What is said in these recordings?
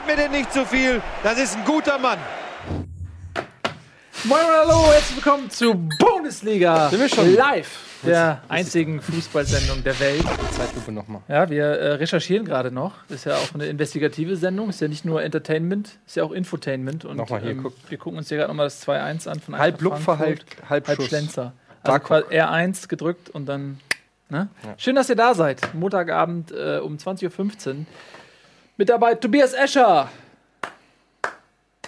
Erzählt mir denn nicht zu viel. Das ist ein guter Mann. Moin und hallo, herzlich willkommen zu Bundesliga Sind wir schon? live, der einzigen Fußballsendung der Welt. Zeitlupe nochmal. Ja, wir äh, recherchieren gerade noch. Ist ja auch eine investigative Sendung, ist ja nicht nur Entertainment, ist ja auch Infotainment. Und Nochmal hier, ähm, guck. wir gucken uns hier gerade nochmal das 2-1 an von Halb Eintracht Lupfer, Frankfurt. halb, halb halb. Schlenzer. Also Barcock. quasi R1 gedrückt und dann. Ne? Schön, dass ihr da seid. Montagabend äh, um 20.15 Uhr. Mit dabei Tobias Escher,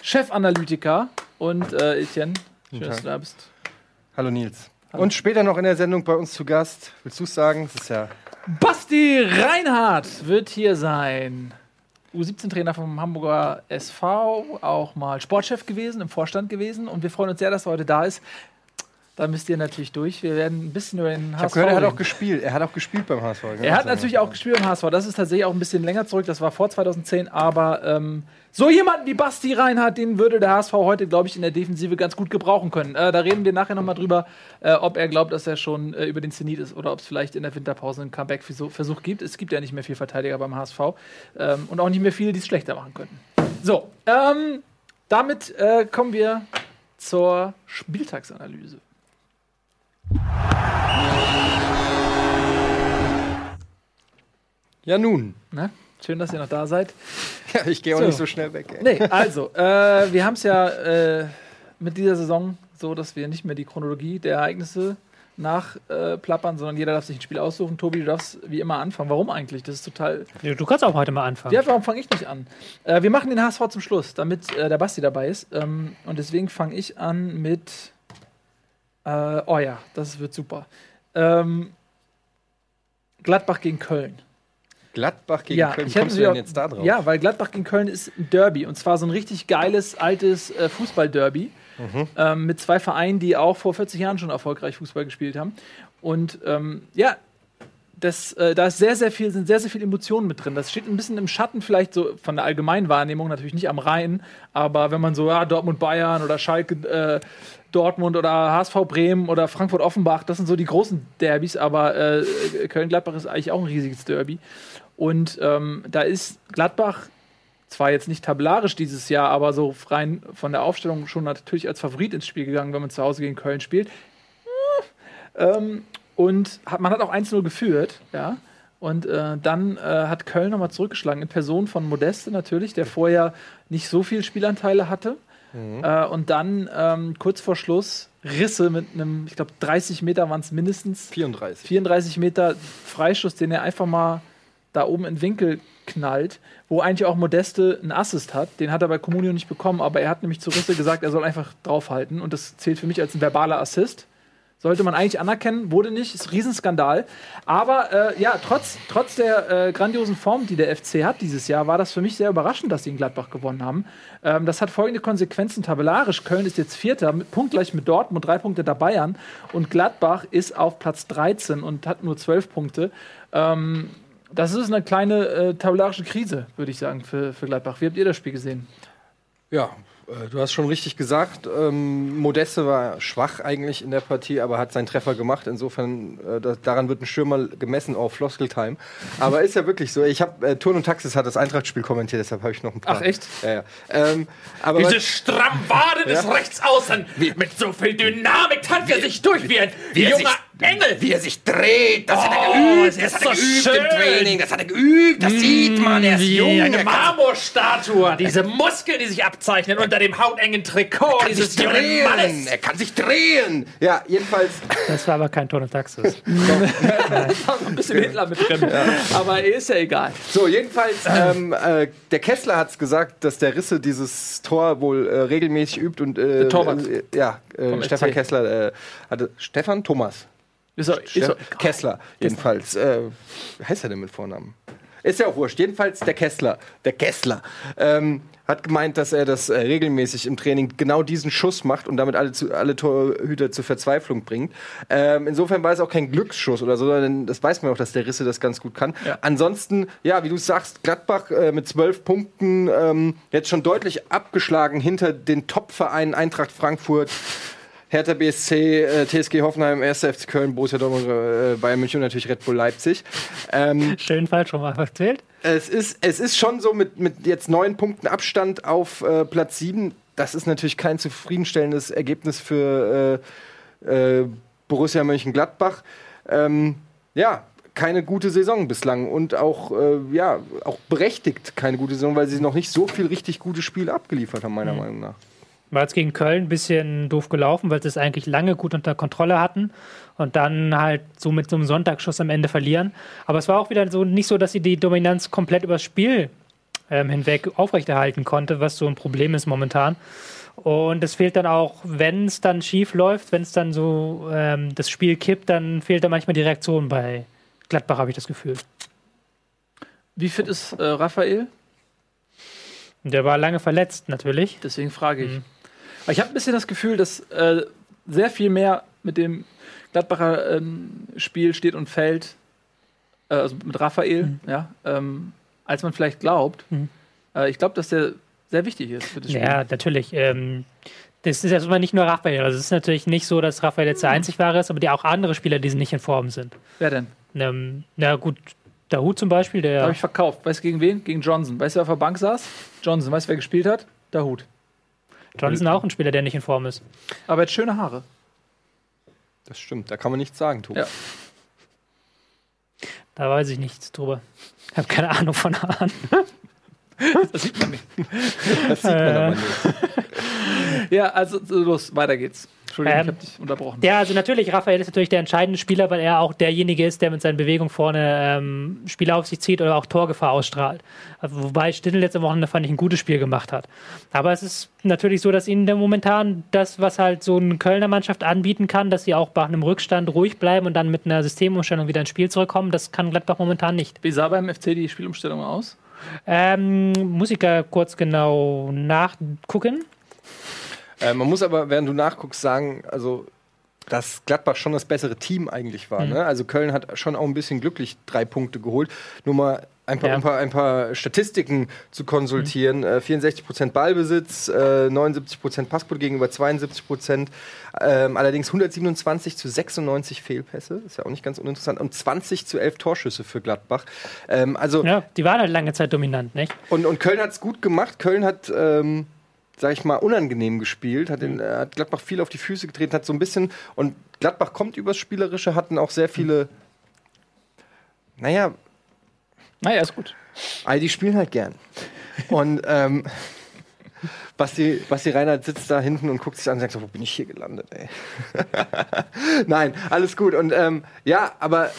Chefanalytiker und äh, Etienne. Schön, dass du da bist. Hallo Nils. Und später noch in der Sendung bei uns zu Gast. Willst du es sagen? Es ist ja Basti Reinhardt wird hier sein. U17-Trainer vom Hamburger SV, auch mal Sportchef gewesen, im Vorstand gewesen. Und wir freuen uns sehr, dass er heute da ist. Da müsst ihr natürlich durch. Wir werden ein bisschen über den Ich HSV habe gehört, er hat auch gespielt. Er hat auch gespielt beim HSV. genau. Er hat natürlich auch gespielt im HSV. Das ist tatsächlich auch ein bisschen länger zurück. Das war vor 2010. Aber ähm, so jemanden wie Basti Reinhardt, den würde der HSV heute, glaube ich, in der Defensive ganz gut gebrauchen können. Äh, da reden wir nachher nochmal drüber, äh, ob er glaubt, dass er schon äh, über den Zenit ist oder ob es vielleicht in der Winterpause einen Comeback-Versuch gibt. Es gibt ja nicht mehr viel Verteidiger beim HSV ähm, und auch nicht mehr viele, die es schlechter machen könnten. So, ähm, damit äh, kommen wir zur Spieltagsanalyse. Ja, nun. Ne? Schön, dass ihr noch da seid. Ja, ich gehe auch So. nicht so schnell weg. Ey. Nee, also, äh, wir haben es ja äh, mit dieser Saison so, dass wir nicht mehr die Chronologie der Ereignisse nachplappern, äh, plappern, sondern jeder darf sich ein Spiel aussuchen. Tobi, du darfst wie immer anfangen. Warum eigentlich? Das ist total. Ja, Du kannst auch heute mal anfangen. Ja, warum fange ich nicht an? Äh, wir machen den HSV zum Schluss, damit äh, der Basti dabei ist. Ähm, und deswegen fange ich an mit. Äh, oh ja, das wird super. Ähm, Gladbach gegen Köln. Gladbach gegen Ja, Köln. Ich kommst du denn jetzt da drauf? Ja, weil Gladbach gegen Köln ist ein Derby und zwar so ein richtig geiles, altes äh, Fußball-Derby Mhm. ähm, mit zwei Vereinen, die auch vor 40 Jahren schon erfolgreich Fußball gespielt haben. Und ähm, ja, das, äh, da ist sehr, sehr viel, sind sehr, sehr viele Emotionen mit drin. Das steht ein bisschen im Schatten vielleicht so von der allgemeinen Wahrnehmung, natürlich nicht am Rhein, aber wenn man so, ja, Dortmund Bayern oder Schalke äh, Dortmund oder HSV Bremen oder Frankfurt Offenbach, das sind so die großen Derbys, aber äh, Köln-Gladbach ist eigentlich auch ein riesiges Derby. Und ähm, da ist Gladbach zwar jetzt nicht tabellarisch dieses Jahr, aber so rein von der Aufstellung schon natürlich als Favorit ins Spiel gegangen, wenn man zu Hause gegen Köln spielt. Ähm, und hat, man hat auch 1-0 geführt, ja. Und äh, dann äh, hat Köln nochmal zurückgeschlagen, in Person von Modeste natürlich, der vorher nicht so viel Spielanteile hatte. Äh, und dann ähm, kurz vor Schluss Risse mit einem, ich glaube, 30 Meter waren es mindestens. 34. 34 Meter Freischuss, den er einfach mal da oben in den Winkel knallt, wo eigentlich auch Modeste einen Assist hat. Den hat er bei Comunio nicht bekommen, aber er hat nämlich zu Risse gesagt, er soll einfach draufhalten. Und das zählt für mich als ein verbaler Assist. Sollte man eigentlich anerkennen, wurde nicht, ist ein Riesenskandal. Aber äh, ja, trotz, trotz der äh, grandiosen Form, die der FC hat dieses Jahr, war das für mich sehr überraschend, dass sie in Gladbach gewonnen haben. Ähm, das hat folgende Konsequenzen tabellarisch. Köln ist jetzt Vierter, mit, punktgleich mit Dortmund, drei Punkte der Bayern. Und Gladbach ist auf Platz 13 und hat nur 12 Punkte. Ähm, das ist eine kleine äh, tabellarische Krise, würde ich sagen, für, für Gladbach. Wie habt ihr das Spiel gesehen? Ja, du hast schon richtig gesagt. Ähm, Modeste war schwach eigentlich in der Partie, aber hat seinen Treffer gemacht. Insofern, äh, das, daran wird ein Stürmer gemessen auf Floskeltime. Aber ist ja wirklich so. Ich habe äh, Turn und Taxis hat das Eintracht-Spiel kommentiert, deshalb habe ich noch ein paar. Ach, echt? Ja, ja. Ähm, aber Diese Strambaden des Ja. Rechtsaußen. Mit so viel Dynamik tanzt er sich durch wie ein wie er junger Engel. Wie er sich dreht, das hat er Oh, geübt, das ist hat er so geübt schön. im Training, das hat er geübt, das sieht man, er ist Wie jung, eine er kann Marmorstatue. Diese Muskeln, die sich abzeichnen unter dem hautengen Trikot sich dieses jungen drehen, Mannes. er kann sich drehen. ja, jedenfalls. Das war aber kein Ton und Taxis. Ein bisschen Hitler mit drin. Aber ist ja egal. So, jedenfalls, ähm, äh, der Kessler hat es gesagt, dass der Risse dieses Tor wohl äh, regelmäßig übt und. Äh, Der Torwart. Äh, ja, äh, Stefan FC. Kessler äh, hatte. Stefan Thomas. Ist doch, ist doch, Kessler, jedenfalls. Äh, wie heißt er denn mit Vornamen? Ist ja auch wurscht. Jedenfalls der Kessler. Der Kessler. Ähm, hat gemeint, dass er das äh, regelmäßig im Training genau diesen Schuss macht und damit alle, zu, alle Torhüter zur Verzweiflung bringt. Ähm, insofern war es auch kein Glücksschuss oder so, sondern das weiß man auch, dass der Risse das ganz gut kann. Ja. Ansonsten, ja, wie du sagst, Gladbach äh, mit zwölf Punkten ähm, jetzt schon deutlich abgeschlagen hinter den Top-Vereinen Eintracht Frankfurt. Hertha BSC, äh, TSG Hoffenheim, 1. FC Köln, Borussia Dortmund, äh, Bayern München und natürlich Red Bull Leipzig. Ähm, Schön falsch rum erzählt. es ist, es ist schon so mit, mit jetzt neun Punkten Abstand auf äh, Platz sieben. Das ist natürlich kein zufriedenstellendes Ergebnis für äh, äh, Borussia Mönchengladbach. Ähm, ja, keine gute Saison bislang und auch, äh, ja, auch berechtigt keine gute Saison, weil sie noch nicht so viel richtig gute Spiele abgeliefert haben, meiner Meinung nach. War jetzt gegen Köln ein bisschen doof gelaufen, weil sie es eigentlich lange gut unter Kontrolle hatten und dann halt so mit so einem Sonntagsschuss am Ende verlieren. Aber es war auch wieder so nicht so, dass sie die Dominanz komplett übers Spiel ähm, hinweg aufrechterhalten konnte, was so ein Problem ist momentan. Und es fehlt dann auch, wenn es dann schief läuft, wenn es dann so ähm, das Spiel kippt, dann fehlt da manchmal die Reaktion bei Gladbach, habe ich das Gefühl. Wie fit ist äh, Raphael? Der war lange verletzt, natürlich. Deswegen frage ich. Mhm. Aber ich habe ein bisschen das Gefühl, dass äh, sehr viel mehr mit dem Gladbacher ähm, Spiel steht und fällt, äh, also mit Raphael, Mhm. ja, ähm, als man vielleicht glaubt. Mhm. Äh, ich glaube, dass der sehr wichtig ist für das Spiel. Ja, natürlich. Ähm, das ist erstmal nicht nur Raphael. Also es ist natürlich nicht so, dass Raphael jetzt der einzig wahre ist, aber die auch andere Spieler, die nicht in Form sind. Wer denn? Ähm, na gut, Dahut zum Beispiel, Da der. habe ich verkauft. Weißt du gegen wen? Gegen Johnson. Weißt du, wer auf der Bank saß? Johnson. Weißt du, wer gespielt hat? Dahut. Johnson auch ein Spieler, der nicht in Form ist. Aber er hat schöne Haare. Das stimmt, da kann man nichts sagen, Tobi. Ja. Da weiß ich nichts drüber. Ich habe keine Ahnung von Haaren. Das sieht man nicht. Das sieht man Äh. aber nicht. Ja, also so, los, weiter geht's. Entschuldigung, Ähm, ich habe dich unterbrochen. Ja, also natürlich, Raphael ist natürlich der entscheidende Spieler, weil er auch derjenige ist, der mit seinen Bewegungen vorne ähm, Spieler auf sich zieht oder auch Torgefahr ausstrahlt. Also, wobei Stindl letzte Woche fand ich ein gutes Spiel gemacht hat. Aber es ist natürlich so, dass ihnen momentan das, was halt so eine Kölner Mannschaft anbieten kann, dass sie auch bei einem Rückstand ruhig bleiben und dann mit einer Systemumstellung wieder ins Spiel zurückkommen, das kann Gladbach momentan nicht. Wie sah beim FC die Spielumstellung aus? Ähm, muss ich da kurz genau nachgucken? Äh, man muss aber, während du nachguckst, sagen, also dass Gladbach schon das bessere Team eigentlich war. Mhm. Ne? Also Köln hat schon auch ein bisschen glücklich drei Punkte geholt. Nur mal ein paar, Ja. ein paar, ein paar Statistiken zu konsultieren. Mhm. Äh, 64% Ballbesitz, äh, 79% Passquote gegenüber 72%. Ähm, allerdings 127 zu 96 Fehlpässe, ist ja auch nicht ganz uninteressant. Und 20 zu 11 Torschüsse für Gladbach. Ähm, also Ja, die waren halt lange Zeit dominant, nicht? und, und Köln hat es gut gemacht. Köln hat, ähm, sag ich mal, unangenehm gespielt, hat, den, äh, hat Gladbach viel auf die Füße getreten, hat so ein bisschen. Und Gladbach kommt übers Spielerische, hatten auch sehr viele. Naja, Naja, ist gut. all die spielen halt gern. Und ähm, Basti, Basti Reinhardt sitzt da hinten und guckt sich an und sagt so, wo bin ich hier gelandet, ey? Nein, alles gut. Und ähm, ja, aber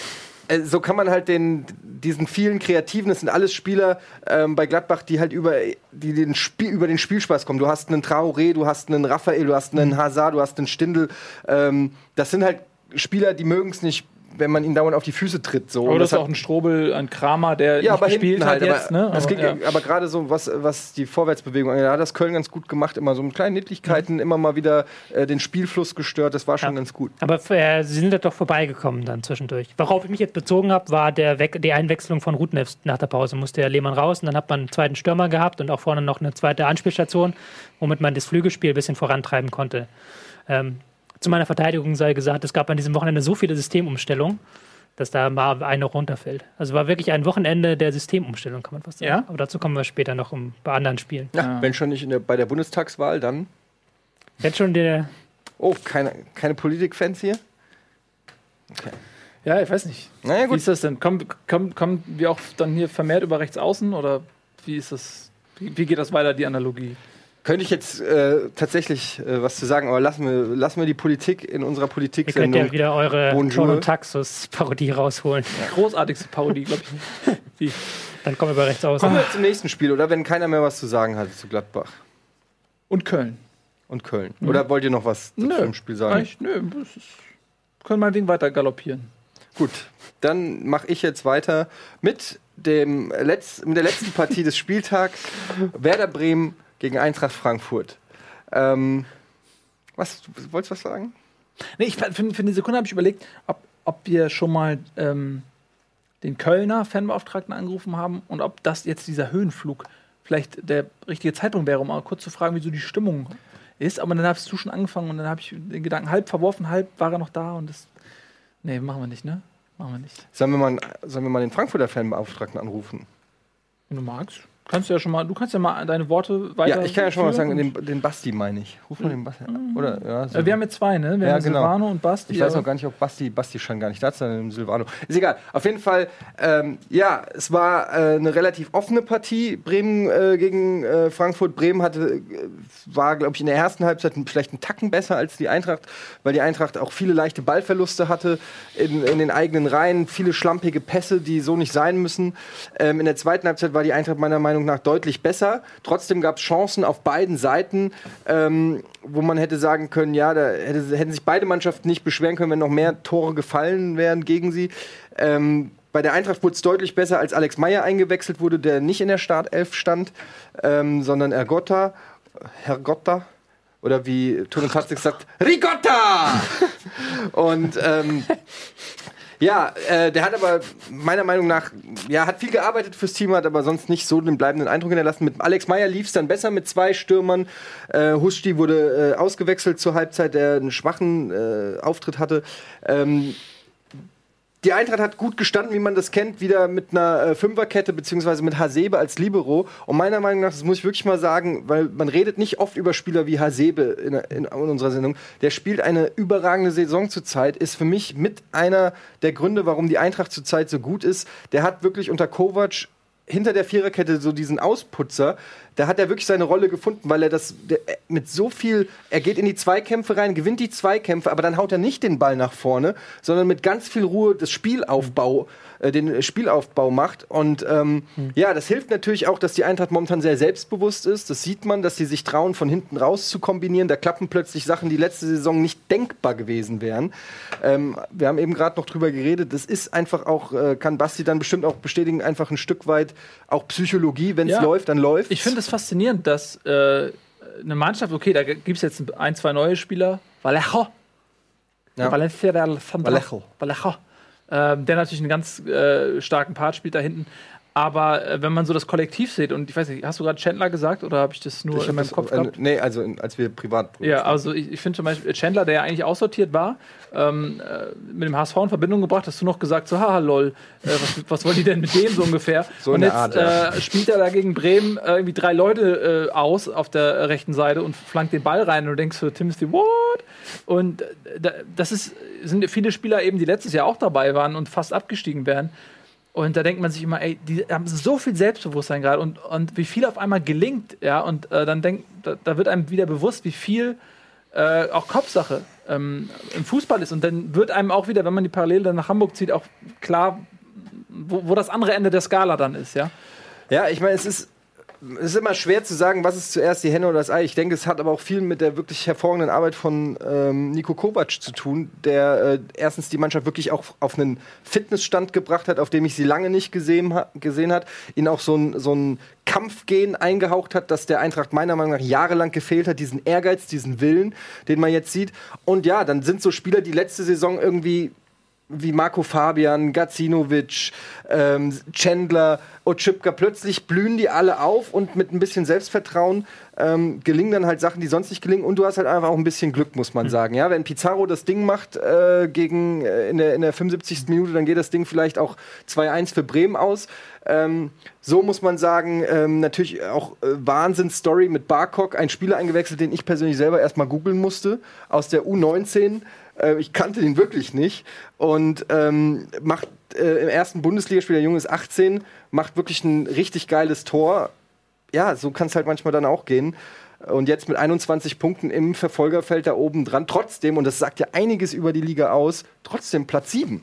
so kann man halt den, diesen vielen Kreativen, das sind alles Spieler ähm, bei Gladbach, die halt über, die den Spiel, über den Spielspaß kommen. Du hast einen Traoré, du hast einen Raphael, du hast einen Hazard, du hast einen Stindl. Ähm, das sind halt Spieler, die mögen es nicht, wenn man ihnen dauernd auf die Füße tritt. So. Und Oder das ist auch ein Strobel, ein Kramer, der ja, nicht aber gespielt hat halt. jetzt. aber, Ne? das Aber, ging, ja. aber gerade so, was, was die Vorwärtsbewegung angeht, da hat das Köln ganz gut gemacht. Immer so mit kleinen Niedlichkeiten, immer mal wieder äh, den Spielfluss gestört. Das war schon Ja. ganz gut. Aber äh, sie sind da doch vorbeigekommen dann zwischendurch. Worauf ich mich jetzt bezogen habe, war der We die Einwechslung von Rudnev nach der Pause. Musste der Lehmann raus und dann hat man einen zweiten Stürmer gehabt und auch vorne noch eine zweite Anspielstation, womit man das Flügelspiel ein bisschen vorantreiben konnte. Ähm, zu meiner Verteidigung sei gesagt, es gab an diesem Wochenende so viele Systemumstellungen, dass da mal eine runterfällt. Also war wirklich ein Wochenende der Systemumstellung, kann man fast sagen. Ja? Aber dazu kommen wir später noch um, bei anderen Spielen. Ja, Wenn schon nicht in der, bei der Bundestagswahl, dann. Jetzt schon der Oh, keine, keine Politik-Fans hier? ja, ich weiß nicht. Naja, Wie ist das denn? Kommen, kommen, kommen wir auch dann hier vermehrt über rechts außen oder wie ist das? Wie, wie geht das weiter, die Analogie? Könnte ich jetzt äh, tatsächlich äh, was zu sagen, aber lassen wir, lassen wir die Politik in unserer Ihr könnt ja wieder eure Taxus-Parodie rausholen. Großartigste Parodie, glaube ich. Die, Dann kommen wir bei rechts aus. Kommen wir zum nächsten Spiel, oder? Wenn keiner mehr was zu sagen hat zu Gladbach und Köln. und Köln. Oder wollt ihr noch was zu Nö. dem Spiel sagen? Eigentlich, nö, das ist, können wir Ding weiter galoppieren. Gut, dann mache ich jetzt weiter mit, dem Letz-, mit der letzten Partie des Spieltags. Werder Bremen gegen Eintracht Frankfurt. Ähm, was, wolltest du was sagen? Nee, ich, für, für eine Sekunde habe ich überlegt, ob, ob wir schon mal ähm, den Kölner Fanbeauftragten angerufen haben und ob das jetzt dieser Höhenflug vielleicht der richtige Zeitpunkt wäre, um mal kurz zu fragen, wie so die Stimmung ist. Aber dann hast du schon angefangen und dann habe ich den Gedanken halb verworfen, halb war er noch da und das. Nee, machen wir nicht, ne? Machen wir nicht. Sollen wir mal, sollen wir mal den Frankfurter Fanbeauftragten anrufen? Wenn du magst. Kannst du ja schon mal, du kannst ja mal deine Worte weiter. Ja, ich kann ja schon mal sagen, den, den Basti meine ich. Ruf mal den Basti an. Oder, ja, so. Äh, wir haben jetzt zwei, ne? Wir Ja, haben genau. Silvano und Basti. Ich weiß noch gar nicht, ob Basti, Basti scheint gar nicht da zu sein, Silvano. Ist egal. Auf jeden Fall, ähm, ja, es war äh, eine relativ offene Partie. Bremen äh, gegen äh, Frankfurt. Bremen hatte, äh, war, glaube ich, in der ersten Halbzeit vielleicht einen Tacken besser als die Eintracht, weil die Eintracht auch viele leichte Ballverluste hatte in, in den eigenen Reihen, viele schlampige Pässe, die so nicht sein müssen. Ähm, in der zweiten Halbzeit war die Eintracht meiner Meinung nach deutlich besser. Trotzdem gab es Chancen auf beiden Seiten, ähm, wo man hätte sagen können, ja, da hätte, hätten sich beide Mannschaften nicht beschweren können, wenn noch mehr Tore gefallen wären gegen sie. Ähm, bei der Eintracht wurde es deutlich besser, als Alex Meyer eingewechselt wurde, der nicht in der Startelf stand, ähm, sondern Ergotta, Hergotta, oder wie Tone Tastik sagt, Ricotta! Und ähm, ja, äh, der hat aber meiner Meinung nach, ja, hat viel gearbeitet fürs Team, hat aber sonst nicht so den bleibenden Eindruck hinterlassen. Mit Alex Meyer lief es dann besser mit zwei Stürmern. Äh, Huschti wurde äh, ausgewechselt zur Halbzeit, der einen schwachen äh, Auftritt hatte. Ähm, die Eintracht hat gut gestanden, wie man das kennt, wieder mit einer äh, Fünferkette beziehungsweise mit Hasebe als Libero. Und meiner Meinung nach, das muss ich wirklich mal sagen, weil man redet nicht oft über Spieler wie Hasebe in, in, in unserer Sendung. Der spielt eine überragende Saison zurzeit, ist für mich mit einer der Gründe, warum die Eintracht zurzeit so gut ist. Der hat wirklich unter Kovac hinter der Viererkette so diesen Ausputzer, da hat er wirklich seine Rolle gefunden, weil er das der, äh, mit so viel, er geht in die Zweikämpfe rein, gewinnt die Zweikämpfe, aber dann haut er nicht den Ball nach vorne, sondern mit ganz viel Ruhe das Spielaufbau, äh, den Spielaufbau macht. Und ähm, ja, das hilft natürlich auch, dass die Eintracht momentan sehr selbstbewusst ist. Das sieht man, dass sie sich trauen, von hinten raus zu kombinieren. Da klappen plötzlich Sachen, die letzte Saison nicht denkbar gewesen wären. Ähm, wir haben eben gerade noch drüber geredet. Das ist einfach auch, äh, kann Basti dann bestimmt auch bestätigen, einfach ein Stück weit auch Psychologie. Wenn es Ja. läuft, dann läuft. Ich finde es faszinierend, dass äh, eine Mannschaft, okay, da gibt es jetzt ein, zwei neue Spieler. Vallejo. Ja. Valencia de Alessandro. Vallejo. Vallejo. Ähm, der natürlich einen ganz äh, starken Part spielt da hinten. Aber äh, wenn man so das Kollektiv sieht, und ich weiß nicht, hast du gerade Chandler gesagt oder habe ich das nur Ich in meinem Kopf äh, gehabt? Nee, also in, als wir privat. Ja, also ich, ich finde zum Beispiel Chandler, der ja eigentlich aussortiert war, ähm, äh, mit dem HSV in Verbindung gebracht, hast du noch gesagt, so, haha, lol, äh, was, was wollen die denn mit dem so ungefähr? So und jetzt Art, ja. äh, spielt er da gegen Bremen äh, irgendwie drei Leute aus auf der rechten Seite und flankt den Ball rein und du denkst so, Timothy, what? Und da, das ist, sind viele Spieler eben, die letztes Jahr auch dabei waren und fast abgestiegen wären. Und da denkt man sich immer, ey, die haben so viel Selbstbewusstsein gerade und, und wie viel auf einmal gelingt, ja, und äh, dann denkt, da, da wird einem wieder bewusst, wie viel äh, auch Kopfsache ähm, im Fußball ist. Und dann wird einem auch wieder, wenn man die Parallele dann nach Hamburg zieht, auch klar, wo, wo das andere Ende der Skala dann ist, ja. Ja, ich meine, es ist, es ist immer schwer zu sagen, was ist zuerst die Henne oder das Ei. Ich denke, es hat aber auch viel mit der wirklich hervorragenden Arbeit von ähm, Nico Kovac zu tun, der äh, erstens die Mannschaft wirklich auch auf einen Fitnessstand gebracht hat, auf dem ich sie lange nicht gesehen, ha gesehen hat, ihnen auch so ein, so ein Kampfgehen eingehaucht hat, dass der Eintracht meiner Meinung nach jahrelang gefehlt hat, diesen Ehrgeiz, diesen Willen, den man jetzt sieht. Und ja, dann sind so Spieler, die letzte Saison irgendwie wie Marco Fabian, Gacinovic, ähm, Chandler, Otschipka, plötzlich blühen die alle auf und mit ein bisschen Selbstvertrauen ähm, gelingen dann halt Sachen, die sonst nicht gelingen. Und du hast halt einfach auch ein bisschen Glück, muss man sagen. Ja, wenn Pizarro das Ding macht äh, gegen, äh, in, der, in der 75. Minute, dann geht das Ding vielleicht auch 2-1 für Bremen aus. Ähm, so muss man sagen, ähm, natürlich auch äh, Wahnsinns-Story mit Barkok, ein Spieler eingewechselt, den ich persönlich selber erstmal googeln musste, aus der U19. Äh, ich kannte den wirklich nicht. Und ähm, macht äh, im ersten Bundesligaspiel, der Junge ist 18, macht wirklich ein richtig geiles Tor. Ja, so kann es halt manchmal dann auch gehen. Und jetzt mit 21 Punkten im Verfolgerfeld da oben dran, trotzdem, und das sagt ja einiges über die Liga aus, trotzdem Platz 7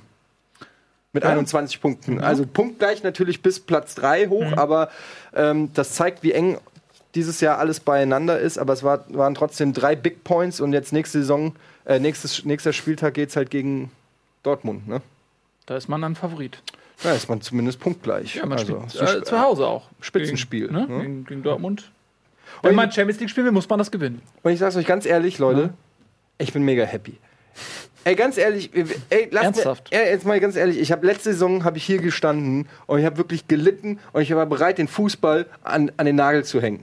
mit 21 Punkten. Also punktgleich natürlich bis Platz 3 hoch, aber ähm, das zeigt, wie eng dieses Jahr alles beieinander ist. Aber es war, waren trotzdem drei Big Points und jetzt nächste Saison, äh, nächstes, nächster Spieltag geht es halt gegen Dortmund. Ne? Da ist man dann Favorit. Da ist man zumindest punktgleich. Ja, man also, spielt äh, zu Hause auch. Spitzenspiel, Gegen, ne? ne? gegen, gegen Dortmund. Wenn man Champions League spielen will, muss man das gewinnen. Und ich sag's euch ganz ehrlich, Leute, ich bin mega happy. Ey, ganz ehrlich, ey, lasst Ernsthaft? Mir, ey, jetzt mal ganz ehrlich, ich habe letzte Saison habe ich hier gestanden und ich habe wirklich gelitten und ich war bereit, den Fußball an, an den Nagel zu hängen.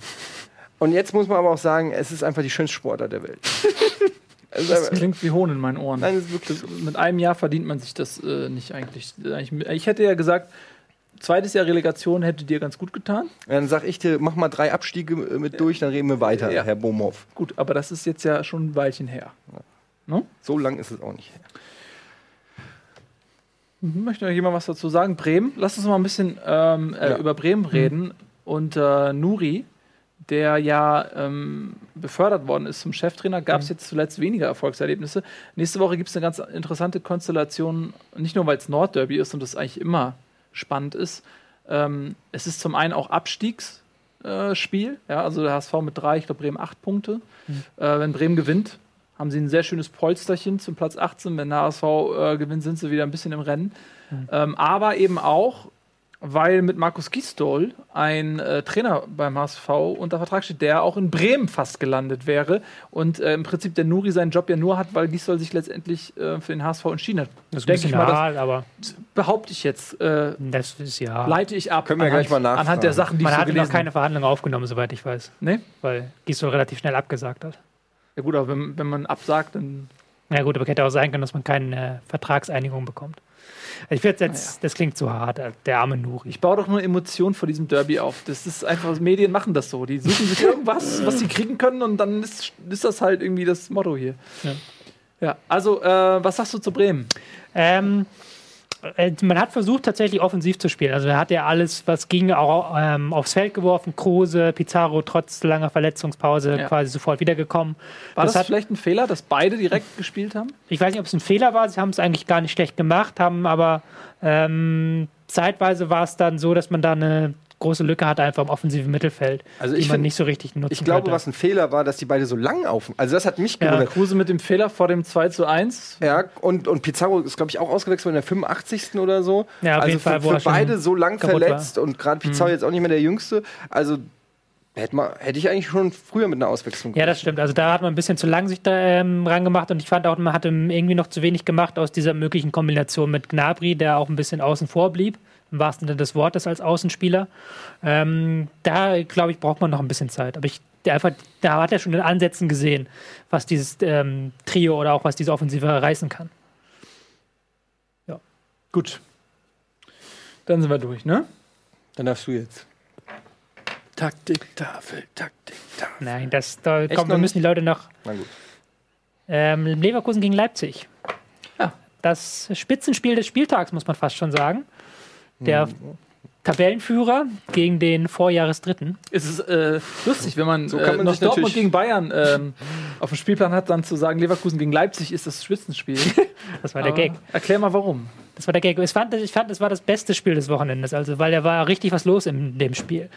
Und jetzt muss man aber auch sagen, es ist einfach die schönste Sportart der Welt. Ist Das klingt wie Hohn in meinen Ohren. Nein, ist wirklich Das, mit einem Jahr verdient man sich das äh, nicht eigentlich. Ich hätte ja gesagt, zweites Jahr Relegation hätte dir ganz gut getan. Dann sag ich dir, mach mal drei Abstiege mit durch, dann reden wir weiter, Ja. Herr Bomhoff. Gut, aber das ist jetzt ja schon ein Weilchen her. So lang ist es auch nicht. Möchte noch jemand was dazu sagen? Bremen? Lass uns mal ein bisschen ähm, äh, Ja. über Bremen reden. Und äh, Nuri, der ja ähm, befördert worden ist zum Cheftrainer, gab es jetzt zuletzt weniger Erfolgserlebnisse. Nächste Woche gibt es eine ganz interessante Konstellation, nicht nur weil es Nordderby ist und das eigentlich immer spannend ist. Ähm, es ist zum einen auch Abstiegsspiel, äh, ja, also der HSV mit drei, ich glaube Bremen acht Punkte. Äh, wenn Bremen gewinnt, haben sie ein sehr schönes Polsterchen zum Platz 18. Wenn der HSV äh, gewinnt, sind sie wieder ein bisschen im Rennen. Ähm, aber eben auch, weil mit Markus Gisdol ein äh, Trainer beim HSV unter Vertrag steht, der auch in Bremen fast gelandet wäre. Und äh, im Prinzip der Nuri seinen Job ja nur hat, weil Gisdol sich letztendlich äh, für den HSV entschieden hat. Das ist ein Denk bisschen ich mal, das- aber Behaupte ich jetzt, äh, das ist ja. leite ich ab. Können wir gleich mal nachfragen. Anhand der Sachen, die Man ich so hat noch gelesen keine Verhandlungen aufgenommen, soweit ich weiß. Nee? Weil Gisdol relativ schnell abgesagt hat. Ja gut, aber wenn, wenn man absagt, dann Ja gut, aber hätte auch sein können, dass man keine Vertragseinigung bekommt. Ich finde jetzt, das klingt zu hart, äh, der arme Nuri. Ich baue doch nur Emotionen vor diesem Derby auf. Das ist einfach, Medien machen das so. Die suchen sich irgendwas, was sie kriegen können und dann ist, ist das halt irgendwie das Motto hier. Ja. Ja, also, äh, was sagst du zu Bremen? Ähm, äh, man hat versucht, tatsächlich offensiv zu spielen. Also er hat ja alles, was ging, auch ähm, aufs Feld geworfen. Kruse, Pizarro trotz langer Verletzungspause Ja. quasi sofort wiedergekommen. War das, Das hat- vielleicht ein Fehler, dass beide direkt gespielt haben? Ich weiß nicht, ob es ein Fehler war. Sie haben es eigentlich gar nicht schlecht gemacht, haben aber ähm, zeitweise war es dann so, dass man da eine große Lücke hatte, einfach im offensiven Mittelfeld, Also die ich man find- nicht so richtig nutzen Ich glaube, konnte. was ein Fehler war, dass die beide so lang auf. Also das hat mich Ja. gewundert. Kruse mit dem Fehler vor dem 2 zu 1. Ja, und, und Pizarro ist, glaube ich, auch ausgewechselt in der 85. oder so. Ja, auf also jeden Fall, für, er für beide so lang verletzt und gerade Pizarro jetzt auch nicht mehr der Jüngste. Also hätte, man, hätte ich eigentlich schon früher mit einer Auswechslung Ja, das stimmt. Also da hat man ein bisschen zu lang sich da ähm, rangemacht und ich fand auch, man hatte irgendwie noch zu wenig gemacht aus dieser möglichen Kombination mit Gnabry, der auch ein bisschen außen vor blieb, im wahrsten Sinne des Wortes als Außenspieler. Ähm, da, glaube ich, braucht man noch ein bisschen Zeit. Aber ich, der einfach, da hat er schon in Ansätzen gesehen, was dieses ähm, Trio oder auch was diese Offensive reißen kann. Gut. Dann sind wir durch, ne? Dann darfst du jetzt. Taktiktafel, Taktiktafel. Nein, das, da Echt noch wir müssen die Leute noch Na gut. Ähm, Leverkusen gegen Leipzig. Ja. Das Spitzenspiel des Spieltags, muss man fast schon sagen. Der Hm. Tabellenführer gegen den Vorjahresdritten. Es ist äh, lustig, wenn man, So kann äh, man noch sich Dortmund gegen Bayern ähm, auf dem Spielplan hat, dann zu sagen, Leverkusen gegen Leipzig ist das Spitzenspiel. Das war der Aber Gag. Erklär mal warum. Das war der Gag. Ich fand, ich fand, es war das beste Spiel des Wochenendes, also weil da war richtig was los in dem Spiel.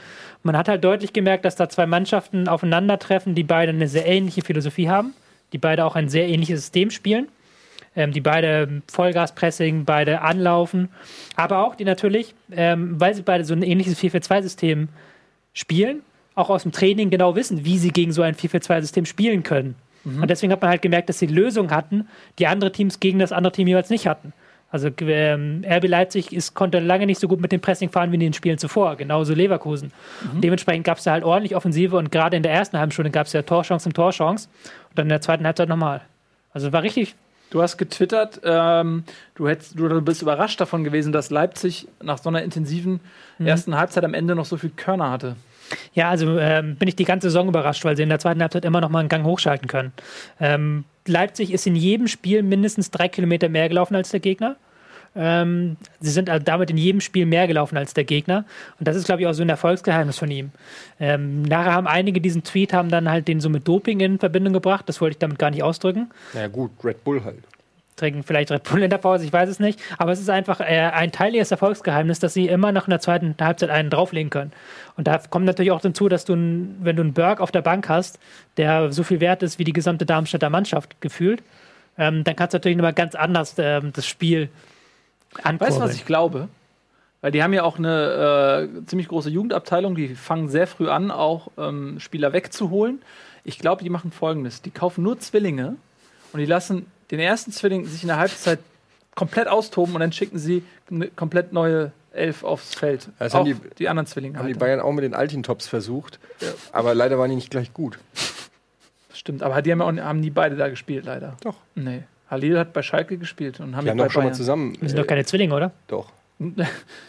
Man hat halt deutlich gemerkt, dass da zwei Mannschaften aufeinandertreffen, die beide eine sehr ähnliche Philosophie haben, die beide auch ein sehr ähnliches System spielen, ähm, die beide Vollgaspressing, beide anlaufen, aber auch die natürlich, ähm, weil sie beide so ein ähnliches 4-4-2-System spielen, auch aus dem Training genau wissen, wie sie gegen so ein 4-4-2-System spielen können. Und deswegen hat man halt gemerkt, dass sie Lösungen hatten, die andere Teams gegen das andere Team jeweils nicht hatten. Also ähm, RB Leipzig ist, konnte lange nicht so gut mit dem Pressing fahren wie in den Spielen zuvor, genauso Leverkusen. Und dementsprechend gab es da halt ordentlich Offensive und gerade in der ersten halben Stunde gab es ja Torchance und Torchance und dann in der zweiten Halbzeit nochmal. Also war richtig, Du hast getwittert, ähm, du, hättest, du bist überrascht davon gewesen, dass Leipzig nach so einer intensiven ersten Halbzeit am Ende noch so viel Körner hatte. Ja, also ähm, bin ich die ganze Saison überrascht, weil sie in der zweiten Halbzeit immer noch mal einen Gang hochschalten können. Ähm, Leipzig ist in jedem Spiel mindestens drei Kilometer mehr gelaufen als der Gegner. Ähm, sie sind also damit in jedem Spiel mehr gelaufen als der Gegner. Und das ist, glaube ich, auch so ein Erfolgsgeheimnis von ihm. Ähm, nachher haben einige diesen Tweet haben dann halt den so mit Doping in Verbindung gebracht. Das wollte ich damit gar nicht ausdrücken Na ja, gut, Red Bull halt. trinken vielleicht Red Bull in der Pause, ich weiß es nicht. Aber es ist einfach äh, ein Teil ihres Erfolgsgeheimnisses, dass sie immer noch in der zweiten Halbzeit einen drauflegen können. Und da kommt natürlich auch hinzu, dass du, n- wenn du einen Berg auf der Bank hast, der so viel wert ist wie die gesamte Darmstädter Mannschaft gefühlt, ähm, dann kannst du natürlich nochmal ganz anders ähm, das Spiel ankurbeln. Weißt du, was ich glaube? Weil die haben ja auch eine äh, ziemlich große Jugendabteilung, die fangen sehr früh an, auch ähm, Spieler wegzuholen. Ich glaube, die machen folgendes: Die kaufen nur Zwillinge und die lassen den ersten Zwilling sich in der Halbzeit komplett austoben und dann schicken sie eine komplett neue Elf aufs Feld. Das auch haben die, die- anderen Zwillinge. Haben die Halt. Bayern auch mit den Altintops versucht. Aber leider waren die nicht gleich gut. Stimmt, aber die haben, ja auch, haben die beide da gespielt, leider. Doch. Nee. Halil hat bei Schalke gespielt und haben Die haben bei doch schon mal zusammen. Wir sind doch keine Zwillinge, oder? Doch.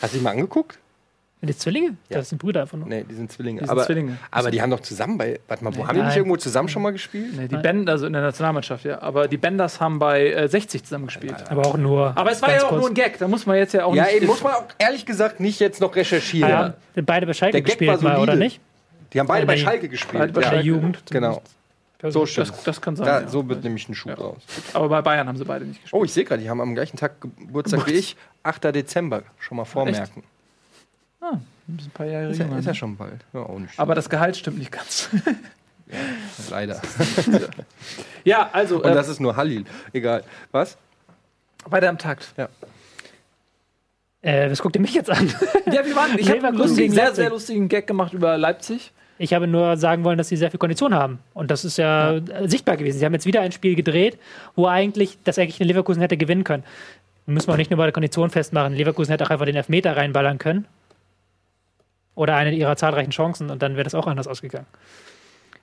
Hast du dich mal angeguckt? Die Zwillinge? Ja. Das sind Brüder einfach nur. Nee, die sind Zwillinge. Die sind aber, Zwillinge. aber die haben doch zusammen bei. Warte mal, wo haben die nicht irgendwo zusammen schon mal gespielt? Nee, die. Band, also in der Nationalmannschaft, ja. Aber die Benders haben bei äh, 60 zusammen gespielt. Aber auch nur. Aber es war ja auch kurz. nur ein Gag, da muss man jetzt ja auch Ja, nicht. eben muss man auch ehrlich gesagt nicht jetzt noch recherchieren. Ja, sind beide bei Schalke Der Gag war gespielt, mal, solide. oder nicht? Die haben beide Ja, bei die- Schalke gespielt. beide bei ja. Bei der Jugend. Genau. So So stimmt. das, das kann sein. Da, ja. so wird nämlich ein Schuh Ja. draus. Aber bei Bayern haben sie beide nicht gespielt. Oh, ich sehe gerade, die haben am gleichen Tag Geburtstag wie ich. 8. Dezember. Schon mal vormerken. Ah, ein paar Jahre Ist ja, ist ja ne? schon bald. Ja, auch nicht. Aber das Gehalt stimmt nicht ganz. leider. ja, also Und äh, das ist nur Halil. Egal. Was? weiter im Takt. Äh, was guckt ihr mich jetzt an? Ja, wir waren. Ich habe einen lustigen, sehr, Leipzig. sehr lustigen Gag gemacht über Leipzig. Ich habe nur sagen wollen, dass sie sehr viel Kondition haben. Und das ist ja, äh, sichtbar gewesen. Sie haben jetzt wieder ein Spiel gedreht, wo eigentlich, das eigentlich eine Leverkusen hätte gewinnen können. Müssen wir auch nicht nur bei der Kondition festmachen. Leverkusen hätte auch einfach den Elfmeter reinballern können. Oder eine ihrer zahlreichen Chancen und dann wäre das auch anders ausgegangen.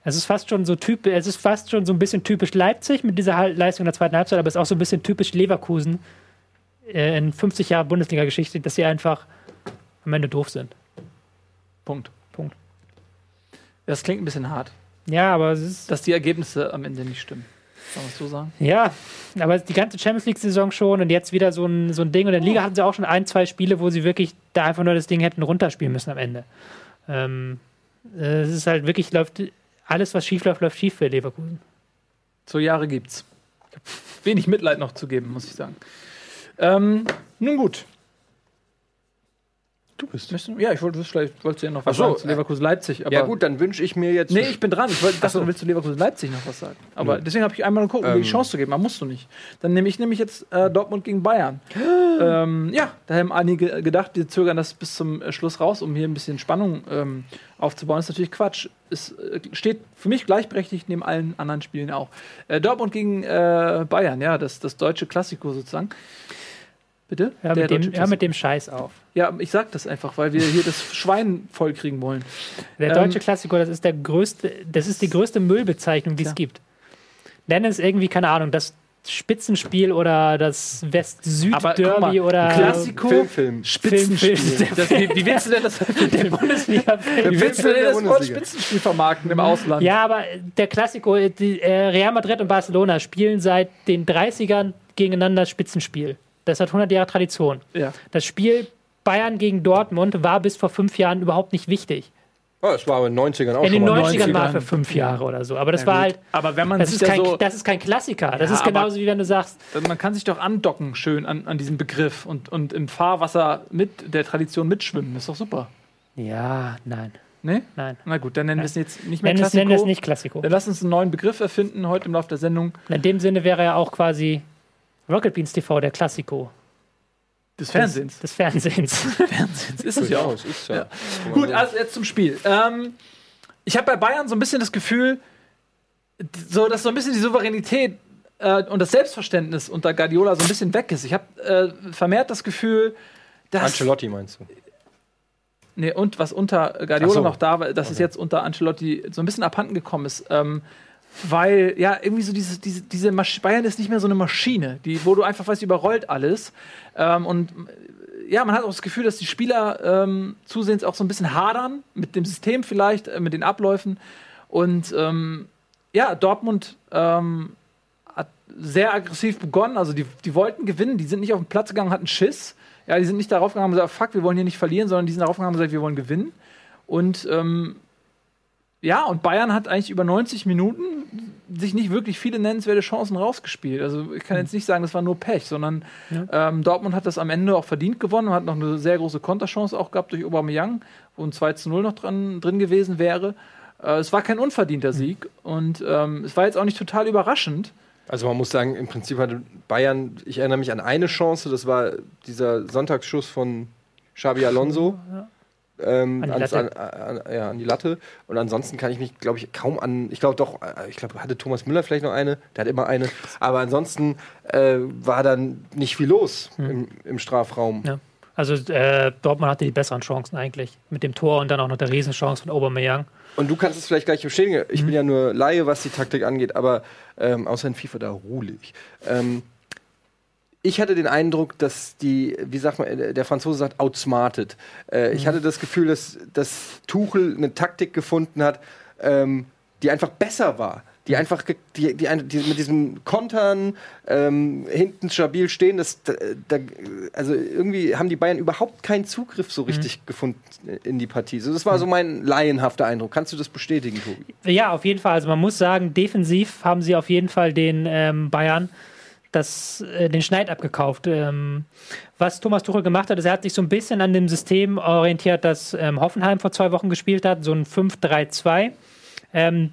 Es ist fast schon so typisch, es ist fast schon so ein bisschen typisch Leipzig mit dieser Leistung in der zweiten Halbzeit, aber es ist auch so ein bisschen typisch Leverkusen äh, in 50 Jahren Bundesliga-Geschichte, dass sie einfach am Ende doof sind. Punkt. Das klingt ein bisschen hart, Ja, aber es ist dass die Ergebnisse am Ende nicht stimmen. Kann man es so sagen? Ja, aber die ganze Champions League-Saison schon und jetzt wieder so ein, so ein Ding. Und in der Liga hatten sie auch schon ein, zwei Spiele, wo sie wirklich da einfach nur das Ding hätten runterspielen müssen am Ende. Ähm, äh, es ist halt wirklich, läuft alles, was schief läuft, läuft schief für Leverkusen. So Jahre gibt's. Wenig Mitleid noch zu geben, muss ich sagen. Ähm, nun gut. Du bist. Du- Ja, ich wollte vielleicht wolltest du ja noch was Ach so, sagen zu Leverkusen Leipzig. Ja, gut, dann wünsche ich mir jetzt. Nee, ich bin dran. Ich wollte, dachte, du willst zu Leverkusen Leipzig noch was sagen. Aber Nö. deswegen habe ich einmal geguckt, um dir die Ähm. Chance zu geben. Aber musst du nicht. Dann nehme ich nämlich jetzt äh, Dortmund gegen Bayern. ähm, ja, da haben einige gedacht, wir zögern das bis zum äh, Schluss raus, um hier ein bisschen Spannung ähm, aufzubauen. Das ist natürlich Quatsch. Es äh, steht für mich gleichberechtigt neben allen anderen Spielen auch. Äh, Dortmund gegen äh, Bayern, ja, das, das deutsche Klassiko sozusagen. Bitte? Ja, Der mit, dem, Klassiko. mit dem Scheiß auf. Ja, ich sag das einfach, weil wir hier das Schwein vollkriegen wollen. Der Ähm, deutsche Klassiker, das ist der größte, das ist die größte Müllbezeichnung, die es Tja. gibt. Nenn es irgendwie, keine Ahnung, das Spitzenspiel oder das West-Süd-Derby oder Klassiko, Film, Film. Spitzenspiel. Film, Das, wie, wie willst du denn das, der Bundesliga-Film. wie willst du denn das Wort Bundesliga. Spitzenspiel vermarkten im Ausland? Ja, aber der Klassiko, äh, Real Madrid und Barcelona spielen seit den 30ern gegeneinander Spitzenspiel. Das hat 100 Jahre Tradition. Ja. Das Spiel Bayern gegen Dortmund war bis vor fünf Jahren überhaupt nicht wichtig. Oh, das war aber in den 90ern auch In den schon mal. 90ern war 90ern. für fünf Jahre oder so. Aber das Ja, war halt, Aber wenn man das sich ist, kein, so, das ist kein Klassiker. Das Ja, ist genauso wie wenn du sagst, man kann sich doch andocken schön an, an diesem Begriff und, und im Fahrwasser mit der Tradition mitschwimmen. Das ist doch super. ja, nein, Ne? nein. Na gut, dann nennen wir es jetzt nicht mehr es, Klassiko. nenn es nicht Klassiko. Dann lass uns einen neuen Begriff erfinden heute im Laufe der Sendung. In dem Sinne wäre ja auch quasi Rocket Beans TV der Klassiko Des Fernsehens. des Fernsehens. Fernsehens ist es ja auch. Durchaus, ist ja. Ja. Gut, also jetzt zum Spiel. Ähm, ich habe bei Bayern so ein bisschen das Gefühl, so, dass so ein bisschen die Souveränität äh, und das Selbstverständnis unter Guardiola so ein bisschen weg ist. Ich habe äh, vermehrt das Gefühl, dass. Ancelotti meinst du? Nee, und was unter Guardiola so. noch da war, dass es jetzt unter Ancelotti so ein bisschen abhanden gekommen ist. Ähm, weil, ja, irgendwie so diese, diese, diese Masch Bayern ist nicht mehr so eine Maschine, die, wo du einfach weißt, überrollt alles. Ähm, und äh, ja, man hat auch das Gefühl, dass die Spieler ähm, zusehends auch so ein bisschen hadern mit dem System vielleicht, äh, mit den Abläufen. Und ähm, ja, Dortmund ähm, hat sehr aggressiv begonnen. Also die, die wollten gewinnen, die sind nicht auf den Platz gegangen, hatten Schiss. Ja, die sind nicht darauf gegangen und gesagt, fuck, wir wollen hier nicht verlieren, sondern die sind darauf gegangen und gesagt, wir wollen gewinnen. Und ähm, ja, und Bayern hat eigentlich über 90 Minuten sich nicht wirklich viele nennenswerte Chancen rausgespielt. Also ich kann jetzt nicht sagen, das war nur Pech, sondern ähm, Dortmund hat das am Ende auch verdient gewonnen und hat noch eine sehr große Konterchance auch gehabt durch Aubameyang, wo ein 2 zu 0 noch dran, drin gewesen wäre. Äh, es war kein unverdienter Sieg und ähm, es war jetzt auch nicht total überraschend. Also man muss sagen, im Prinzip hatte Bayern, ich erinnere mich an eine Chance, das war dieser Sonntagsschuss von Xabi Alonso. Ähm, An die ans- Latte. An, an, ja, an die Latte. Und ansonsten kann ich mich, glaube ich, kaum an. Ich glaube doch, äh, ich glaube, hatte Thomas Müller vielleicht noch eine. Der hat immer eine. Aber ansonsten äh, war dann nicht viel los im, im Strafraum. Ja. Also äh, Dortmund hatte die besseren Chancen eigentlich. Mit dem Tor und dann auch noch der Riesenchance von Aubameyang. Und du kannst es vielleicht gleich bestätigen. Ich bin ja nur Laie, was die Taktik angeht, aber ähm, außer in FIFA, da ruhle ich. Ähm, ich hatte den Eindruck, dass die, wie sagt man, äh, der Franzose sagt, outsmarted. Äh, Ich hatte das Gefühl, dass, dass Tuchel eine Taktik gefunden hat, ähm, die einfach besser war. Die einfach, ge- die, die, die mit diesen Kontern ähm, hinten stabil stehen, das, da, da, also irgendwie haben die Bayern überhaupt keinen Zugriff so richtig gefunden in die Partie. So, das war so mein laienhafter Eindruck. Kannst du das bestätigen, Tobi? Ja, auf jeden Fall. Also man muss sagen, defensiv haben sie auf jeden Fall den ähm, Bayern das, äh, den Schneid abgekauft. Ähm, was Thomas Tuchel gemacht hat, ist, er hat sich so ein bisschen an dem System orientiert, das ähm, Hoffenheim vor zwei Wochen gespielt hat, so ein 5-3-2. Ähm,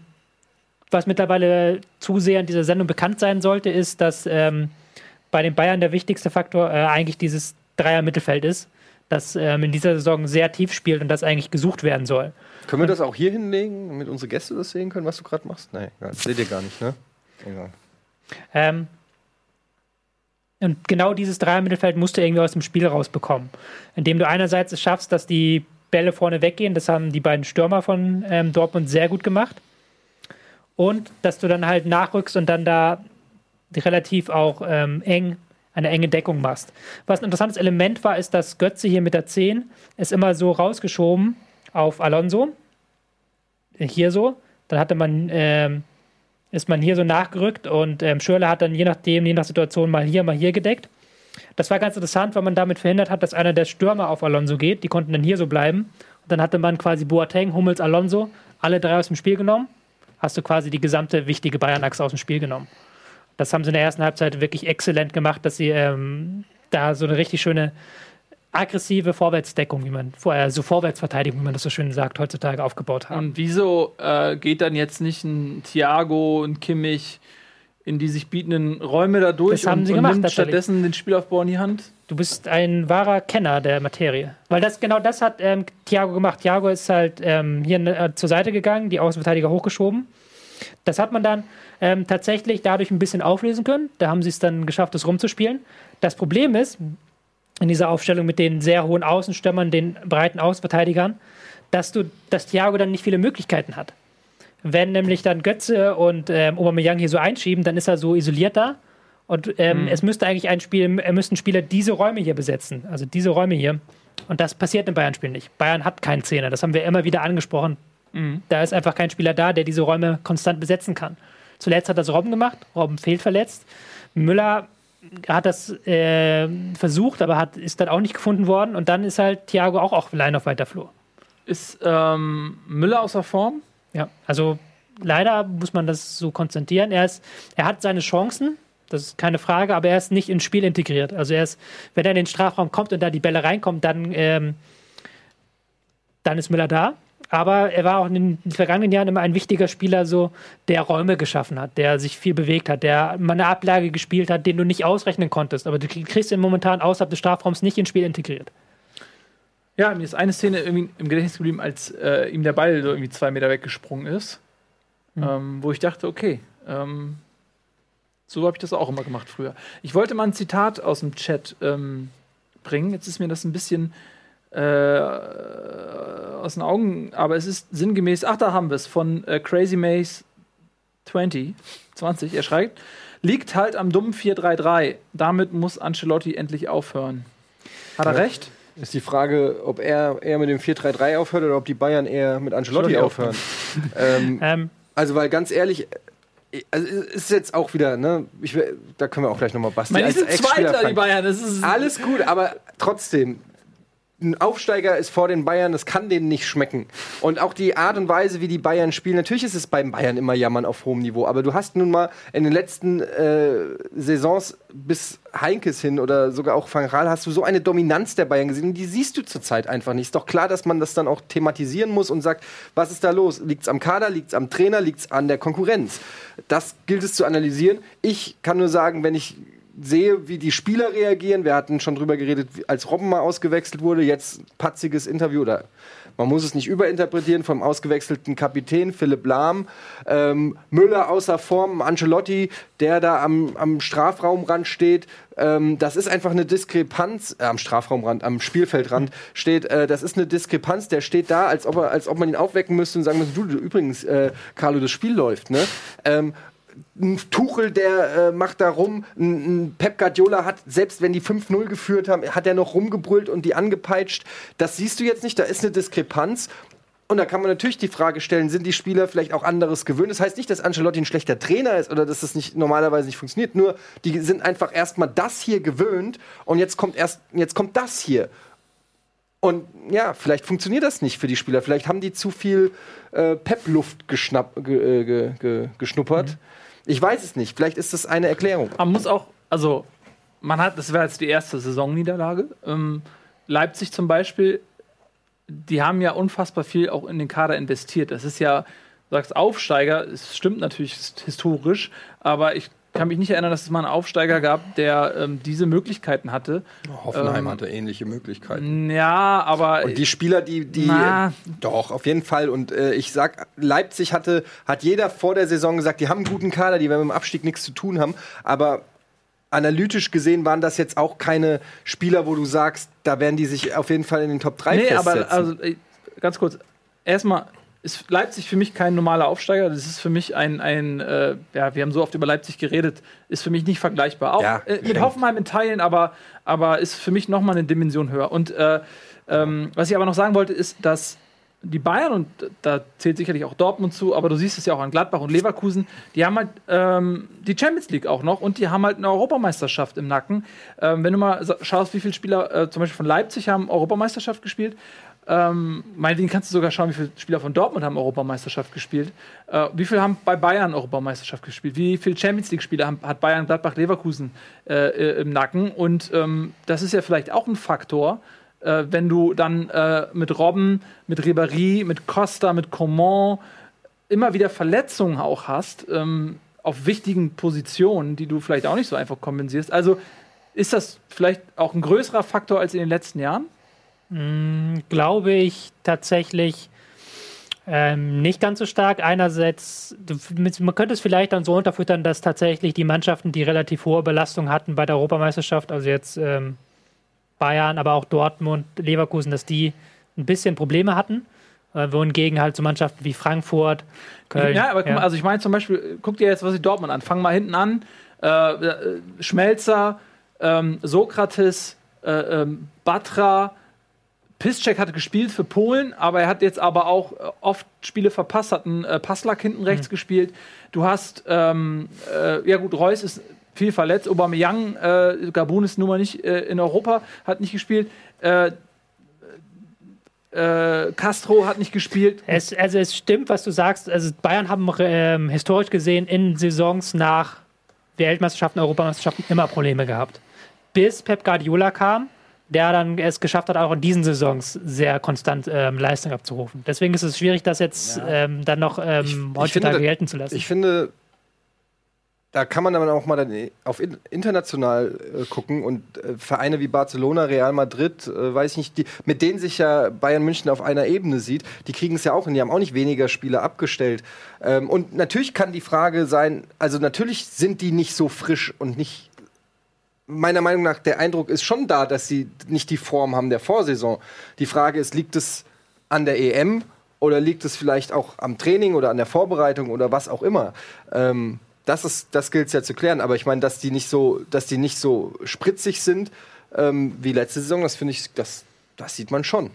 was mittlerweile zu sehr in dieser Sendung bekannt sein sollte, ist, dass ähm, bei den Bayern der wichtigste Faktor äh, eigentlich dieses Dreier-Mittelfeld ist, das ähm, in dieser Saison sehr tief spielt und das eigentlich gesucht werden soll. Können wir das auch hier hinlegen, damit unsere Gäste das sehen können, was du gerade machst? Nein, egal. seht ihr gar nicht, ne? Egal. Ähm, und genau dieses Dreier-Mittelfeld musst du irgendwie aus dem Spiel rausbekommen. Indem du einerseits es schaffst, dass die Bälle vorne weggehen, das haben die beiden Stürmer von ähm, Dortmund sehr gut gemacht. Und dass du dann halt nachrückst und dann da relativ auch ähm, eng eine enge Deckung machst. Was ein interessantes Element war, ist, dass Götze hier mit der 10 ist immer so rausgeschoben auf Alonso. Hier so. Dann hatte man ähm, ist man hier so nachgerückt und ähm, Schürrle hat dann je nachdem, je nach Situation mal hier, mal hier gedeckt. Das war ganz interessant, weil man damit verhindert hat, dass einer der Stürmer auf Alonso geht. Die konnten dann hier so bleiben. Und dann hatte man quasi Boateng, Hummels, Alonso, alle drei aus dem Spiel genommen. Hast du quasi die gesamte wichtige Bayern-Achse aus dem Spiel genommen. Das haben sie in der ersten Halbzeit wirklich exzellent gemacht, dass sie ähm, da so eine richtig schöne aggressive Vorwärtsdeckung, wie man vorher, so Vorwärtsverteidigung, wie man das so schön sagt, heutzutage aufgebaut haben. Und wieso äh, geht dann jetzt nicht ein Thiago, ein Kimmich in die sich bietenden Räume da durch Das haben und, sie und gemacht, nimmt tatsächlich. stattdessen den Spielaufbau in die Hand? Du bist ein wahrer Kenner der Materie. Weil das genau das hat ähm, Thiago gemacht. Thiago ist halt ähm, hier äh, zur Seite gegangen, die Außenverteidiger hochgeschoben. Das hat man dann ähm, tatsächlich dadurch ein bisschen auflösen können. Da haben sie es dann geschafft, das rumzuspielen. Das Problem ist, in dieser Aufstellung mit den sehr hohen Außenstürmern, den breiten Außenverteidigern, dass du, dass Thiago dann nicht viele Möglichkeiten hat. Wenn nämlich dann Götze und ähm, Aubameyang hier so einschieben, dann ist er so isoliert da. Und ähm, es müsste eigentlich ein Spiel, er müssten Spieler diese Räume hier besetzen, also diese Räume hier. Und das passiert im Bayern-Spiel nicht. Bayern hat keinen Zehner, das haben wir immer wieder angesprochen. Da ist einfach kein Spieler da, der diese Räume konstant besetzen kann. Zuletzt hat das Robben gemacht, Robben fehlt verletzt. Müller hat das äh, versucht, aber hat, ist dann auch nicht gefunden worden. Und dann ist halt Thiago auch, auch allein auf weiter Flur. Ist ähm, Müller außer Form? Ja, also leider muss man das so konzentrieren. Er, ist, er hat seine Chancen, das ist keine Frage, aber er ist nicht ins Spiel integriert. Also er ist, wenn er in den Strafraum kommt und da die Bälle reinkommen, dann, ähm, dann ist Müller da. Aber er war auch in den vergangenen Jahren immer ein wichtiger Spieler, so, der Räume geschaffen hat, der sich viel bewegt hat, der mal eine Ablage gespielt hat, den du nicht ausrechnen konntest. Aber du kriegst ihn momentan außerhalb des Strafraums nicht ins Spiel integriert. Ja, mir ist eine Szene irgendwie im Gedächtnis geblieben, als äh, ihm der Ball so irgendwie zwei Meter weggesprungen ist. Ähm, wo ich dachte, okay, ähm, so habe ich das auch immer gemacht früher. Ich wollte mal ein Zitat aus dem Chat ähm, bringen. Jetzt ist mir das ein bisschen äh, aus den Augen, aber es ist sinngemäß, ach, da haben wir es, von äh, Crazy Maze 20, 20. Er schreibt, liegt halt am dummen 4-3-3. Damit muss Ancelotti endlich aufhören. Hat er Ja. recht? Ist die Frage, ob er eher mit dem 4-3-3 aufhört oder ob die Bayern eher mit Ancelotti Ancelotti aufhören. ähm, Ähm, also, weil ganz ehrlich, äh, also es ist jetzt auch wieder, ne, ich, da können wir auch gleich nochmal Basti Man, die als sind Ex-Spieler Zweiter, die. Bayern. Das ist Alles gut, aber trotzdem. Ein Aufsteiger ist vor den Bayern, das kann denen nicht schmecken. Und auch die Art und Weise, wie die Bayern spielen, natürlich ist es beim Bayern immer Jammern auf hohem Niveau, aber du hast nun mal in den letzten äh, Saisons bis Heinkes hin oder sogar auch Van Gaal hast du so eine Dominanz der Bayern gesehen, und die siehst du zurzeit einfach nicht. Ist doch klar, dass man das dann auch thematisieren muss und sagt, was ist da los? Liegt's am Kader, liegt's am Trainer, liegt's an der Konkurrenz? Das gilt es zu analysieren. Ich kann nur sagen, wenn ich sehe, wie die Spieler reagieren. Wir hatten schon drüber geredet, als Robben mal ausgewechselt wurde. Jetzt patziges Interview oder man muss es nicht überinterpretieren vom ausgewechselten Kapitän Philipp Lahm. Ähm, Müller außer Form, Ancelotti, der da am, am Strafraumrand steht. Ähm, das ist einfach eine Diskrepanz, äh, am Strafraumrand, am Spielfeldrand steht, äh, das ist eine Diskrepanz, der steht da, als ob, er, als ob man ihn aufwecken müsste und sagen müsste, du, du übrigens, äh, Carlo, das Spiel läuft, ne? Ähm, ein Tuchel, der äh, macht da rum. Ein, ein Pep Guardiola hat, selbst wenn die 5-0 geführt haben, hat er noch rumgebrüllt und die angepeitscht. Das siehst du jetzt nicht, da ist eine Diskrepanz. Und da kann man natürlich die Frage stellen, sind die Spieler vielleicht auch anderes gewöhnt? Das heißt nicht, dass Ancelotti ein schlechter Trainer ist oder dass das nicht normalerweise nicht funktioniert. Nur die sind einfach erstmal das hier gewöhnt und jetzt kommt erst jetzt kommt das hier. Und ja, vielleicht funktioniert das nicht für die Spieler. Vielleicht haben die zu viel äh, Pep-Luft äh, ge, ge, geschnuppert. Ich weiß es nicht. Vielleicht ist das eine Erklärung. Man muss auch, also, man hat, das wäre jetzt die erste Saisonniederlage. Ähm, Leipzig zum Beispiel, die haben ja unfassbar viel auch in den Kader investiert. Das ist ja, du sagst Aufsteiger, es stimmt natürlich ist historisch, aber ich kann mich nicht erinnern, dass es mal einen Aufsteiger gab, der ähm, diese Möglichkeiten hatte. Hoffenheim Ähm, hatte ähnliche Möglichkeiten. Ja, aber Und die Spieler, die, die Na. doch, auf jeden Fall. Und äh, ich sag, Leipzig hatte, hat jeder vor der Saison gesagt, die haben einen guten Kader, die werden mit dem Abstieg nichts zu tun haben. Aber analytisch gesehen waren das jetzt auch keine Spieler, wo du sagst, da werden die sich auf jeden Fall in den Top 3 Nee, festsetzen. aber also äh, ganz kurz. Erstmal ist Leipzig für mich kein normaler Aufsteiger. Das ist für mich ein, ein äh, ja, wir haben so oft über Leipzig geredet, ist für mich nicht vergleichbar. Auch Ja, äh, mit. Hoffenheim in Teilen, aber, aber ist für mich noch mal eine Dimension höher. Und äh, ähm, was ich aber noch sagen wollte, ist, dass die Bayern, und da zählt sicherlich auch Dortmund zu, aber du siehst es ja auch an Gladbach und Leverkusen, die haben halt ähm, die Champions League auch noch und die haben halt eine Europameisterschaft im Nacken. Ähm, wenn du mal schaust, wie viele Spieler äh, zum Beispiel von Leipzig haben Europameisterschaft gespielt, ähm, meinetwegen kannst du sogar schauen, wie viele Spieler von Dortmund haben Europameisterschaft gespielt. Äh, wie viele haben bei Bayern Europameisterschaft gespielt? Wie viele Champions League-Spieler hat Bayern, Gladbach, Leverkusen äh, äh, im Nacken? Und ähm, das ist ja vielleicht auch ein Faktor, äh, wenn du dann äh, mit Robben, mit Ribéry, mit Costa, mit Coman immer wieder Verletzungen auch hast ähm, auf wichtigen Positionen, die du vielleicht auch nicht so einfach kompensierst. Also ist das vielleicht auch ein größerer Faktor als in den letzten Jahren? Glaube ich tatsächlich ähm, nicht ganz so stark. Einerseits, man könnte es vielleicht dann so unterfüttern, dass tatsächlich die Mannschaften, die relativ hohe Belastung hatten bei der Europameisterschaft, also jetzt ähm, Bayern, aber auch Dortmund, Leverkusen, dass die ein bisschen Probleme hatten. Äh, wohingegen halt so Mannschaften wie Frankfurt, Köln. Ja, aber guck mal, also ich meine zum Beispiel, äh, guck dir jetzt, was ich Dortmund an. Fang mal hinten an. Äh, äh, Schmelzer, ähm, Sokrates, äh, ähm, Batra, Piszczek hat gespielt für Polen, aber er hat jetzt aber auch äh, oft Spiele verpasst, hat einen äh, Passlack hinten rechts gespielt. Du hast, ähm, äh, ja gut, Reus ist viel verletzt, Aubameyang, äh, Gabun ist nun mal nicht äh, in Europa, hat nicht gespielt. Äh, Castro hat nicht gespielt. Es, also es stimmt, was du sagst. Also Bayern haben ähm, historisch gesehen in Saisons nach Weltmeisterschaften, Europameisterschaften immer Probleme gehabt. Bis Pep Guardiola kam, der dann es geschafft hat, auch in diesen Saisons sehr konstant ähm, Leistung abzurufen. Deswegen ist es schwierig, das jetzt ähm, dann noch ähm, Ich- ich heutzutage finde, gelten zu lassen. Ich finde, da kann man dann auch mal dann auf in, international äh, gucken und äh, Vereine wie Barcelona, Real Madrid, äh, weiß ich nicht, die, mit denen sich ja Bayern München auf einer Ebene sieht, die kriegen es ja auch hin, die haben auch nicht weniger Spiele abgestellt. Ähm, und natürlich kann die Frage sein, also natürlich sind die nicht so frisch und nicht meiner Meinung nach, der Eindruck ist schon da, dass sie nicht die Form haben der Vorsaison. Die Frage ist, liegt es an der EM oder liegt es vielleicht auch am Training oder an der Vorbereitung oder was auch immer? Ähm, das ist, das gilt es ja zu klären. Aber ich meine, dass die nicht so, dass die nicht so spritzig sind ähm, wie letzte Saison, das finde ich, das, das sieht man schon.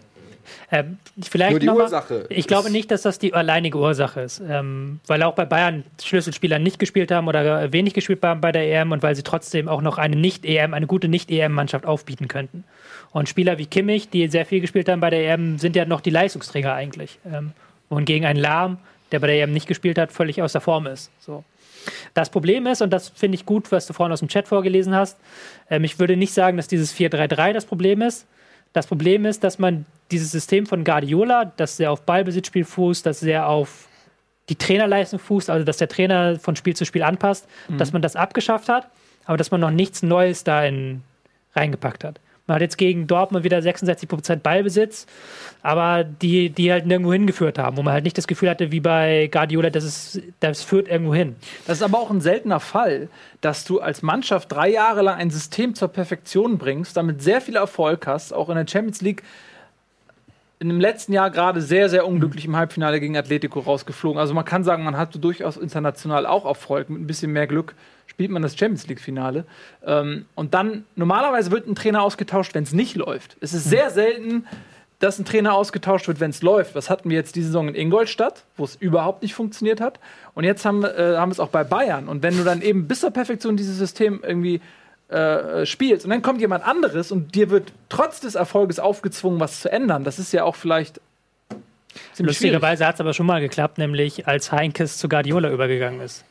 Ähm, vielleicht Nur die mal- Ursache Ich glaube nicht, dass das die alleinige Ursache ist. Ähm, weil auch bei Bayern Schlüsselspieler nicht gespielt haben oder wenig gespielt haben bei der EM und weil sie trotzdem auch noch eine Nicht-EM, eine gute Nicht-EM-Mannschaft aufbieten könnten. Und Spieler wie Kimmich, die sehr viel gespielt haben bei der EM, sind ja noch die Leistungsträger eigentlich. Ähm, wohingegen ein Lahm, der bei der EM nicht gespielt hat, völlig außer Form ist. So. Das Problem ist, und das finde ich gut, was du vorhin aus dem Chat vorgelesen hast, ähm, ich würde nicht sagen, dass dieses 4-3-3 das Problem ist. Das Problem ist, dass man dieses System von Guardiola, das sehr auf Ballbesitzspiel fußt, das sehr auf die Trainerleistung fußt, also dass der Trainer von Spiel zu Spiel anpasst, dass man das abgeschafft hat, aber dass man noch nichts Neues da in, reingepackt hat. Man hat jetzt gegen Dortmund wieder 66% Ballbesitz, aber die, die halt nirgendwo hingeführt haben, wo man halt nicht das Gefühl hatte, wie bei Guardiola, dass es, das führt irgendwo hin. Das ist aber auch ein seltener Fall, dass du als Mannschaft drei Jahre lang ein System zur Perfektion bringst, damit sehr viel Erfolg hast, auch in der Champions League in dem letzten Jahr gerade sehr, sehr unglücklich im Halbfinale gegen Atletico rausgeflogen. Also man kann sagen, man hatte durchaus international auch Erfolg. Mit ein bisschen mehr Glück spielt man das Champions League-Finale. Ähm, und dann, normalerweise wird ein Trainer ausgetauscht, wenn es nicht läuft. Es ist sehr selten, dass ein Trainer ausgetauscht wird, wenn es läuft. Was hatten wir jetzt diese Saison in Ingolstadt, wo es überhaupt nicht funktioniert hat. Und jetzt haben, äh, haben wir es auch bei Bayern. Und wenn du dann eben bis zur Perfektion dieses System irgendwie äh, spielst und dann kommt jemand anderes und dir wird trotz des Erfolges aufgezwungen, was zu ändern, das ist ja auch vielleicht. Lustigerweise hat es aber schon mal geklappt, nämlich als Heinkes zu Guardiola übergegangen ist.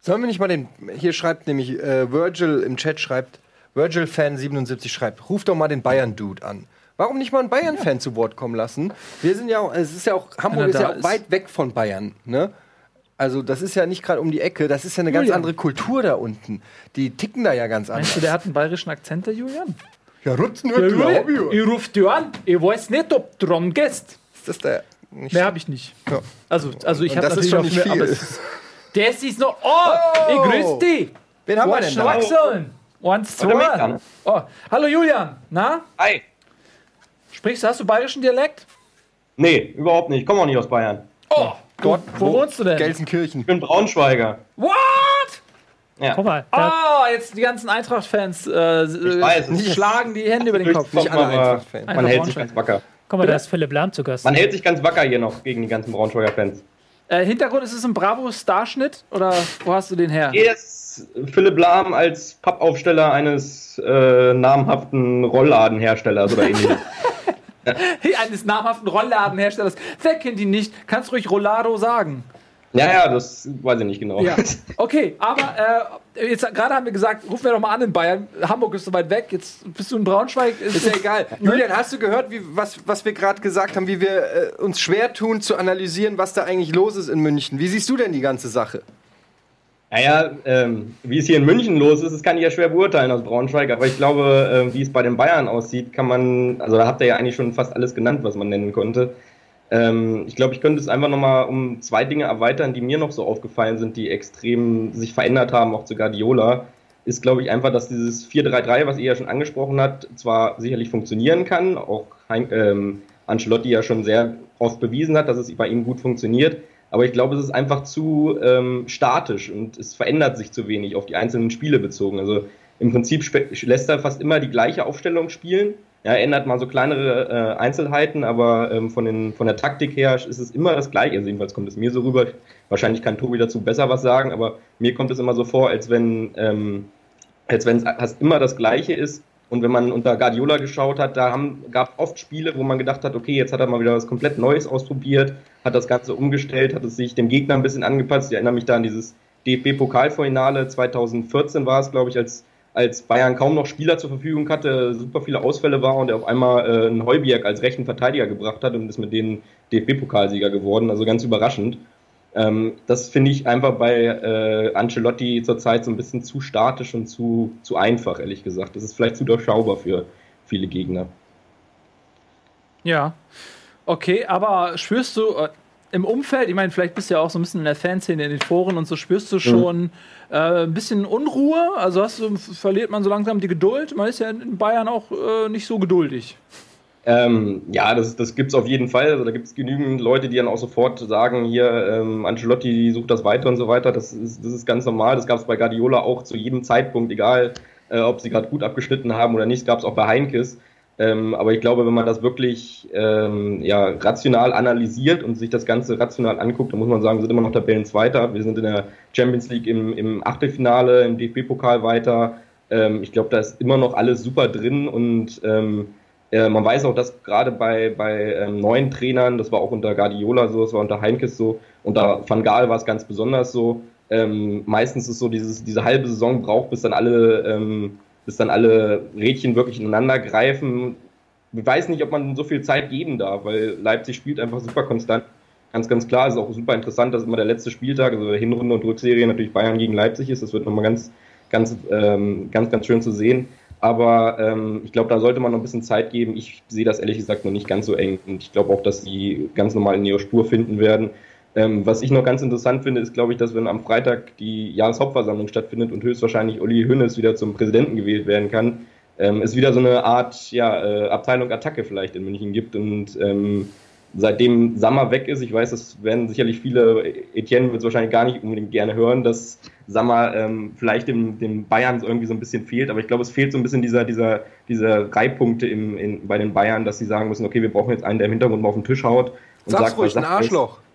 Sollen wir nicht mal den. Hier schreibt nämlich äh, Virgil im Chat schreibt, Virgil-Fan77 schreibt, ruf doch mal den Bayern-Dude an. Warum nicht mal einen Bayern-Fan zu Wort kommen lassen? Wir sind ja auch, es ist ja auch, Hamburg ist ja auch ist. weit weg von Bayern, ne? Also, das ist ja nicht gerade um die Ecke, das ist ja eine ganz Julian. andere Kultur da unten. Die ticken da ja ganz anders. Meinst du, der hat einen bayerischen Akzent, der Julian? Ja, Rutzen wird Ich ruf dir an, ich weiß nicht, ob du dran gehst. Ist das der. Nicht Mehr habe ich nicht. Ja. Also, also ich habe natürlich schon nicht mehr, viel. Das ist noch. Oh, ich grüß dich. Wen haben wir denn da? Schnackseln? Eins, zwei. Oh, hallo Julian. Na, Hi. sprichst du, hast du bayerischen Dialekt? Nee, überhaupt nicht. Ich komme auch nicht aus Bayern. Oh, dort. Wo, wohnst du denn? Gelsenkirchen. Ich bin Braunschweiger. What? Ja. Guck mal, da, Oh, jetzt die ganzen Eintracht-Fans äh, äh, schlagen die Hände über den Kopf. Nicht alle aber Eintracht-Fans. Man hält sich ganz wacker. guck mal, da ist Philipp Lahm zu Gast. Man hält sich ganz wacker hier noch gegen die ganzen Braunschweiger Fans. Äh, Hintergrund ist es ein Bravo-Starschnitt oder wo hast du den her? Hier ist Philipp Lahm als Pappaufsteller eines äh, namhaften Rollladenherstellers oder ähnliches. Eines namhaften Rollladenherstellers. Wer kennt ihn nicht? Kannst ruhig Rollado sagen. Ja, ja, das weiß ich nicht genau. Ja. Okay, aber äh, jetzt gerade haben wir gesagt, rufen wir doch mal an in Bayern. Hamburg ist so weit weg. Jetzt bist du in Braunschweig. Ist ja egal. Julian, hast du gehört, wie, was, was wir gerade gesagt haben, wie wir äh, uns schwer tun zu analysieren, was da eigentlich los ist in München? Wie siehst du denn die ganze Sache? Naja, ähm, wie es hier in München los ist, das kann ich ja schwer beurteilen aus Braunschweig, aber ich glaube, äh, wie es bei den Bayern aussieht, kann man, also da habt ihr ja eigentlich schon fast alles genannt, was man nennen konnte. Ähm, ich glaube, ich könnte es einfach nochmal um zwei Dinge erweitern, die mir noch so aufgefallen sind, die extrem sich verändert haben, auch zu Guardiola. Ist, glaube ich, einfach, dass dieses 4-3-3, was ihr ja schon angesprochen habt, zwar sicherlich funktionieren kann, auch ähm, Ancelotti ja schon sehr oft bewiesen hat, dass es bei ihm gut funktioniert, aber ich glaube, es ist einfach zu ähm, statisch und es verändert sich zu wenig auf die einzelnen Spiele bezogen. Also im Prinzip lässt er fast immer die gleiche Aufstellung spielen. Ja, er ändert mal so kleinere äh, Einzelheiten, aber ähm, von, den, von der Taktik her ist es immer das Gleiche. Also jedenfalls kommt es mir so rüber. Wahrscheinlich kann Tobi dazu besser was sagen, aber mir kommt es immer so vor, als wenn ähm, als wenn es immer das Gleiche ist. Und wenn man unter Guardiola geschaut hat, da gab oft Spiele, wo man gedacht hat, okay, jetzt hat er mal wieder was komplett Neues ausprobiert, hat das Ganze umgestellt, hat es sich dem Gegner ein bisschen angepasst. Ich erinnere mich da an dieses DFB-Pokalfinale 2014 war es, glaube ich, als, als Bayern kaum noch Spieler zur Verfügung hatte, super viele Ausfälle war und er auf einmal äh, einen Heuberg als rechten Verteidiger gebracht hat und ist mit denen DFB-Pokalsieger geworden. Also ganz überraschend. Ähm, das finde ich einfach bei äh, Ancelotti zurzeit so ein bisschen zu statisch und zu, zu einfach, ehrlich gesagt. Das ist vielleicht zu durchschaubar für viele Gegner. Ja. Okay, aber spürst du äh, im Umfeld, ich meine, vielleicht bist du ja auch so ein bisschen in der Fanszene, in den Foren und so, spürst du schon äh, ein bisschen Unruhe? Also hast verliert man so langsam die Geduld? Man ist ja in Bayern auch äh, nicht so geduldig. Ähm, ja, das, das gibt's auf jeden Fall. Also da gibt's genügend Leute, die dann auch sofort sagen, hier, ähm, Ancelotti sucht das weiter und so weiter. Das ist, das ist ganz normal. Das gab's bei Guardiola auch zu jedem Zeitpunkt, egal äh, ob sie gerade gut abgeschnitten haben oder nicht. Das gab's auch bei Heinkes. Ähm, aber ich glaube, wenn man das wirklich ähm, ja, rational analysiert und sich das Ganze rational anguckt, dann muss man sagen, wir sind immer noch Tabellenzweiter. Wir sind in der Champions League im, im Achtelfinale, im DFB-Pokal weiter. Ähm, ich glaube, da ist immer noch alles super drin und ähm, äh, man weiß auch, dass gerade bei, bei ähm, neuen Trainern, das war auch unter Guardiola so, das war unter Heinkes so, unter Van Gaal war es ganz besonders so, ähm, meistens ist so dieses, diese halbe Saison braucht, bis dann alle, bis dann alle Rädchen wirklich ineinander greifen. Ich weiß nicht, ob man so viel Zeit geben darf, weil Leipzig spielt einfach super konstant. Ganz, ganz klar, ist auch super interessant, dass immer der letzte Spieltag, also Hinrunde und Rückserie natürlich Bayern gegen Leipzig ist. Das wird nochmal ganz, ganz, ähm, ganz, ganz schön zu sehen. Aber ähm, ich glaube, da sollte man noch ein bisschen Zeit geben. Ich sehe das ehrlich gesagt noch nicht ganz so eng. Und ich glaube auch, dass die ganz normal in ihrer Spur finden werden. Ähm, was ich noch ganz interessant finde, ist, glaube ich, dass wenn am Freitag die Jahreshauptversammlung stattfindet und höchstwahrscheinlich Uli Hoeneß wieder zum Präsidenten gewählt werden kann, ähm, es wieder so eine Art ja, äh, Abteilung Attacke vielleicht in München gibt. Und ähm, seitdem Sammer weg ist, ich weiß, das werden sicherlich viele, Etienne wird es wahrscheinlich gar nicht unbedingt gerne hören, dass Sammer ähm, vielleicht dem, dem Bayern irgendwie so ein bisschen fehlt, aber ich glaube, es fehlt so ein bisschen dieser, dieser, dieser Reibpunkte im, in, bei den Bayern, dass sie sagen müssen, okay, wir brauchen jetzt einen, der im Hintergrund mal auf den Tisch haut und Sag's sagt, ruhig, was ein Sache ist.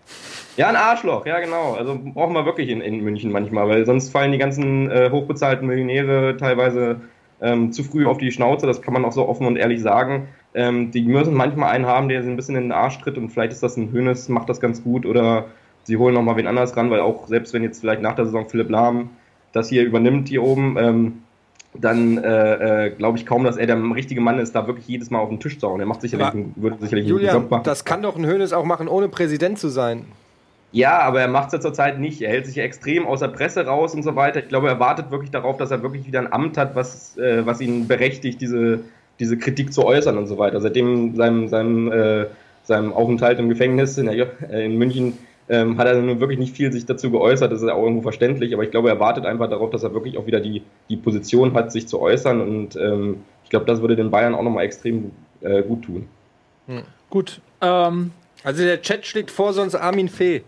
Ja, ein Arschloch, ja genau. Also brauchen wir wirklich in, in München manchmal, weil sonst fallen die ganzen äh, hochbezahlten Millionäre teilweise ähm, zu früh auf die Schnauze, das kann man auch so offen und ehrlich sagen. Ähm, die müssen manchmal einen haben, der sie ein bisschen in den Arsch tritt und vielleicht ist das ein Hönes, macht das ganz gut oder sie holen nochmal wen anders ran, weil auch selbst wenn jetzt vielleicht nach der Saison Philipp Lahm das hier übernimmt hier oben, ähm, dann äh, äh, glaube ich kaum, dass er der richtige Mann ist, da wirklich jedes Mal auf den Tisch zu hauen. Er macht sicherlich, einen, würde sicherlich einen guten Julian, Job machen. das kann doch ein Hönes auch machen, ohne Präsident zu sein. Ja, aber er macht es ja zurzeit nicht. Er hält sich ja extrem aus der Presse raus und so weiter. Ich glaube, er wartet wirklich darauf, dass er wirklich wieder ein Amt hat, was, äh, was ihn berechtigt, diese, diese Kritik zu äußern und so weiter. Seitdem seinem, seinem, äh, seinem Aufenthalt im Gefängnis in, der, äh, in München ähm, hat er nun wirklich nicht viel sich dazu geäußert. Das ist auch irgendwo verständlich, aber ich glaube, er wartet einfach darauf, dass er wirklich auch wieder die, die Position hat, sich zu äußern. Und ähm, ich glaube, das würde den Bayern auch nochmal extrem äh, gut tun. Gut. Ähm, Also der Chat schlägt vor, sonst Armin Fee.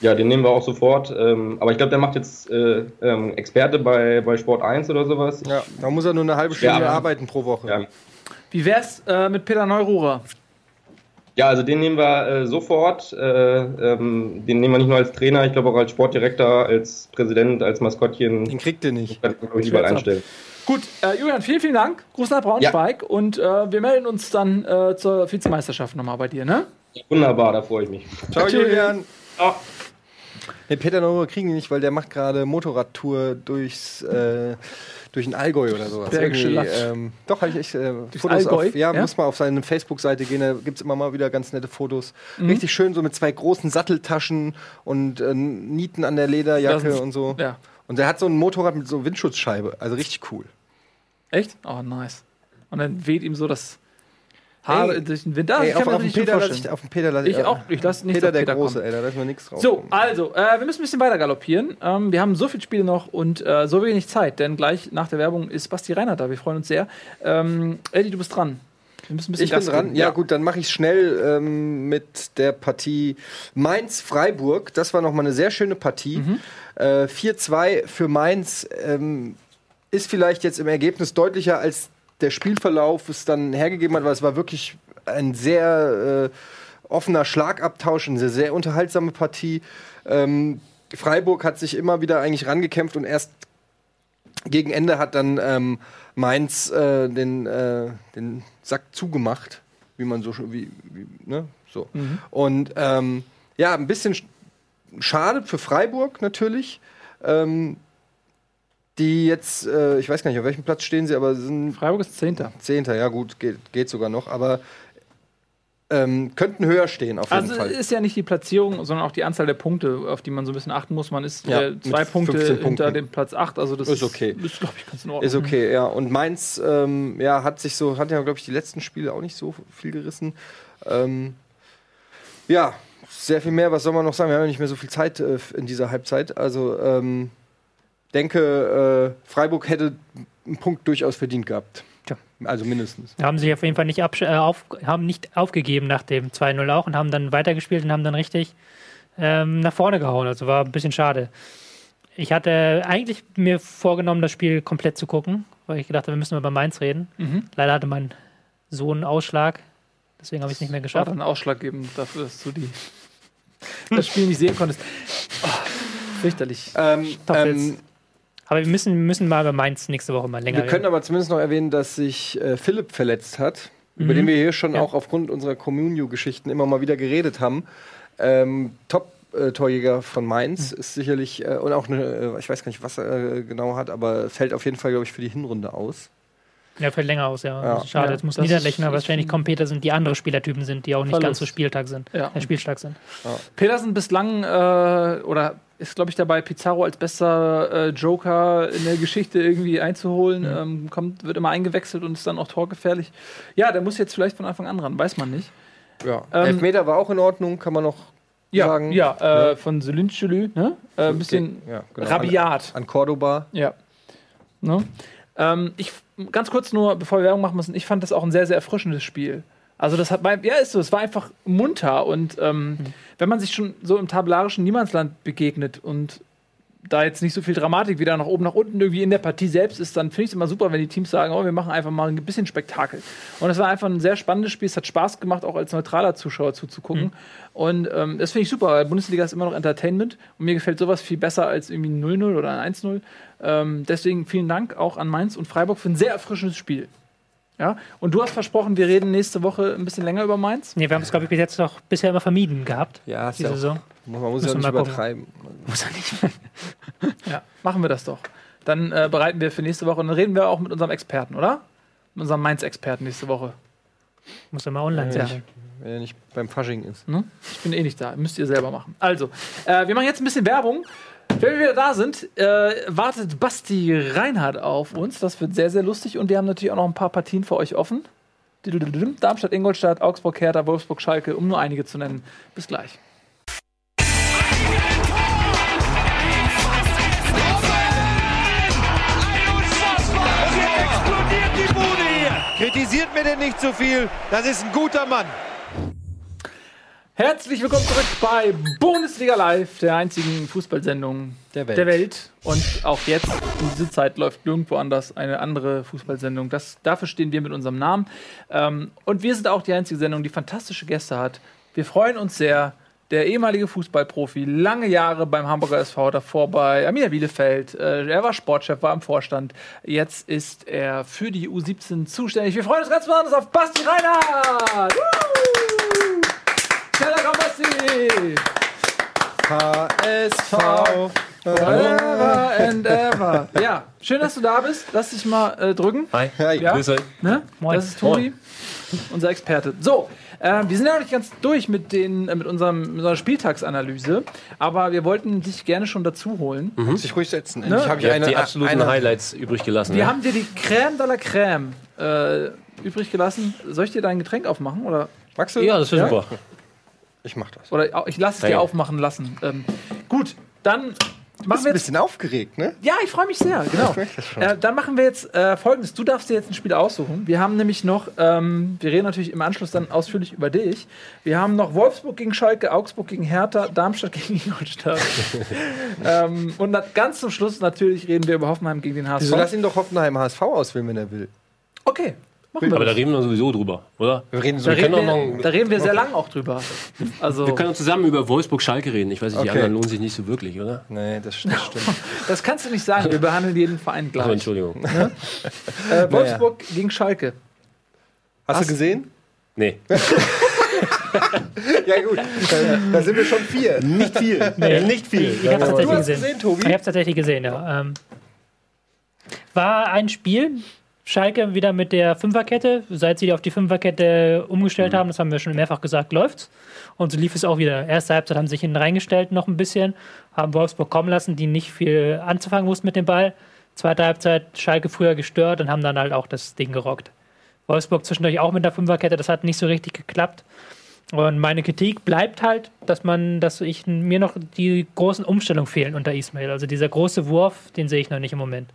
Ja, den nehmen wir auch sofort. Ähm, aber ich glaube, der macht jetzt äh, ähm, Experte bei, bei Sport 1 oder sowas. Ja, da muss er nur eine halbe Stunde aber- arbeiten pro Woche. Ja. wie wär's äh, mit Peter Neururer? Ja, also den nehmen wir äh, sofort. Äh, ähm, den nehmen wir nicht nur als Trainer, ich glaube auch als Sportdirektor, als Präsident, als Maskottchen. Den kriegt ihr nicht. Kann ich, überall einstellen. Gut, äh, Julian, vielen, vielen Dank. Gruß nach Braunschweig und äh, wir melden uns dann äh, zur Vizemeisterschaft nochmal bei dir, ne? Wunderbar, da freue ich mich. Ciao. Julian. Ciao. Den Peter Neururer kriegen die nicht, weil der macht gerade Motorradtour durchs äh, durch den Allgäu oder sowas. Irgendwie, ähm, doch, habe ich echt äh, Fotos Allgäu? auf. Ja, Ja? muss mal auf seine Facebook-Seite gehen, da gibt es immer mal wieder ganz nette Fotos. Mhm. Richtig schön, so mit zwei großen Satteltaschen und äh, Nieten an der Lederjacke ist- und so. Ja. Und der hat so ein Motorrad mit so Windschutzscheibe, also richtig cool. Echt? Oh, nice. Und dann weht ihm so das Haar Ey, durch den Wind. Ah, Ey, ich kann auf, auf, das den Peter lass ich, auf den Peter lass Ich auch. Ich lasse nichts Peter der Peter Große, kommen. ey, da lassen wir nichts drauf. So, also, äh, wir müssen ein bisschen weiter galoppieren. Ähm, wir haben so viele Spiele noch und äh, so wenig Zeit, denn gleich nach der Werbung ist Basti Reinhardt da. Wir freuen uns sehr. Ähm, Eddie, du bist dran. Wir müssen ein bisschen Ich bin dran. geben. Ja, gut, dann mache ich schnell ähm, mit der Partie Mainz-Freiburg. Das war nochmal eine sehr schöne Partie. Äh, 4-2 für Mainz ähm, ist vielleicht jetzt im Ergebnis deutlicher, als der Spielverlauf es dann hergegeben hat, weil es war wirklich ein sehr äh, offener Schlagabtausch, eine sehr, sehr unterhaltsame Partie. Ähm, Freiburg hat sich immer wieder eigentlich rangekämpft und erst gegen Ende hat dann ähm, Mainz äh, den, äh, den Sack zugemacht, wie man so schon, wie, wie ne? so. Und ähm, ja, ein bisschen sch- schade für Freiburg natürlich. Ähm, die jetzt, äh, ich weiß gar nicht, auf welchem Platz stehen sie, aber sind Freiburg ist Zehnter. Zehnter, ja gut, geht, geht sogar noch, aber ähm, könnten höher stehen auf jeden Also Fall. ist ja nicht die Platzierung, sondern auch die Anzahl der Punkte, auf die man so ein bisschen achten muss. Man ist Ja, äh, zwei Punkte 15 hinter Punkten. dem Platz 8. Also das Ist okay. Ist, glaube ich, ganz in Ordnung. Ist okay, ja. Und Mainz, ähm, ja, hat sich so, hat ja, glaube ich, die letzten Spiele auch nicht so viel gerissen. Ähm, ja, sehr viel mehr. Was soll man noch sagen? Wir haben ja nicht mehr so viel Zeit äh, in dieser Halbzeit. Also, ähm, denke, äh, Freiburg hätte einen Punkt durchaus verdient gehabt. Tja. Also mindestens. Haben sich auf jeden Fall nicht, äh, auf, haben nicht aufgegeben nach dem 2-0 auch und haben dann weitergespielt und haben dann richtig ähm, nach vorne gehauen. Also war ein bisschen schade. Ich hatte eigentlich mir vorgenommen, das Spiel komplett zu gucken, weil ich gedacht habe, wir müssen über Mainz reden. Mhm. Leider hatte mein Sohn einen Ausschlag, deswegen habe ich es nicht mehr war geschafft. dann ausschlaggebend dafür, dass du die, das Spiel nicht sehen konntest. Oh, fürchterlich. Ähm, ähm. Aber wir müssen, müssen mal über Mainz nächste Woche mal länger wir können aber zumindest noch erwähnen, dass sich äh, Philipp verletzt hat, über Mhm. den wir hier schon Ja. auch aufgrund unserer Communio-Geschichten immer mal wieder geredet haben. Ähm, Top-Torjäger von Mainz Mhm. ist sicherlich, äh, und auch eine, äh, ich weiß gar nicht, was er äh, genau hat, aber fällt auf jeden Fall, glaube ich, für die Hinrunde aus. Ja, fällt länger aus, ja. Ja. Schade, Ja, jetzt muss das Niederlechner wahrscheinlich kommen. Peter sind die andere Spielertypen sind, die auch nicht Verlust. ganz so spieltag sind, Ja. äh, spielstark sind. Petersen bislang äh, oder ist, glaube ich, dabei, Pizarro als bester äh, Joker in der Geschichte irgendwie einzuholen. Ähm, kommt, wird immer eingewechselt und ist dann auch torgefährlich. Ja, der muss jetzt vielleicht von Anfang an ran, weiß man nicht. Ja. Ähm, Elfmeter war auch in Ordnung, kann man noch Ja, sagen. ja, äh, von Selinchelü, ne? Äh, ein bisschen ja, genau. rabiat. An, an Cordoba. Ja. Ne? Ähm, ich ganz kurz nur, bevor wir Werbung machen müssen, ich fand das auch ein sehr, sehr erfrischendes Spiel. Also das hat bei, ja ist so, es war einfach munter und ähm, wenn man sich schon so im tabellarischen Niemandsland begegnet und da jetzt nicht so viel Dramatik wieder nach oben, nach unten irgendwie in der Partie selbst ist, dann finde ich es immer super, wenn die Teams sagen, oh, wir machen einfach mal ein bisschen Spektakel. Und es war einfach ein sehr spannendes Spiel. Es hat Spaß gemacht, auch als neutraler Zuschauer zuzugucken. Und ähm, das finde ich super, weil Bundesliga ist immer noch Entertainment und mir gefällt sowas viel besser als irgendwie ein 0-0 oder ein 1-0. Ähm, deswegen vielen Dank auch an Mainz und Freiburg für ein sehr erfrischendes Spiel. Ja, und du hast versprochen, wir reden nächste Woche ein bisschen länger über Mainz. Nee, wir haben es, glaube ich, bis jetzt noch bisher immer vermieden gehabt. Ja, ist die ja auch, Saison. man muss Müssen ja nicht übertreiben. Muss er nicht. Ja, machen wir das doch. Dann äh, bereiten wir für nächste Woche und dann reden wir auch mit unserem Experten, oder? Mit unserem Mainz-Experten nächste Woche. Muss er mal online Ja. sein. Wenn er nicht beim Fasching ist. Ne? Ich bin eh nicht da. Müsst ihr selber machen. Also, äh, wir machen jetzt ein bisschen Werbung. Wenn wir wieder da sind, äh, wartet Basti Reinhardt auf uns. Das wird sehr, sehr lustig. Und wir haben natürlich auch noch ein paar Partien für euch offen. Darmstadt, Ingolstadt, Augsburg, Hertha, Wolfsburg, Schalke, um nur einige zu nennen. Bis gleich. Kritisiert mir denn nicht zu viel. Das ist ein guter Mann. Herzlich willkommen zurück bei Bundesliga Live, der einzigen Fußballsendung Der Welt. der Welt. Und auch jetzt, in dieser Zeit, läuft nirgendwo anders eine andere Fußballsendung. Das, dafür stehen wir mit unserem Namen. Ähm, und wir sind auch die einzige Sendung, die fantastische Gäste hat. Wir freuen uns sehr. Der ehemalige Fußballprofi, lange Jahre beim Hamburger SV, davor bei Arminia Bielefeld. Äh, er war Sportchef, war im Vorstand. Jetzt ist er für die U17 zuständig. Wir freuen uns ganz besonders auf Basti Reinhardt. Woo! Schneller komm, Basti! HSV. Forever and ever. Ja, schön, dass du da bist. Lass dich mal äh, drücken. Hi, Hi. Ja. grüß euch. Ne? Moin. Das ist Tobi, unser Experte. So, äh, wir sind ja noch nicht ganz durch mit, den, äh, mit, unserem, mit unserer Spieltagsanalyse, aber wir wollten dich gerne schon dazu holen. Muss ich ruhig setzen. Ne? Endlich habe ich eine, die absoluten eine Highlights übrig gelassen. Wir ne? haben dir die Crème de la Crème äh, übrig gelassen. Soll ich dir dein Getränk aufmachen? Oder, Magst du? ja, das ist Ja? super. Ich mach das. oder ich lasse es dir aufmachen lassen. Ähm, gut, dann Du machen bist wir ein bisschen aufgeregt, ne? Ja, ich freue mich sehr, genau. Ich merke das schon. Äh, dann machen wir jetzt äh, folgendes: Du darfst dir jetzt ein Spiel aussuchen. Wir haben nämlich noch, ähm, wir reden natürlich im Anschluss dann ausführlich über dich. Wir haben noch Wolfsburg gegen Schalke, Augsburg gegen Hertha, Darmstadt gegen Ingolstadt. ähm, und ganz zum Schluss natürlich reden wir über Hoffenheim gegen den HSV. Wieso lass ihn doch Hoffenheim HSV auswählen, wenn er will? okay, machen wir Aber da reden wir sowieso drüber, oder? Wir reden so. Da reden, können wir, noch- da reden wir sehr lang auch drüber. Also, Wir können auch zusammen über Wolfsburg-Schalke reden. Ich weiß nicht, die Okay. anderen lohnen sich nicht so wirklich, oder? Nee, das, das stimmt. das kannst du nicht sagen. Wir behandeln jeden Verein gleich. Entschuldigung. Äh, Wolfsburg gegen Schalke. Hast Hast- du gesehen? Nee. Ja, gut. Da, sind wir schon vier. Nicht viel. Nee. Nicht viel. Ich habe es tatsächlich Du hast gesehen. gesehen, Tobi? Ich habe es tatsächlich gesehen, ja. Ähm, war ein Spiel. Schalke wieder mit der Fünferkette. Seit sie auf die Fünferkette umgestellt haben, das haben wir schon mehrfach gesagt, läuft's. Und so lief es auch wieder. Erste Halbzeit haben sie sich hinten reingestellt noch ein bisschen, haben Wolfsburg kommen lassen, die nicht viel anzufangen wussten mit dem Ball. Zweite Halbzeit Schalke früher gestört und haben dann halt auch das Ding gerockt. Wolfsburg zwischendurch auch mit der Fünferkette, das hat nicht so richtig geklappt. Und meine Kritik bleibt halt, dass man, dass ich mir noch die großen Umstellungen fehlen unter Ismail. Also dieser große Wurf, den sehe ich noch nicht im Moment.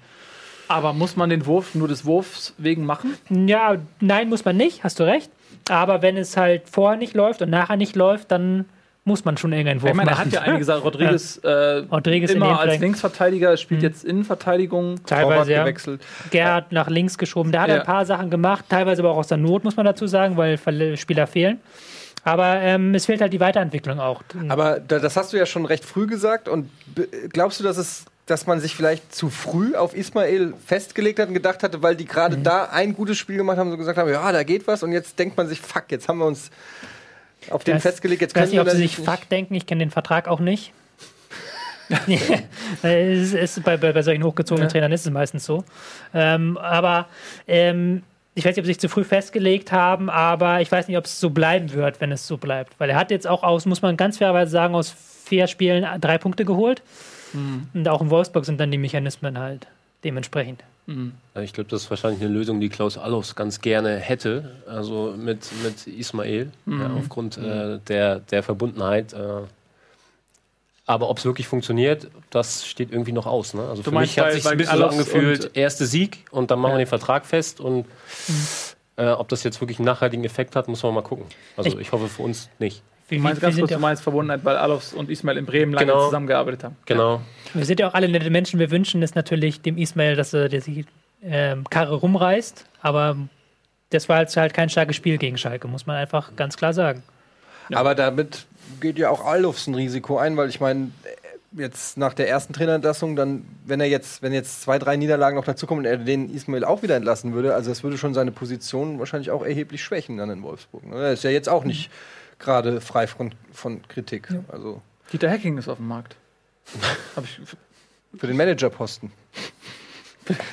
Aber muss man den Wurf nur des Wurfs wegen machen? Ja, nein, muss man nicht, hast du recht. Aber wenn es halt vorher nicht läuft und nachher nicht läuft, dann muss man schon irgendeinen Wurf Ich meine, er machen. hat ja einige gesagt, Rodriguez, äh, Rodriguez immer als Flank. Linksverteidiger, spielt jetzt Innenverteidigung. Teilweise ja. gewechselt. Gerhard nach links geschoben. Der hat Ja. ein paar Sachen gemacht, teilweise aber auch aus der Not, muss man dazu sagen, weil Spieler fehlen. Aber ähm, es fehlt halt die Weiterentwicklung auch. Aber da, das hast du ja schon recht früh gesagt. Und glaubst du, dass es dass man sich vielleicht zu früh auf Ismail festgelegt hat und gedacht hatte, weil die gerade Mhm. da ein gutes Spiel gemacht haben, so gesagt haben, ja, da geht was und jetzt denkt man sich, fuck, jetzt haben wir uns auf den weiß- festgelegt, jetzt Ich weiß können nicht, ob sie das sich fuck denken, ich kenne den Vertrag auch nicht. es ist, bei, bei, bei solchen hochgezogenen Ja. Trainern ist es meistens so. Ähm, aber ähm, ich weiß nicht, ob sie sich zu früh festgelegt haben, aber ich weiß nicht, ob es so bleiben wird, wenn es so bleibt. Weil er hat jetzt auch aus, muss man ganz fairerweise sagen, aus vier Spielen drei Punkte geholt. Mhm. Und auch in Wolfsburg sind dann die Mechanismen halt dementsprechend. Also Ich glaube, das ist wahrscheinlich eine Lösung, die Klaus Allofs ganz gerne hätte. Also mit, mit Ismail, ja, aufgrund äh, der, der Verbundenheit. Äh, Aber ob es wirklich funktioniert, das steht irgendwie noch aus. Ne? Also für meinst, mich hat sich ein bisschen so angefühlt, und- erste Sieg und dann machen Ja. wir den Vertrag fest und äh, ob das jetzt wirklich einen nachhaltigen Effekt hat, muss man mal gucken. Also ich, hoffe für uns nicht. Wir, Du meinst ganz sind kurz, ja, du meinst Verbundenheit, weil Alofs und Ismail in Bremen lange Genau. zusammengearbeitet haben. Genau. wir sind ja auch alle nette Menschen. Wir wünschen es natürlich dem Ismail, dass er der die ähm, Karre rumreißt. Aber das war jetzt halt kein starkes Spiel gegen Schalke, muss man einfach ganz klar sagen. Aber damit geht ja auch Alofs ein Risiko ein, weil ich meine, jetzt nach der ersten Trainerentlassung, dann, wenn er jetzt, wenn jetzt zwei, drei Niederlagen noch dazukommen und er den Ismail auch wieder entlassen würde, also das würde schon seine Position wahrscheinlich auch erheblich schwächen dann in Wolfsburg. Ne? Er ist ja jetzt auch nicht gerade frei von, von Kritik. Also Dieter Hacking ist auf dem Markt. Hab ich, für den Managerposten.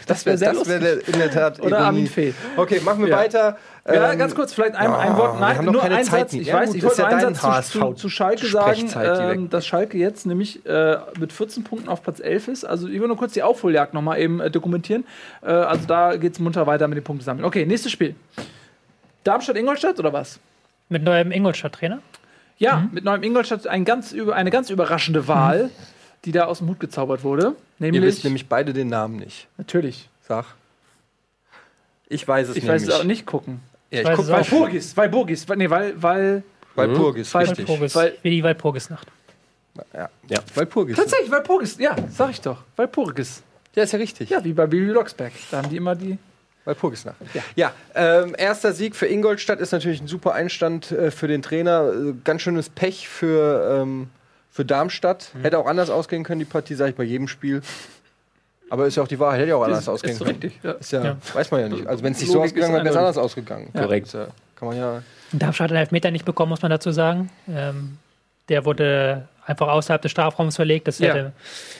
das wäre sehr das lustig. wäre in der Tat Oder Ironie. Armin Fee. Okay, machen wir Ja. weiter. Ja, Ähm, ganz kurz, vielleicht ein, ein ah, Wort. wir Nein, haben noch nur keine ein Zeit Satz. Ich Ja, weiß, gut, ich ist wollte ja nur einen dein Satz zu, zu, HSV zu Schalke sagen, ähm, dass Schalke jetzt nämlich äh, mit 14 Punkten auf Platz 11 ist. Also ich will nur kurz die Aufholjagd nochmal eben äh, dokumentieren. Äh, also da geht es munter weiter mit den Punkten sammeln. Okay, nächstes Spiel. Darmstadt-Ingolstadt oder was? Mit neuem Ingolstadt-Trainer. Ja, mit neuem Ingolstadt ein ganz, eine ganz überraschende Wahl, die da aus dem Hut gezaubert wurde. Ihr Nämlich, wisst nämlich beide den Namen nicht. natürlich. Sag. Ich weiß es Ich weiß nämlich. es auch nicht gucken. Ja, ich weiß guck es bei auch. Walpurgis, Walpurgis, nee, weil, weil, Weil Purgis, Weil richtig. Walpurgis, Weil- wie die Walpurgisnacht. Ja. Ja. Walpurgis. tatsächlich Walpurgis, ja, sag ich doch, Walpurgis. Ja, ist ja richtig. Ja, wie bei Bibi Blocksberg. Da haben die immer die. Walpurgisnacht. Ja. Ja, ähm, erster Sieg für Ingolstadt ist natürlich ein super Einstand äh, für den Trainer. Äh, ganz schönes Pech für, ähm, für Darmstadt. Mhm. Hätte auch anders ausgehen können, die Partie, sage ich bei jedem Spiel. Aber ist ja auch die Wahrheit, hätte ja auch anders ist, ausgehen ist können. richtig. Ja. Ist ja, Ja. weiß man ja nicht. Also wenn es nicht so ausgegangen wäre, wäre es anders ausgegangen. Korrekt. Ist ja, kann man ja. Darmstadt hat einen Elfmeter nicht bekommen, muss man dazu sagen. Ähm, der wurde einfach außerhalb des Strafraums verlegt. Das Ja. hätte,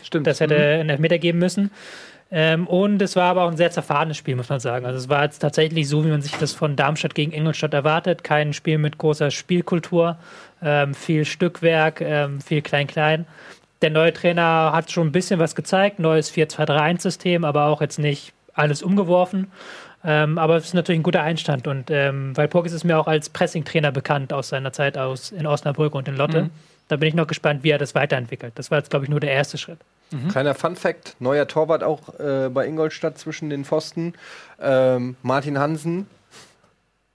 Stimmt. das hätte einen Elfmeter geben müssen. Ähm, und es war aber auch ein sehr zerfahrenes Spiel, muss man sagen. Also es war jetzt tatsächlich so, wie man sich das von Darmstadt gegen Ingolstadt erwartet. Kein Spiel mit großer Spielkultur, ähm, viel Stückwerk, ähm, viel Klein-Klein. Der neue Trainer hat schon ein bisschen was gezeigt, neues 4-2-3-1-System, aber auch jetzt nicht alles umgeworfen. Ähm, aber es ist natürlich ein guter Einstand. Und ähm, weil Pogis ist mir auch als Pressing-Trainer bekannt aus seiner Zeit aus in Osnabrück und in Lotte. Mhm. Da bin ich noch gespannt, wie er das weiterentwickelt. Das war jetzt, glaube ich, nur der erste Schritt. Kleiner Fun-Fact: Neuer Torwart auch äh, bei Ingolstadt zwischen den Pfosten. Ähm, Martin Hansen.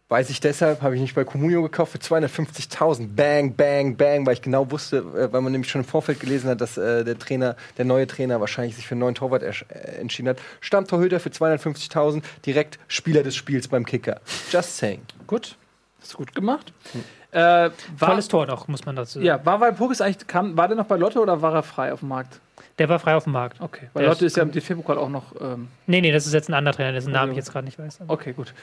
Weiß ich deshalb, habe ich nicht bei Comunio gekauft für 250.000. Bang, bang, bang, weil ich genau wusste, äh, weil man nämlich schon im Vorfeld gelesen hat, dass äh, der Trainer, der neue Trainer wahrscheinlich sich für einen neuen Torwart äh, entschieden hat. Stammtorhüter für 250.000, direkt Spieler des Spiels beim Kicker. Just saying. Gut. Hast du gut gemacht. Äh, war, Tolles Tor noch, muss man dazu sagen. ja, war Walpurgis eigentlich, kam, war der noch bei Lotte oder war er frei auf dem Markt? Der war frei auf dem Markt. Okay. Weil Der Lotte ist- ist ja im DFB-Pokal auch noch. Ähm, Nee, nee, das ist jetzt ein anderer Trainer, dessen Namen ich jetzt gerade nicht weiß. okay, gut.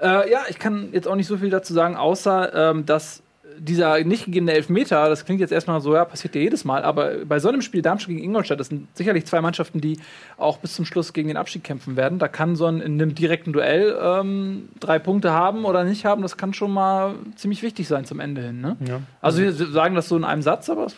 Äh, ja, ich kann jetzt auch nicht so viel dazu sagen, außer ähm, dass dieser nicht gegebene Elfmeter, das klingt jetzt erstmal so, ja, passiert ja jedes Mal, aber bei so einem Spiel Darmstadt gegen Ingolstadt, das sind sicherlich zwei Mannschaften, die auch bis zum Schluss gegen den Abstieg kämpfen werden. Da kann so ein in einem direkten Duell ähm, drei Punkte haben oder nicht haben, das kann schon mal ziemlich wichtig sein zum Ende hin. Ne? Ja. Also wir sagen das so in einem Satz, aber es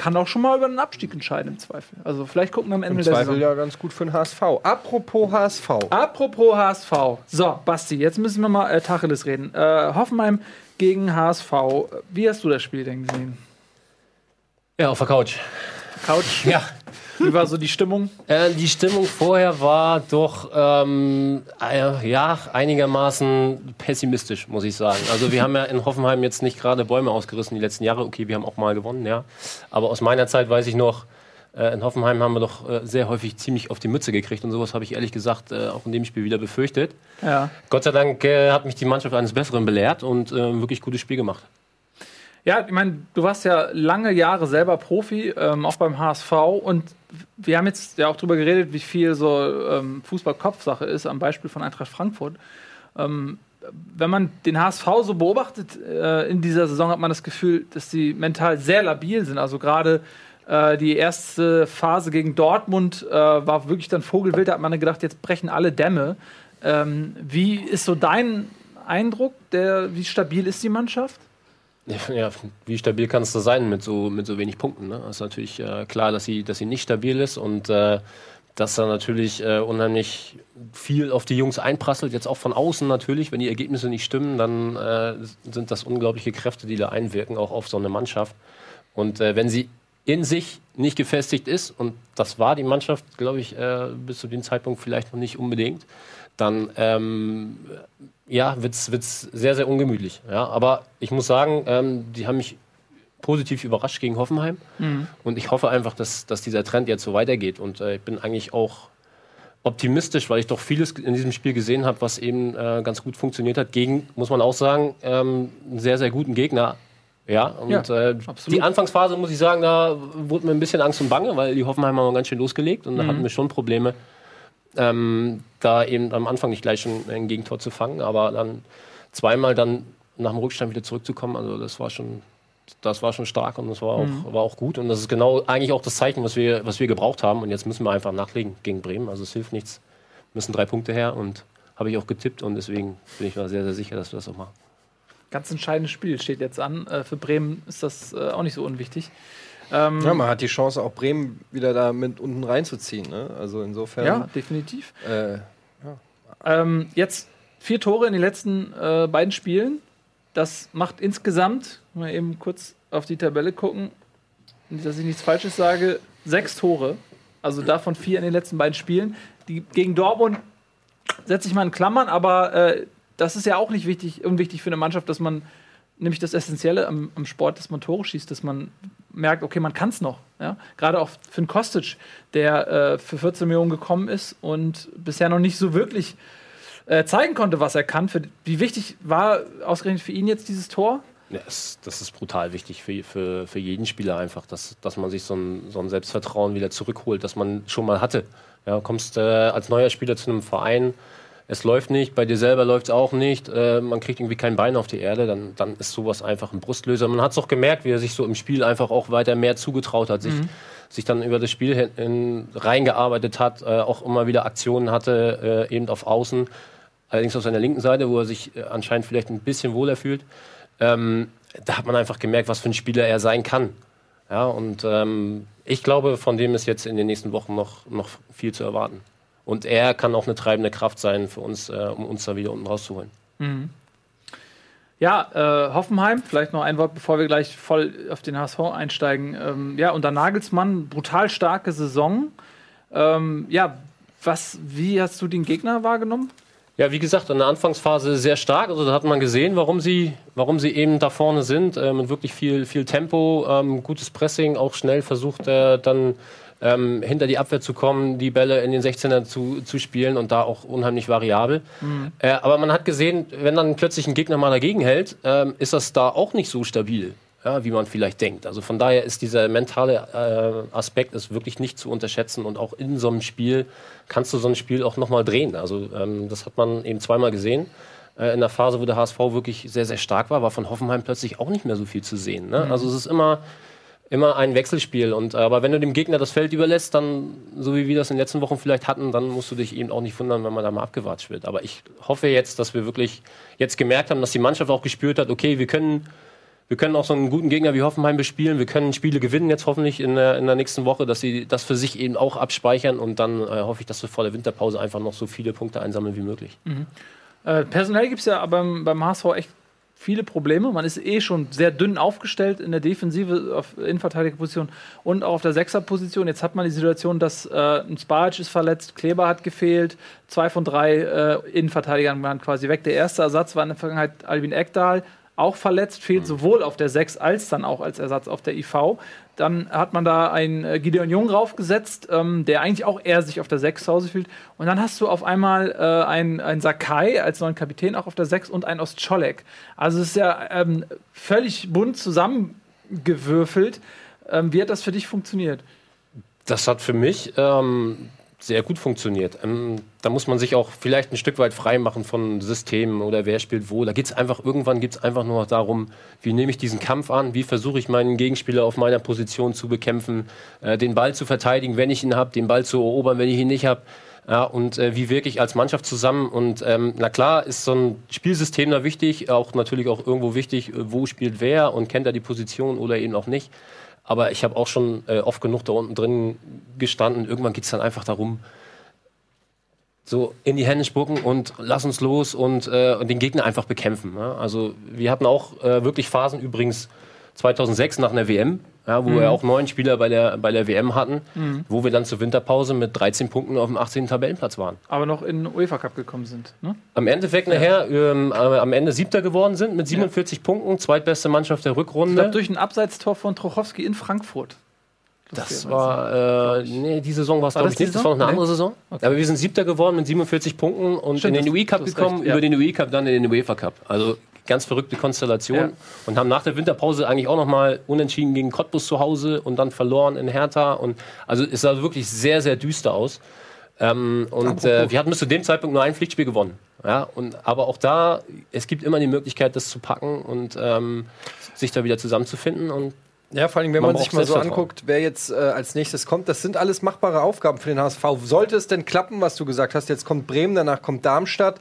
kann auch schon mal über einen Abstieg entscheiden im Zweifel. Also vielleicht gucken wir am Ende Im der Zweifel Saison. ja ganz gut für den HSV. Apropos HSV. Apropos HSV. So, Basti, jetzt müssen wir mal äh, Tacheles reden. Äh, Hoffenheim gegen HSV. Wie hast du das Spiel denn gesehen? Ja, auf der Couch. Couch? Ja. Wie war so die Stimmung? Äh, die Stimmung vorher war doch ähm, äh, ja einigermaßen pessimistisch, muss ich sagen. Also wir haben ja in Hoffenheim jetzt nicht gerade Bäume ausgerissen die letzten Jahre. Okay, wir haben auch mal gewonnen, ja. Aber aus meiner Zeit weiß ich noch, äh, in Hoffenheim haben wir doch äh, sehr häufig ziemlich auf die Mütze gekriegt und sowas habe ich ehrlich gesagt äh, auch in dem Spiel wieder befürchtet. Ja. Gott sei Dank äh, hat mich die Mannschaft eines Besseren belehrt und äh, wirklich gutes Spiel gemacht. Ja, ich meine, du warst ja lange Jahre selber Profi, ähm, auch beim HSV. Und wir haben jetzt ja auch drüber geredet, wie viel so ähm, Fußball-Kopfsache ist, am Beispiel von Eintracht Frankfurt. Ähm, wenn man den HSV so beobachtet äh, in dieser Saison, hat man das Gefühl, dass sie mental sehr labil sind. Also gerade äh, die erste Phase gegen Dortmund äh, war wirklich dann Vogelwild. Da hat man gedacht, jetzt brechen alle Dämme. Ähm, wie ist so dein Eindruck? Der, wie stabil ist die Mannschaft? Ja, wie stabil kann es da sein mit so, mit so wenig Punkten? Ne? Ist natürlich äh, klar, dass sie, dass sie nicht stabil ist und äh, dass da natürlich äh, unheimlich viel auf die Jungs einprasselt, jetzt auch von außen natürlich. Wenn die Ergebnisse nicht stimmen, dann äh, sind das unglaubliche Kräfte, die da einwirken, auch auf so eine Mannschaft. Und äh, wenn sie in sich nicht gefestigt ist, und das war die Mannschaft, glaube ich, äh, bis zu dem Zeitpunkt vielleicht noch nicht unbedingt, dann ähm, ja, wird es sehr, sehr ungemütlich. Ja? Aber ich muss sagen, ähm, die haben mich positiv überrascht gegen Hoffenheim. Und ich hoffe einfach, dass, dass dieser Trend jetzt so weitergeht. Und äh, ich bin eigentlich auch optimistisch, weil ich doch vieles in diesem Spiel gesehen habe, was eben äh, ganz gut funktioniert hat. Gegen, muss man auch sagen, ähm, einen sehr, sehr guten Gegner. Ja, und Ja, äh, absolut. die Anfangsphase, muss ich sagen, da wurde mir ein bisschen Angst und Bange, weil die Hoffenheimer haben ganz schön losgelegt und da hatten wir schon Probleme, ähm, da eben am Anfang nicht gleich schon ein Gegentor zu fangen, aber dann zweimal dann nach dem Rückstand wieder zurückzukommen, also das war schon, das war schon stark und das war auch, war auch gut und das ist genau eigentlich auch das Zeichen, was wir, was wir gebraucht haben und jetzt müssen wir einfach nachlegen gegen Bremen, also es hilft nichts, müssen drei Punkte her und habe ich auch getippt und deswegen bin ich mir sehr, sehr sicher, dass wir das auch machen. Ganz entscheidendes Spiel steht jetzt an. Äh, für Bremen ist das äh, auch nicht so unwichtig. Ähm, Ja, man hat die Chance, auch Bremen wieder da mit unten reinzuziehen. Ne? Also insofern. ja, definitiv. Äh, Ähm, jetzt vier Tore in den letzten äh, beiden Spielen. Das macht insgesamt, mal eben kurz auf die Tabelle gucken, dass ich nichts Falsches sage, sechs Tore. Also davon vier in den letzten beiden Spielen. Die gegen Dortmund setze ich mal in Klammern, aber äh, das ist ja auch nicht wichtig, unwichtig für eine Mannschaft, dass man nämlich das Essentielle am, am Sport, dass man Tore schießt, dass man merkt, okay, man kann es noch. Ja? Gerade auch für einen Kostic, der äh, für 14 Millionen gekommen ist und bisher noch nicht so wirklich äh, zeigen konnte, was er kann. Für, wie wichtig war ausgerechnet für ihn jetzt dieses Tor? Ja, es, das ist brutal wichtig für, für, für jeden Spieler einfach, dass, dass man sich so ein, so ein Selbstvertrauen wieder zurückholt, das man schon mal hatte. Ja, kommst äh, als neuer Spieler zu einem Verein, es läuft nicht, bei dir selber läuft es auch nicht, äh, man kriegt irgendwie kein Bein auf die Erde, dann, dann ist sowas einfach ein Brustlöser. Man hat es auch gemerkt, wie er sich so im Spiel einfach auch weiter mehr zugetraut hat, sich, sich dann über das Spiel hin, in, reingearbeitet hat, äh, auch immer wieder Aktionen hatte, äh, eben auf Außen, allerdings auf seiner linken Seite, wo er sich äh, anscheinend vielleicht ein bisschen wohler fühlt ähm, da hat man einfach gemerkt, was für ein Spieler er sein kann. Ja, und ähm, ich glaube, von dem ist jetzt in den nächsten Wochen noch, noch viel zu erwarten. Und er kann auch eine treibende Kraft sein für uns, äh, um uns da wieder unten rauszuholen. Ja, äh, Hoffenheim, vielleicht noch ein Wort, bevor wir gleich voll auf den HSV einsteigen. Ähm, ja, unter Nagelsmann, brutal starke Saison. Ähm, ja, was, wie hast du den Gegner wahrgenommen? Ja, wie gesagt, in der Anfangsphase sehr stark. Also da hat man gesehen, warum sie, warum sie eben da vorne sind. Äh, mit wirklich viel, viel Tempo, ähm, gutes Pressing, auch schnell versucht er dann ähm, hinter die Abwehr zu kommen, die Bälle in den 16er zu, zu spielen und da auch unheimlich variabel. Äh, aber man hat gesehen, wenn dann plötzlich ein Gegner mal dagegen hält, ähm, ist das da auch nicht so stabil. Ja, wie man vielleicht denkt. Also von daher ist dieser mentale äh, Aspekt ist wirklich nicht zu unterschätzen und auch in so einem Spiel kannst du so ein Spiel auch nochmal drehen. Also ähm, das hat man eben zweimal gesehen. Äh, in der Phase, wo der HSV wirklich sehr, sehr stark war, war von Hoffenheim plötzlich auch nicht mehr so viel zu sehen. Ne? Also es ist immer, immer ein Wechselspiel. Und, äh, aber wenn du dem Gegner das Feld überlässt, dann, so wie wir das in den letzten Wochen vielleicht hatten, dann musst du dich eben auch nicht wundern, wenn man da mal abgewatscht wird. Aber ich hoffe jetzt, dass wir wirklich jetzt gemerkt haben, dass die Mannschaft auch gespürt hat, okay, wir können wir können auch so einen guten Gegner wie Hoffenheim bespielen. Wir können Spiele gewinnen jetzt hoffentlich in der, in der nächsten Woche, dass sie das für sich eben auch abspeichern. Und dann äh, hoffe ich, dass wir vor der Winterpause einfach noch so viele Punkte einsammeln wie möglich. Äh, personell gibt es ja beim, beim HSV echt viele Probleme. Man ist eh schon sehr dünn aufgestellt in der Defensive, auf Innenverteidigerposition und auch auf der Sechserposition. Jetzt hat man die Situation, dass äh, ein Sparic ist verletzt, Kleber hat gefehlt, zwei von drei äh, Innenverteidigern waren quasi weg. Der erste Ersatz war in der Vergangenheit Albin Ekdal, auch verletzt, fehlt sowohl auf der 6 als dann auch als Ersatz auf der IV. Dann hat man da einen äh, Gideon Jung draufgesetzt, ähm, der eigentlich auch eher sich auf der 6 zu Hause fühlt. Und dann hast du auf einmal äh, einen, einen Sakai als neuen Kapitän auch auf der 6 und einen Ostscholek. Also es ist ja ähm, völlig bunt zusammengewürfelt. Ähm, wie hat das für dich funktioniert? Das hat für mich ähm, sehr gut funktioniert. Ähm, da muss man sich auch vielleicht ein Stück weit frei machen von Systemen oder wer spielt wo. Da geht es einfach, irgendwann geht es einfach nur noch darum, wie nehme ich diesen Kampf an, wie versuche ich meinen Gegenspieler auf meiner Position zu bekämpfen, äh, den Ball zu verteidigen, wenn ich ihn habe, den Ball zu erobern, wenn ich ihn nicht habe. Ja, und äh, wie wirke ich als Mannschaft zusammen? Und ähm, na klar ist so ein Spielsystem da wichtig, auch natürlich auch irgendwo wichtig, äh, wo spielt wer und kennt er die Position oder eben auch nicht. Aber ich habe auch schon äh, oft genug da unten drin gestanden. Irgendwann geht es dann einfach darum, so in die Hände spucken und lass uns los und, äh, und den Gegner einfach bekämpfen. Ne? Also wir hatten auch äh, wirklich Phasen übrigens 2006 nach einer WM, ja, wo wir auch neun Spieler bei der, bei der WM hatten, wo wir dann zur Winterpause mit 13 Punkten auf dem 18. Tabellenplatz waren. Aber noch in den UEFA Cup gekommen sind. Ne? Am Endeffekt nachher ähm, äh, am Ende Siebter geworden sind mit 47 Punkten, zweitbeste Mannschaft der Ich glaube, Rückrunde. durch ein Abseitstor von Trochowski in Frankfurt. Das war, äh, nee, die Saison war es, glaube das ich, nicht. Das war noch eine Saison? andere Saison. Aber wir sind Siebter geworden mit 47 Punkten und Stimmt, in den das- UI Cup gekommen, recht, ja. über den UI Cup dann in den UEFA Cup. Also ganz verrückte Konstellation. Ja. Und haben nach der Winterpause eigentlich auch nochmal unentschieden gegen Cottbus zu Hause und dann verloren in Hertha. Und also es sah wirklich sehr, sehr düster aus. Ähm, und äh, wir hatten bis zu dem Zeitpunkt nur ein Pflichtspiel gewonnen. Ja, und, aber auch da, es gibt immer die Möglichkeit, das zu packen und ähm, sich da wieder zusammenzufinden. Und Ja, vor allem, wenn Man man, sich mal so anguckt, wer jetzt äh, als nächstes kommt, das sind alles machbare Aufgaben für den HSV. Sollte es denn klappen, was du gesagt hast, jetzt kommt Bremen, danach kommt Darmstadt,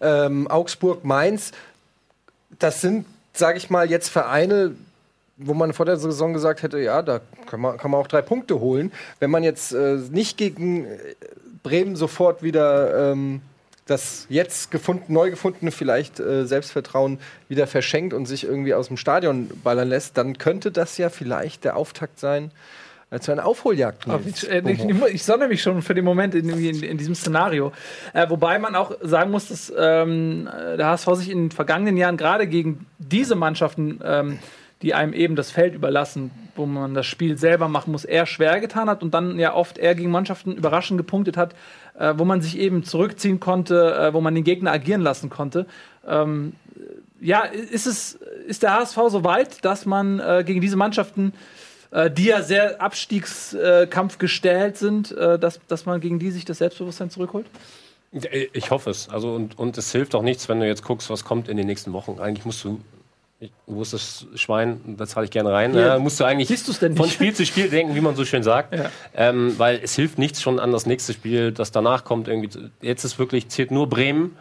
ähm, Augsburg, Mainz. Das sind, sage ich mal, jetzt Vereine, wo man vor der Saison gesagt hätte, ja, da kann man, kann man auch drei Punkte holen. Wenn man jetzt äh, nicht gegen äh, Bremen sofort wieder ähm, das jetzt gefunden, neu gefundene vielleicht äh, Selbstvertrauen wieder verschenkt und sich irgendwie aus dem Stadion ballern lässt, dann könnte das ja vielleicht der Auftakt sein zu einer Aufholjagd. Nils Ich, äh, ich sonne mich schon für den Moment in, in, in diesem Szenario. Äh, wobei man auch sagen muss, dass ähm, äh, der HSV sich in den vergangenen Jahren gerade gegen diese Mannschaften, ähm, die einem eben das Feld überlassen, wo man das Spiel selber machen muss, eher schwer getan hat und dann ja oft eher gegen Mannschaften überraschend gepunktet hat, äh, wo man sich eben zurückziehen konnte, äh, wo man den Gegner agieren lassen konnte. Ähm, ja, ist es ist der HSV so weit, dass man äh, gegen diese Mannschaften äh, die ja sehr Abstiegskampf gestellt sind, äh, dass, dass man gegen die sich das Selbstbewusstsein zurückholt? Ich hoffe es. Also und, und es hilft auch nichts, wenn du jetzt guckst, was kommt in den nächsten Wochen. Eigentlich musst du, ich, wo ist das Schwein? Da zahle ich gerne rein. Ja, musst du eigentlich von Spiel zu Spiel denken, wie man so schön sagt. Ja. Ähm, weil es hilft nichts schon an das nächste Spiel, das danach kommt. Irgendwie. Jetzt ist wirklich, zählt nur Bremen.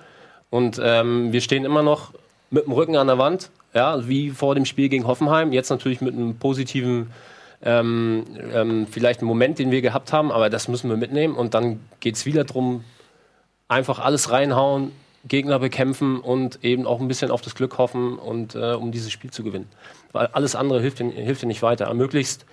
Und ähm, wir stehen immer noch mit dem Rücken an der Wand, ja, wie vor dem Spiel gegen Hoffenheim. Jetzt natürlich mit einem positiven ähm, ähm, vielleicht einen Moment, den wir gehabt haben, aber das müssen wir mitnehmen. Und dann geht es wieder darum, einfach alles reinhauen, Gegner bekämpfen und eben auch ein bisschen auf das Glück hoffen und äh, um dieses Spiel zu gewinnen. Weil alles andere hilft dir, hilft nicht weiter. Möglichst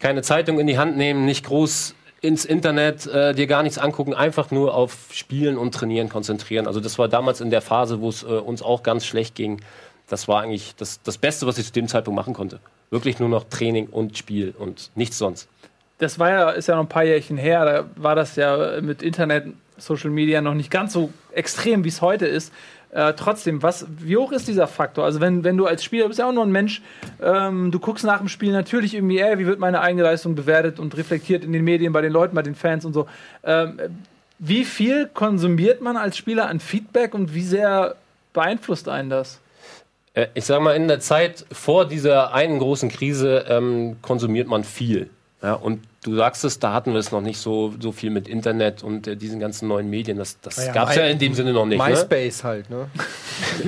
keine Zeitung in die Hand nehmen, nicht groß ins Internet, äh, dir gar nichts angucken, einfach nur auf Spielen und Trainieren konzentrieren. Also das war damals in der Phase, wo es äh, uns auch ganz schlecht ging. Das war eigentlich das, das Beste, was ich zu dem Zeitpunkt machen konnte. Wirklich nur noch Training und Spiel und nichts sonst. Das war ja, ist ja noch ein paar Jährchen her, da war das ja mit Internet, Social Media noch nicht ganz so extrem, wie es heute ist. Äh, trotzdem, was, wie hoch ist dieser Faktor? Also, wenn, wenn du als Spieler, bist ja auch nur ein Mensch, ähm, du guckst nach dem Spiel natürlich irgendwie, ey, wie wird meine eigene Leistung bewertet und reflektiert in den Medien, bei den Leuten, bei den Fans und so. Ähm, wie viel konsumiert man als Spieler an Feedback und wie sehr beeinflusst einen das? Äh, Ich sage mal, in der Zeit vor dieser einen großen Krise ähm, konsumiert man viel. Ja, und du sagst es, da hatten wir es noch nicht so, so viel mit Internet und äh, diesen ganzen neuen Medien. Das, das Ja, gab es ja in dem Sinne noch nicht. Ne? MySpace halt, ne?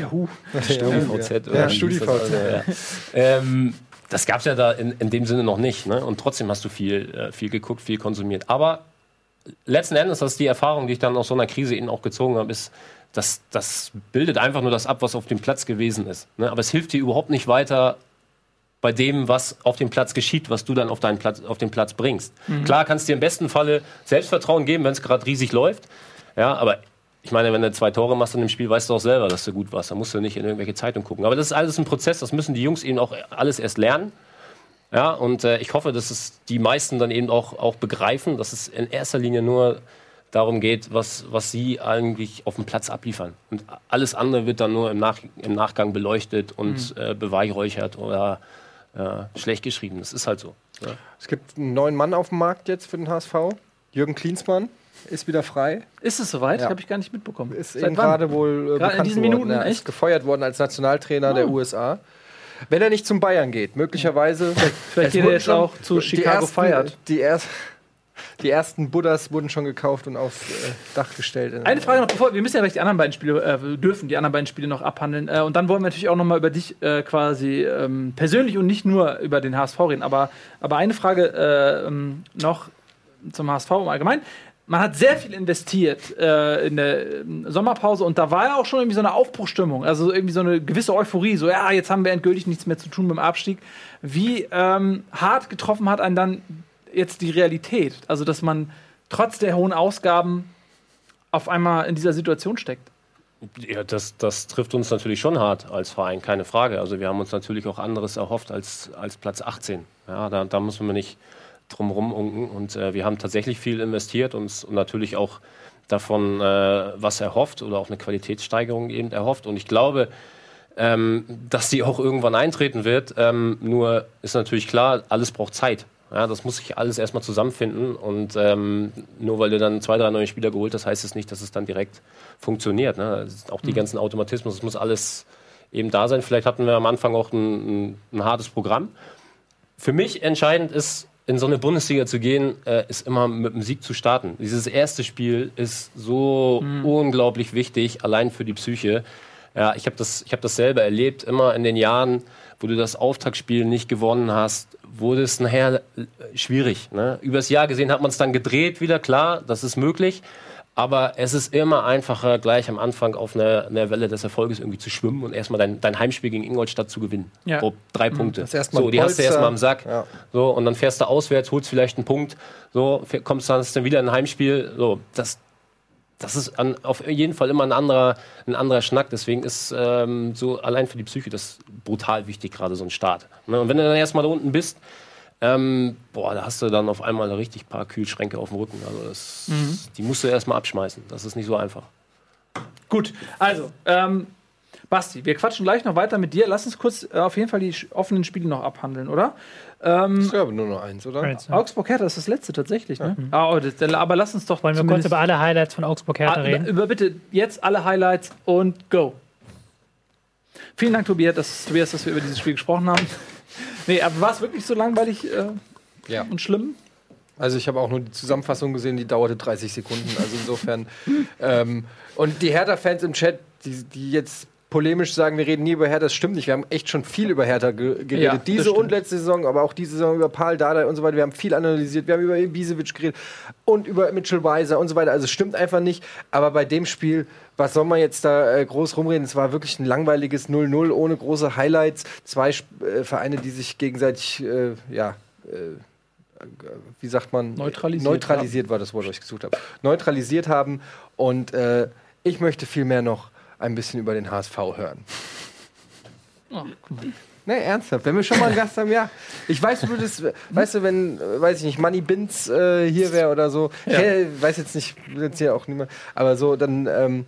StudiVZ oder Ja, das? StudiVZ. Ja. Ähm, das gab es ja da in, in dem Sinne noch nicht. Ne? Und trotzdem hast du viel, äh, viel geguckt, viel konsumiert. Aber letzten Endes, das ist die Erfahrung, die ich dann aus so einer Krise eben auch gezogen habe, ist, das, das bildet einfach nur das ab, was auf dem Platz gewesen ist. Ne? Aber es hilft dir überhaupt nicht weiter bei dem, was auf dem Platz geschieht, was du dann auf, deinen Platz, auf den Platz bringst. Klar kannst du dir im besten Falle Selbstvertrauen geben, wenn es gerade riesig läuft. Ja, aber ich meine, wenn du zwei Tore machst in dem Spiel, weißt du auch selber, dass du gut warst. Da musst du nicht in irgendwelche Zeitungen gucken. Aber das ist alles ein Prozess, das müssen die Jungs eben auch alles erst lernen. Ja, und äh, ich hoffe, dass es die meisten dann eben auch, auch begreifen, dass es in erster Linie nur darum geht, was, was sie eigentlich auf dem Platz abliefern. Und alles andere wird dann nur im, Nach im Nachgang beleuchtet und äh, beweihräuchert oder äh, schlecht geschrieben. Das ist halt so. Ja. Es gibt einen neuen Mann auf dem Markt jetzt für den HSV. Jürgen Klinsmann ist wieder frei. Ist es soweit? Ja. Habe ich gar nicht mitbekommen. Ist Seit eben gerade wohl äh, Gerade in diesen geworden. Minuten, ist echt? gefeuert worden als Nationaltrainer der USA. Wenn er nicht zum Bayern geht, möglicherweise. Vielleicht geht er jetzt schon auch zu Chicago ersten, Feiert. Die, erst, die ersten Buddhas wurden schon gekauft und aufs äh, Dach gestellt. Eine Frage noch, bevor wir müssen ja gleich die anderen beiden Spiele, äh, dürfen die anderen beiden Spiele noch abhandeln. Äh, und dann wollen wir natürlich auch noch mal über dich äh, quasi ähm, persönlich und nicht nur über den HSV reden. Aber, aber eine Frage äh, ähm, noch zum HSV im Allgemeinen. man hat sehr viel investiert äh, in der ähm, Sommerpause und da war ja auch schon irgendwie so eine Aufbruchstimmung, also irgendwie so eine gewisse Euphorie, so ja, jetzt haben wir endgültig nichts mehr zu tun mit dem Abstieg. Wie ähm, hart getroffen hat einen dann jetzt die Realität, also dass man trotz der hohen Ausgaben auf einmal in dieser Situation steckt. Ja, das, das trifft uns natürlich schon hart als Verein, keine Frage. Also wir haben uns natürlich auch anderes erhofft als, als Platz 18. Ja, da, da müssen wir nicht drum rumunken. Und äh, wir haben tatsächlich viel investiert und, und natürlich auch davon äh, was erhofft oder auch eine Qualitätssteigerung eben erhofft. Und ich glaube, ähm, dass die auch irgendwann eintreten wird. Ähm, nur ist natürlich klar, alles braucht Zeit. Ja, das muss sich alles erstmal zusammenfinden und ähm, nur weil du dann zwei, drei neue Spieler geholt hast, heißt es nicht, dass es dann direkt funktioniert. Ne? Auch die ganzen Automatismus, es muss alles eben da sein. Vielleicht hatten wir am Anfang auch ein, ein, ein hartes Programm. Für mich entscheidend ist, in so eine Bundesliga zu gehen, äh, ist immer mit dem Sieg zu starten. Dieses erste Spiel ist so unglaublich wichtig, allein für die Psyche. Ja, ich habe das, ich hab das selber erlebt, immer in den Jahren, wo du das Auftaktspiel nicht gewonnen hast, wurde es nachher äh, schwierig. Ne? Übers Jahr gesehen hat man es dann gedreht wieder, klar, das ist möglich. Aber es ist immer einfacher, gleich am Anfang auf einer, einer Welle des Erfolges irgendwie zu schwimmen und erstmal dein, dein Heimspiel gegen Ingolstadt zu gewinnen. Ja. So, drei Punkte. Das erst mal so, die hast du Polster. erstmal am Sack. Ja. So, und dann fährst du auswärts, holst vielleicht einen Punkt, so, kommst dann, dann wieder ein Heimspiel. So, das, das ist an, auf jeden Fall immer ein anderer, ein anderer Schnack. Deswegen ist ähm, so allein für die Psyche das brutal wichtig, gerade so ein Start. Ne? Und wenn du dann erstmal da unten bist, ähm, boah, da hast du dann auf einmal richtig paar Kühlschränke auf dem Rücken. Also das, die musst du erstmal abschmeißen. Das ist nicht so einfach. Gut, also, ähm, Basti, wir quatschen gleich noch weiter mit dir. Lass uns kurz äh, auf jeden Fall die offenen Spiele noch abhandeln, oder? Ähm, Ich glaube nur noch eins, oder? Eins, ja. Augsburg Hertha ist das letzte tatsächlich, ne? Ah, oh, das, aber lass uns doch Wollen wir kurz über alle Highlights von Augsburg Hertha Ah, reden? über, über bitte jetzt alle Highlights und go. Vielen Dank, Tobias, dass, Tobias, dass wir über dieses Spiel gesprochen haben. nee, aber war es wirklich so langweilig äh, Ja. und schlimm? Also ich habe auch nur die Zusammenfassung gesehen, die dauerte 30 Sekunden. Also insofern. ähm, und die Hertha-Fans im Chat, die, die jetzt polemisch sagen, wir reden nie über Hertha, das stimmt nicht. Wir haben echt schon viel über Hertha ge geredet. Ja, Diese stimmt. und letzte Saison, aber auch diese Saison über Paul Dardai und so weiter. Wir haben viel analysiert. Wir haben über Ibisevic geredet und über Mitchell Weiser und so weiter. Also es stimmt einfach nicht. Aber bei dem Spiel, was soll man jetzt da äh, groß rumreden? Es war wirklich ein langweiliges 0-0 ohne große Highlights. Zwei äh, Vereine, die sich gegenseitig, äh, ja, äh, wie sagt man? Neutralisiert Neutralisiert war das Wort, was ich gesucht habe. Neutralisiert haben. Und äh, ich möchte vielmehr noch ein bisschen über den HSV hören. Oh, Nee, ernsthaft. Wenn wir schon mal einen Gast haben, ja. Ich weiß, du würdest, weißt du, wenn, äh, weiß ich nicht, Money Binz äh, hier wäre oder so, Ja. hey, weiß jetzt nicht, jetzt hier auch niemand, aber so, dann, ähm,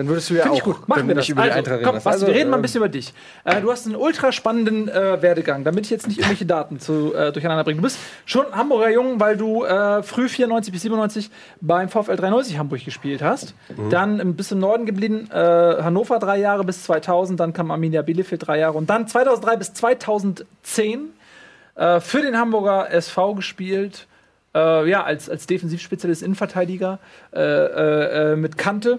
dann würdest du ja auch ich gut. Machen dann wir das. über Also, reden. komm. Basti, wir reden mal ein ähm, bisschen über dich. Äh, du hast einen ultra spannenden äh, Werdegang, damit ich jetzt nicht irgendwelche Daten zu, äh, durcheinander bringe. Du bist schon Hamburger Jung, weil du äh, früh 94 bis 97 beim VfL 93 Hamburg gespielt hast. Dann ein bisschen im Norden geblieben, äh, Hannover drei Jahre bis 2000, dann kam Arminia Bielefeld drei Jahre und dann 2003 bis 2010 äh, für den Hamburger SV gespielt. Ja, als, als Defensivspezialist, Innenverteidiger mit Kante.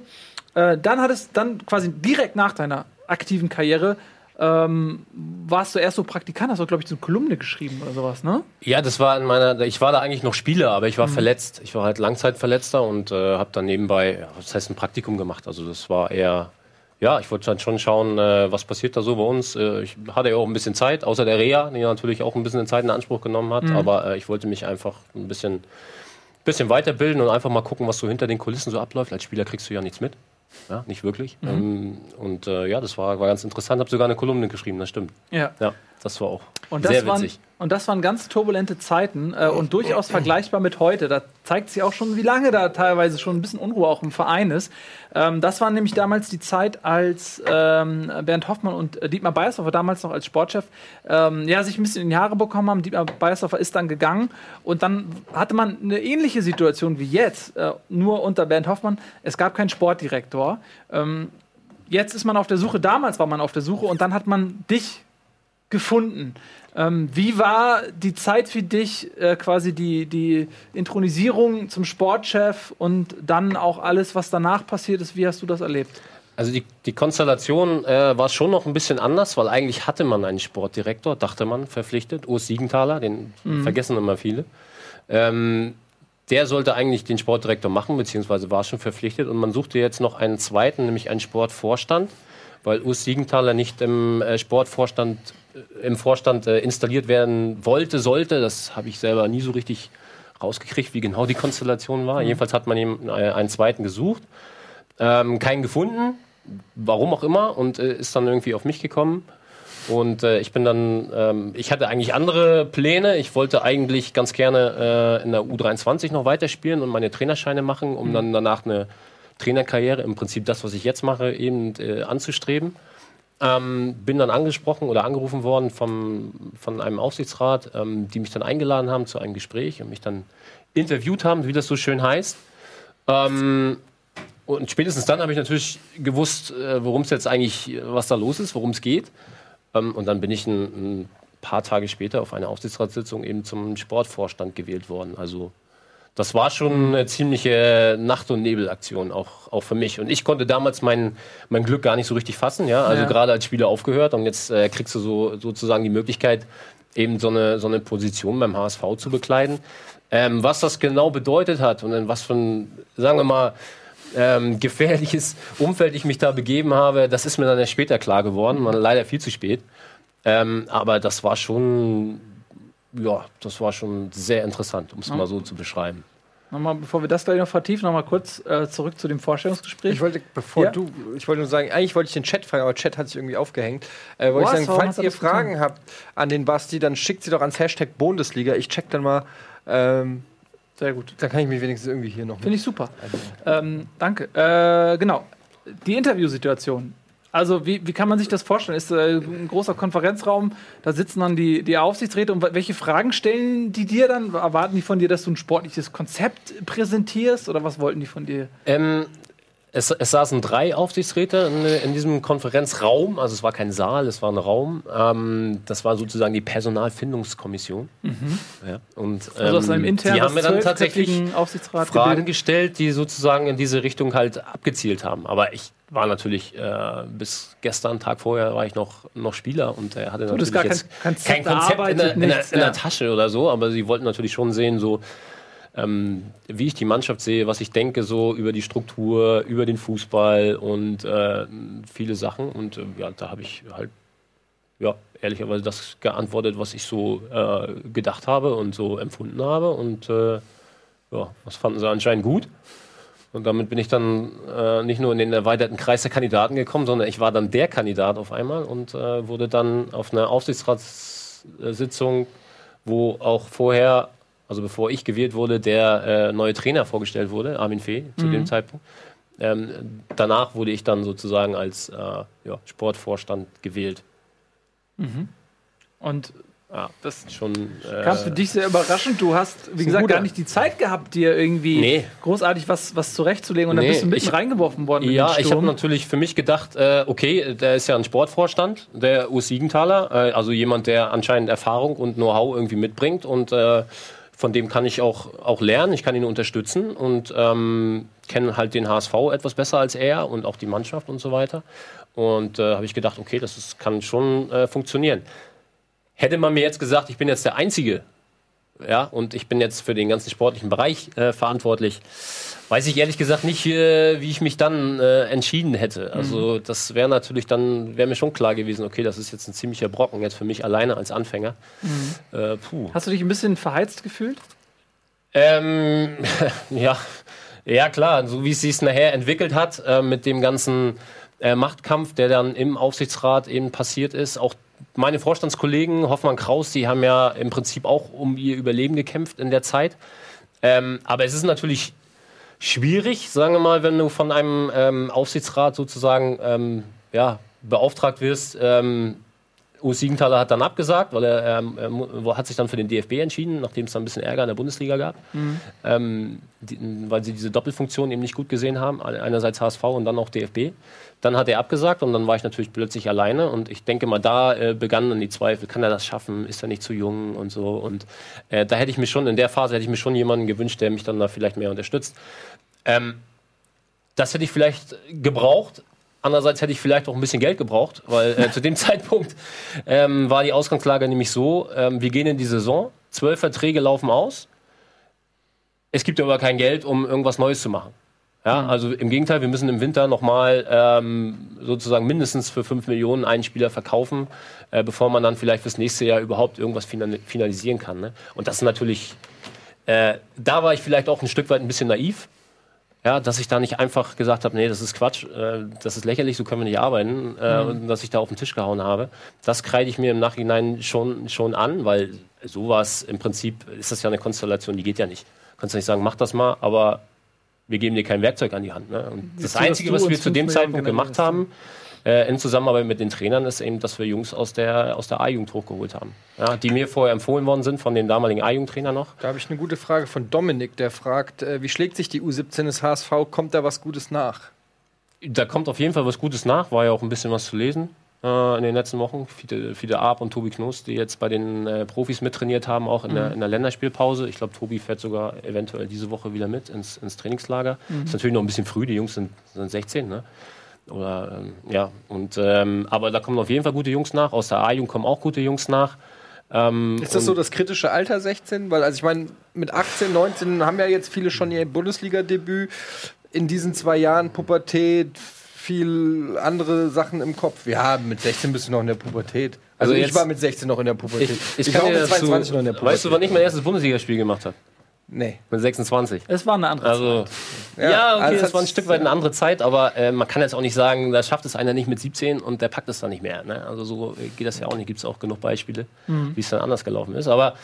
Äh, dann hattest dann quasi direkt nach deiner aktiven Karriere ähm, warst du erst so Praktikant, hast du, glaube ich, so eine Kolumne geschrieben oder sowas, ne? Ja, das war in meiner, ich war da eigentlich noch Spieler, aber ich war verletzt. Ich war halt Langzeitverletzter und äh, habe dann nebenbei, was heißt ein Praktikum gemacht. Also das war eher, ja, ich wollte dann schon schauen, äh, was passiert da so bei uns. Äh, ich hatte ja auch ein bisschen Zeit, außer der Reha, die natürlich auch ein bisschen Zeit in Anspruch genommen hat. Aber äh, ich wollte mich einfach ein bisschen, bisschen weiterbilden und einfach mal gucken, was so hinter den Kulissen so abläuft. Als Spieler kriegst du ja nichts mit. Ja, nicht wirklich. Ähm, und äh, ja, das war, war ganz interessant. Habe sogar eine Kolumne geschrieben, das stimmt. Ja. Ja, das war auch Und das, sehr waren, witzig. und das waren ganz turbulente Zeiten äh, und durchaus vergleichbar mit heute. Da zeigt sich auch schon, wie lange da teilweise schon ein bisschen Unruhe auch im Verein ist. Ähm, das war nämlich damals die Zeit, als ähm, Bernd Hoffmann und äh, Dietmar Beiersdorfer, damals noch als Sportchef, ähm, ja, sich ein bisschen in die Haare bekommen haben. Dietmar Beiersdorfer ist dann gegangen und dann hatte man eine ähnliche Situation wie jetzt, äh, nur unter Bernd Hoffmann. Es gab keinen Sportdirektor. Ähm, jetzt ist man auf der Suche, damals war man auf der Suche und dann hat man dich gefunden. Ähm, wie war die Zeit für dich, äh, quasi die, die Intronisierung zum Sportchef und dann auch alles, was danach passiert ist? Wie hast du das erlebt? Also die, die Konstellation äh, war schon noch ein bisschen anders, weil eigentlich hatte man einen Sportdirektor, dachte man, verpflichtet, Urs Siegenthaler, den vergessen immer viele. Ähm, der sollte eigentlich den Sportdirektor machen, beziehungsweise war schon verpflichtet. Und man suchte jetzt noch einen zweiten, nämlich einen Sportvorstand, weil Urs Siegenthaler nicht im äh, Sportvorstand, äh, im Vorstand äh, installiert werden wollte, sollte. Das habe ich selber nie so richtig rausgekriegt, wie genau die Konstellation war. Jedenfalls hat man ihm einen zweiten gesucht, ähm, keinen gefunden, warum auch immer, und äh, ist dann irgendwie auf mich gekommen. Und äh, ich bin dann, ähm, ich hatte eigentlich andere Pläne. Ich wollte eigentlich ganz gerne äh, in der U23 noch weiterspielen und meine Trainerscheine machen, um dann danach eine Trainerkarriere, im Prinzip das, was ich jetzt mache, eben äh, anzustreben. Ähm, bin dann angesprochen oder angerufen worden vom, von einem Aufsichtsrat, ähm, die mich dann eingeladen haben zu einem Gespräch und mich dann interviewt haben, wie das so schön heißt. Ähm, und spätestens dann habe ich natürlich gewusst, äh, worum es jetzt eigentlich, was da los ist, worum es geht. Ähm, und dann bin ich ein, ein paar Tage später auf einer Aufsichtsratssitzung eben zum Sportvorstand gewählt worden. Also das war schon eine ziemliche Nacht- und Nebelaktion, auch, auch für mich. Und ich konnte damals mein, mein Glück gar nicht so richtig fassen. Ja? Also Ja. gerade als Spieler aufgehört und jetzt äh, kriegst du so, sozusagen die Möglichkeit, eben so eine, so eine Position beim HSV zu bekleiden. Ähm, was das genau bedeutet hat und in was für ein, sagen wir mal, ähm, gefährliches Umfeld ich mich da begeben habe, das ist mir dann erst später klar geworden, man, leider viel zu spät. Ähm, aber das war schon, ja, das war schon sehr interessant, um es mal so zu beschreiben. Nochmal, bevor wir das gleich noch vertiefen, nochmal kurz äh, zurück zu dem Vorstellungsgespräch. Ich wollte, bevor Ja. du, ich wollte nur sagen, eigentlich wollte ich den Chat fragen, aber Chat hat sich irgendwie aufgehängt. Äh, wollte ich sagen, falls ihr das getan? Fragen habt an den Basti, dann schickt sie doch ans Hashtag Bundesliga. Ich check dann mal. Ähm, Sehr gut. dann kann ich mich wenigstens irgendwie hier noch. Finde ich super. Ähm, danke. Äh, genau. Die Interviewsituation. Also, wie, wie kann man sich das vorstellen? Ist äh, ein großer Konferenzraum, da sitzen dann die, die Aufsichtsräte und welche Fragen stellen die dir dann? Erwarten die von dir, dass du ein sportliches Konzept präsentierst oder was wollten die von dir? Ähm, es, es saßen drei Aufsichtsräte in, in diesem Konferenzraum, also es war kein Saal, es war ein Raum. Ähm, das war sozusagen die Personalfindungskommission. Ja, und, Also aus ähm, einem internen die haben mir dann tatsächlich Aufsichtsrat Fragen gebildet. gestellt, die sozusagen in diese Richtung halt abgezielt haben. Aber ich war natürlich äh, bis gestern, Tag vorher, war ich noch, noch Spieler und er hatte Du natürlich kein kein Konzept in der, in, der, nichts, in der ja. Tasche oder so, aber sie wollten natürlich schon sehen, so ähm, wie ich die Mannschaft sehe, was ich denke so über die Struktur, über den Fußball und äh, viele Sachen. Und äh, ja, da habe ich halt ja, ehrlicherweise das geantwortet, was ich so äh, gedacht habe und so empfunden habe. Und äh, ja, das fanden sie anscheinend gut. Und damit bin ich dann äh, nicht nur in den erweiterten Kreis der Kandidaten gekommen, sondern ich war dann der Kandidat auf einmal und äh, wurde dann auf einer Aufsichtsratssitzung, wo auch vorher, also bevor ich gewählt wurde, der äh, neue Trainer vorgestellt wurde, Armin Fee, zu dem Zeitpunkt. Ähm, danach wurde ich dann sozusagen als äh, ja, Sportvorstand gewählt. Und Ja, das ist schon. Äh, kam für dich sehr überraschend. Du hast, wie gesagt, guter. gar nicht die Zeit gehabt, dir irgendwie Nee. großartig was, was zurechtzulegen. Und dann Nee, bist du mitten ich- reingeworfen worden. mit Ja, dem ich habe natürlich für mich gedacht, äh, okay, der ist ja ein Sportvorstand, der Urs Siegenthaler, äh, also jemand, der anscheinend Erfahrung und Know-how irgendwie mitbringt und äh, von dem kann ich auch, auch lernen, ich kann ihn unterstützen und ähm, kenne halt den HSV etwas besser als er und auch die Mannschaft und so weiter. Und äh, habe ich gedacht, okay, das ist, kann schon äh, funktionieren. Hätte man mir jetzt gesagt, ich bin jetzt der Einzige, ja, und ich bin jetzt für den ganzen sportlichen Bereich äh, verantwortlich, weiß ich ehrlich gesagt nicht, äh, wie ich mich dann äh, entschieden hätte. Also das wäre natürlich dann, wäre mir schon klar gewesen, okay, das ist jetzt ein ziemlicher Brocken jetzt für mich alleine als Anfänger. Äh, puh. Hast du dich ein bisschen verheizt gefühlt? Ähm, ja, ja klar, so wie es sich nachher entwickelt hat äh, mit dem ganzen äh, Machtkampf, der dann im Aufsichtsrat eben passiert ist. Auch meine Vorstandskollegen Hoffmann Kraus, die haben ja im Prinzip auch um ihr Überleben gekämpft in der Zeit. Ähm, aber es ist natürlich schwierig, sagen wir mal, wenn du von einem ähm, Aufsichtsrat sozusagen ähm, ja, beauftragt wirst. Ähm, Urs Siegenthaler hat dann abgesagt, weil er, ähm, er mu- hat sich dann für den DFB entschieden, nachdem es dann ein bisschen Ärger in der Bundesliga gab, ähm, die, weil sie diese Doppelfunktion eben nicht gut gesehen haben, einerseits HSV und dann auch DFB. Dann hat er abgesagt und dann war ich natürlich plötzlich alleine und ich denke mal, da äh, begannen dann die Zweifel, kann er das schaffen, ist er nicht zu jung und so und äh, da hätte ich mir schon, in der Phase hätte ich mir schon jemanden gewünscht, der mich dann da vielleicht mehr unterstützt. Ähm, das hätte ich vielleicht gebraucht. Andererseits hätte ich vielleicht auch ein bisschen Geld gebraucht, weil äh, zu dem Zeitpunkt ähm, war die Ausgangslage nämlich so, ähm, wir gehen in die Saison, zwölf Verträge laufen aus, es gibt aber kein Geld, um irgendwas Neues zu machen. Ja, also im Gegenteil, wir müssen im Winter nochmal ähm, sozusagen mindestens für 5 Millionen einen Spieler verkaufen, äh, bevor man dann vielleicht fürs nächste Jahr überhaupt irgendwas final finalisieren kann. Ne? Und das ist natürlich, äh, da war ich vielleicht auch ein Stück weit ein bisschen naiv. Ja, dass ich da nicht einfach gesagt habe, nee, das ist Quatsch, äh, das ist lächerlich, so können wir nicht arbeiten, äh, und dass ich da auf den Tisch gehauen habe. Das kreide ich mir im Nachhinein schon, schon an, weil sowas im Prinzip ist das ja eine Konstellation, die geht ja nicht. Kannst du nicht sagen, mach das mal, aber wir geben dir kein Werkzeug an die Hand. Ne? Und das so, dass Einzige, was wir zu dem Zeitpunkt gemacht haben, äh, in Zusammenarbeit mit den Trainern, ist eben, dass wir Jungs aus der, aus der A-Jugend hochgeholt haben. Ja, die mir vorher empfohlen worden sind von den damaligen A-Jugendtrainer noch. Da habe ich eine gute Frage von Dominik, der fragt, äh, wie schlägt sich die U17 des HSV? Kommt da was Gutes nach? Da kommt auf jeden Fall was Gutes nach, war ja auch ein bisschen was zu lesen äh, in den letzten Wochen. Fiete, Fiete Arp und Tobi Knoß, die jetzt bei den äh, Profis mittrainiert haben, auch in, der, in der Länderspielpause. Ich glaube, Tobi fährt sogar eventuell diese Woche wieder mit ins, ins Trainingslager. Ist natürlich noch ein bisschen früh, die Jungs sind, sind 16, ne? Oder, ähm, ja, und, ähm, aber da kommen auf jeden Fall gute Jungs nach. Aus der A-Jugend kommen auch gute Jungs nach. Ähm, Ist das so das kritische Alter 16? Weil, also ich meine, mit 18, 19 haben ja jetzt viele schon ihr Bundesliga-Debüt. In diesen zwei Jahren Pubertät, viel andere Sachen im Kopf. Ja, mit 16 bist du noch in der Pubertät. Also, Also ich war mit 16 noch in der Pubertät. Ich, ich, war kann auch dir mit dazu, 22 noch in der Pubertät. Weißt du, wann ich mein erstes Bundesligaspiel gemacht habe? Nee. Mit 26. Es war eine andere Also, Zeit. ja, okay, also es war ein Stück weit eine andere Zeit, aber äh, man kann jetzt auch nicht sagen, da schafft es einer nicht mit 17 und der packt es dann nicht mehr. Ne? Also so äh, geht das ja auch nicht. Gibt es auch genug Beispiele, wie es dann anders gelaufen ist. Aber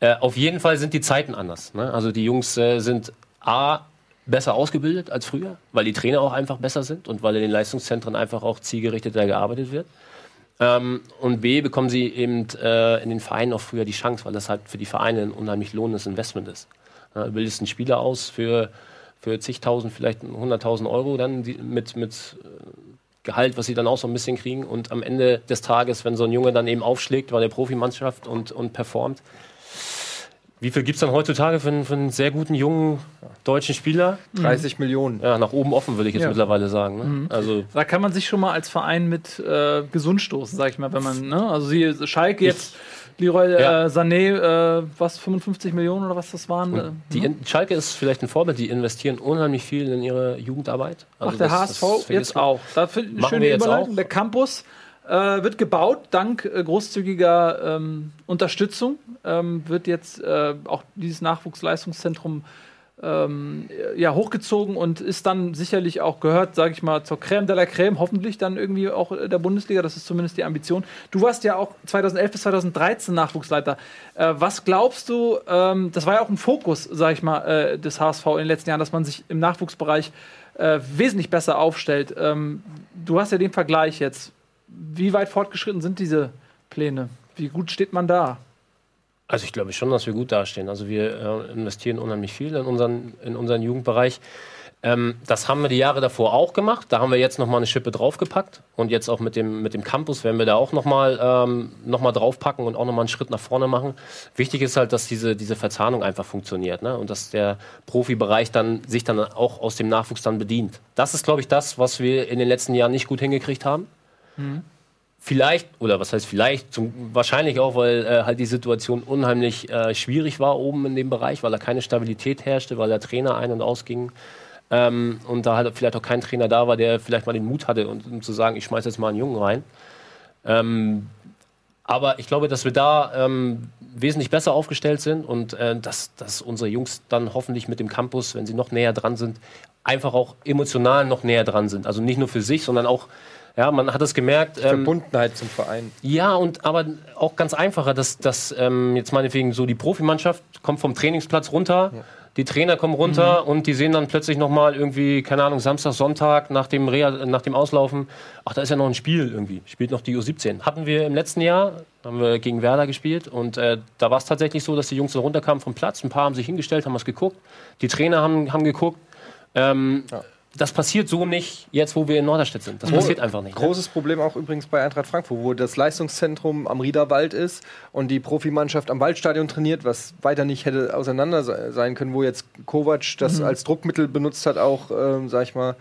äh, auf jeden Fall sind die Zeiten anders. Ne? Also die Jungs äh, sind A, besser ausgebildet als früher, weil die Trainer auch einfach besser sind und weil in den Leistungszentren einfach auch zielgerichteter gearbeitet wird. Ähm, und B, bekommen sie eben äh, in den Vereinen auch früher die Chance, weil das halt für die Vereine ein unheimlich lohnendes Investment ist. Ja, du bildest einen Spieler aus für, für zigtausend, vielleicht 100.000 Euro dann die, mit, mit äh, Gehalt, was sie dann auch so ein bisschen kriegen. Und am Ende des Tages, wenn so ein Junge dann eben aufschlägt bei der Profimannschaft und, und performt, wie viel gibt es dann heutzutage für einen, für einen sehr guten jungen deutschen Spieler? 30 Millionen. Ja, nach oben offen, würde ich jetzt Ja. mittlerweile sagen. Ne? Also Da kann man sich schon mal als Verein mit äh, gesund stoßen, sag ich mal, wenn man, ne? Also sie, Schalke jetzt, Leroy Ja. äh, Sané, äh, was, 55 Millionen oder was das waren? Äh, Die in, Schalke ist vielleicht ein Vorbild, die investieren unheimlich viel in ihre Jugendarbeit. Also Ach, der das- HSV das jetzt auch. Da finde ich eine Machen schöne wir jetzt Überleitung. auch. Der Campus äh, wird gebaut, dank äh, großzügiger ähm, Unterstützung. Ähm, wird jetzt äh, auch dieses Nachwuchsleistungszentrum ähm, ja, hochgezogen und ist dann sicherlich auch gehört, sage ich mal, zur Crème de la Crème, hoffentlich dann irgendwie auch äh, der Bundesliga. Das ist zumindest die Ambition. Du warst ja auch 2011 bis 2013 Nachwuchsleiter. Äh, was glaubst du, ähm, das war ja auch ein Fokus, sage ich mal, äh, des HSV in den letzten Jahren, dass man sich im Nachwuchsbereich wesentlich besser aufstellt. Ähm, du hast ja den Vergleich jetzt. Wie weit fortgeschritten sind diese Pläne? Wie gut steht man da? Also ich glaube schon, dass wir gut dastehen. Also wir äh, investieren unheimlich viel in unseren, in unseren Jugendbereich. Ähm, das haben wir die Jahre davor auch gemacht. Da haben wir jetzt noch mal eine Schippe draufgepackt. Und jetzt auch mit dem, mit dem Campus werden wir da auch noch mal, ähm, noch draufpacken und auch noch mal einen Schritt nach vorne machen. Wichtig ist halt, dass diese, diese Verzahnung einfach funktioniert. Ne? Und dass der Profibereich dann, sich dann auch aus dem Nachwuchs dann bedient. Das ist, glaube ich, das, was wir in den letzten Jahren nicht gut hingekriegt haben. Vielleicht, oder was heißt vielleicht, zum, wahrscheinlich auch, weil äh, halt die Situation unheimlich äh, schwierig war oben in dem Bereich, weil da keine Stabilität herrschte, weil der Trainer ein- und ausging. Ähm, und da halt vielleicht auch kein Trainer da war, der vielleicht mal den Mut hatte, und, um zu sagen, ich schmeiß jetzt mal einen Jungen rein. Ähm, aber ich glaube, dass wir da ähm, wesentlich besser aufgestellt sind und äh, dass, dass unsere Jungs dann hoffentlich mit dem Campus, wenn sie noch näher dran sind, einfach auch emotional noch näher dran sind. Also nicht nur für sich, sondern auch, ja, man hat es gemerkt. Ähm, Verbundenheit zum Verein. ja, und aber auch ganz einfacher, dass, dass ähm, jetzt meinetwegen so die Profimannschaft kommt vom Trainingsplatz runter, die Trainer kommen runter und die sehen dann plötzlich nochmal irgendwie, keine Ahnung, Samstag, Sonntag nach dem, Reha, nach dem Auslaufen, ach, da ist ja noch ein Spiel irgendwie, spielt noch die U17. Hatten wir im letzten Jahr, haben wir gegen Werder gespielt und äh, da war es tatsächlich so, dass die Jungs so runterkamen vom Platz, ein paar haben sich hingestellt, haben was geguckt, die Trainer haben, haben geguckt. Ähm, Das passiert so nicht jetzt, wo wir in Norderstedt sind. Das passiert einfach nicht. ne? Großes Problem auch übrigens bei Eintracht Frankfurt, wo das Leistungszentrum am Riederwald ist und die Profimannschaft am Waldstadion trainiert, was weiter nicht hätte auseinander se- sein können, wo jetzt Kovac das als Druckmittel benutzt hat, auch, ähm, sag ich mal,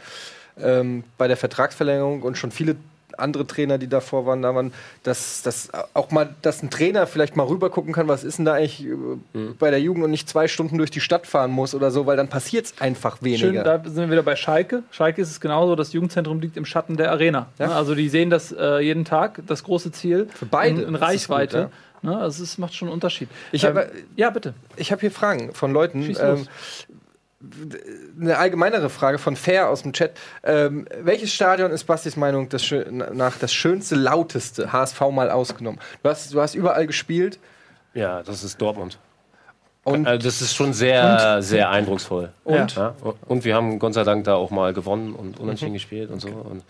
ähm, bei der Vertragsverlängerung und schon viele andere Trainer, die davor waren, da waren, dass, dass auch mal, dass ein Trainer vielleicht mal rüber gucken kann, was ist denn da eigentlich äh, bei der Jugend und nicht zwei Stunden durch die Stadt fahren muss oder so, weil dann passiert es einfach weniger. Schön, da sind wir wieder bei Schalke. Schalke ist es genauso, das Jugendzentrum liegt im Schatten der Arena. Ja. Ne? Also die sehen das äh, jeden Tag, das große Ziel. Für beide. In, in Reichweite. gut, ne? Also es macht schon einen Unterschied. Ich Ähm, habe- ja, bitte. Ich habe hier Fragen von Leuten. Ähm. Eine allgemeinere Frage von Fair aus dem Chat. Ähm, welches Stadion ist Bastis Meinung das nach das schönste, lauteste? HSV mal ausgenommen. Du hast, du hast überall gespielt. Ja, das ist Dortmund. Und Also das ist schon sehr, sehr eindrucksvoll. Und? Ja, und wir haben Gott sei Dank da auch mal gewonnen und unentschieden gespielt und so. Und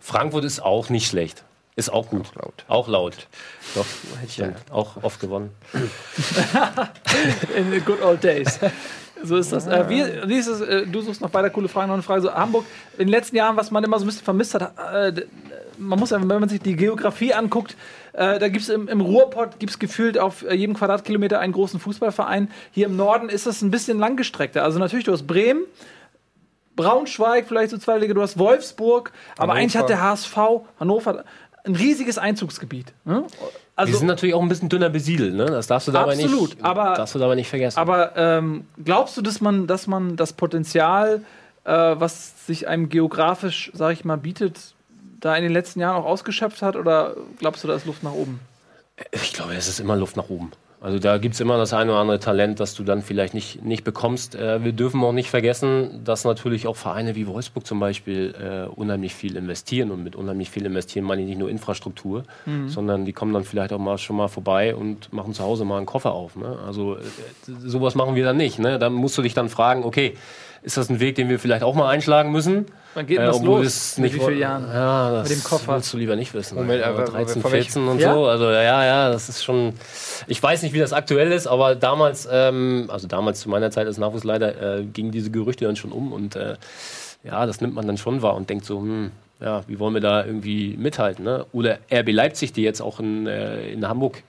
Frankfurt ist auch nicht schlecht. Ist auch gut. Auch laut. Auch laut. Doch, hätte ich ja. auch oft gewonnen. In the good old days. So ist das. Äh, wie, wie ist es, äh, du suchst noch weiter coole Fragen. Noch eine Frage. So, Hamburg, in den letzten Jahren, was man immer so ein bisschen vermisst hat, äh, man muss, einfach, wenn man sich die Geografie anguckt, äh, da gibt es im, im Ruhrpott gibt's gefühlt auf äh, jedem Quadratkilometer einen großen Fußballverein. Hier im Norden ist das ein bisschen langgestreckter. Also natürlich, du hast Bremen, Braunschweig, vielleicht so zwei Liga, du hast Wolfsburg, aber Hannover. eigentlich hat der HSV, Hannover, ein riesiges Einzugsgebiet. Ne? Also, wir sind natürlich auch ein bisschen dünner besiedelt, ne? Das darfst du dabei Absolut, nicht, aber- darfst du dabei nicht vergessen. Aber ähm, glaubst du, dass man, dass man das Potenzial, äh, was sich einem geografisch, sag ich mal, bietet, da in den letzten Jahren auch ausgeschöpft hat? Oder glaubst du, da ist Luft nach oben? Ich glaube, es ist immer Luft nach oben. Also da gibt es immer das eine oder andere Talent, das du dann vielleicht nicht, nicht bekommst. Äh, wir dürfen auch nicht vergessen, dass natürlich auch Vereine wie Wolfsburg zum Beispiel äh, unheimlich viel investieren. Und mit unheimlich viel investieren meine ich nicht nur Infrastruktur, sondern die kommen dann vielleicht auch mal schon mal vorbei und machen zu Hause mal einen Koffer auf. Ne? Also äh, sowas machen wir dann nicht. Ne? Da musst du dich dann fragen, okay, ist das ein Weg, den wir vielleicht auch mal einschlagen müssen? Wann geht denn das obwohl los? Mit nicht wie vielen Jahren? Ja, das Mit dem Koffer? willst du lieber nicht wissen. Moment, Aber aber 13, von welchem- 14 und Ja? so. Also ja, ja, das ist schon. Ich weiß nicht, wie das aktuell ist, aber damals, ähm, also damals zu meiner Zeit als Nachwuchsleiter, äh, gingen diese Gerüchte dann schon um und äh, ja, das nimmt man dann schon wahr und denkt so, hm, ja, wie wollen wir da irgendwie mithalten? Ne? Oder RB Leipzig, die jetzt auch in, äh, in Hamburg,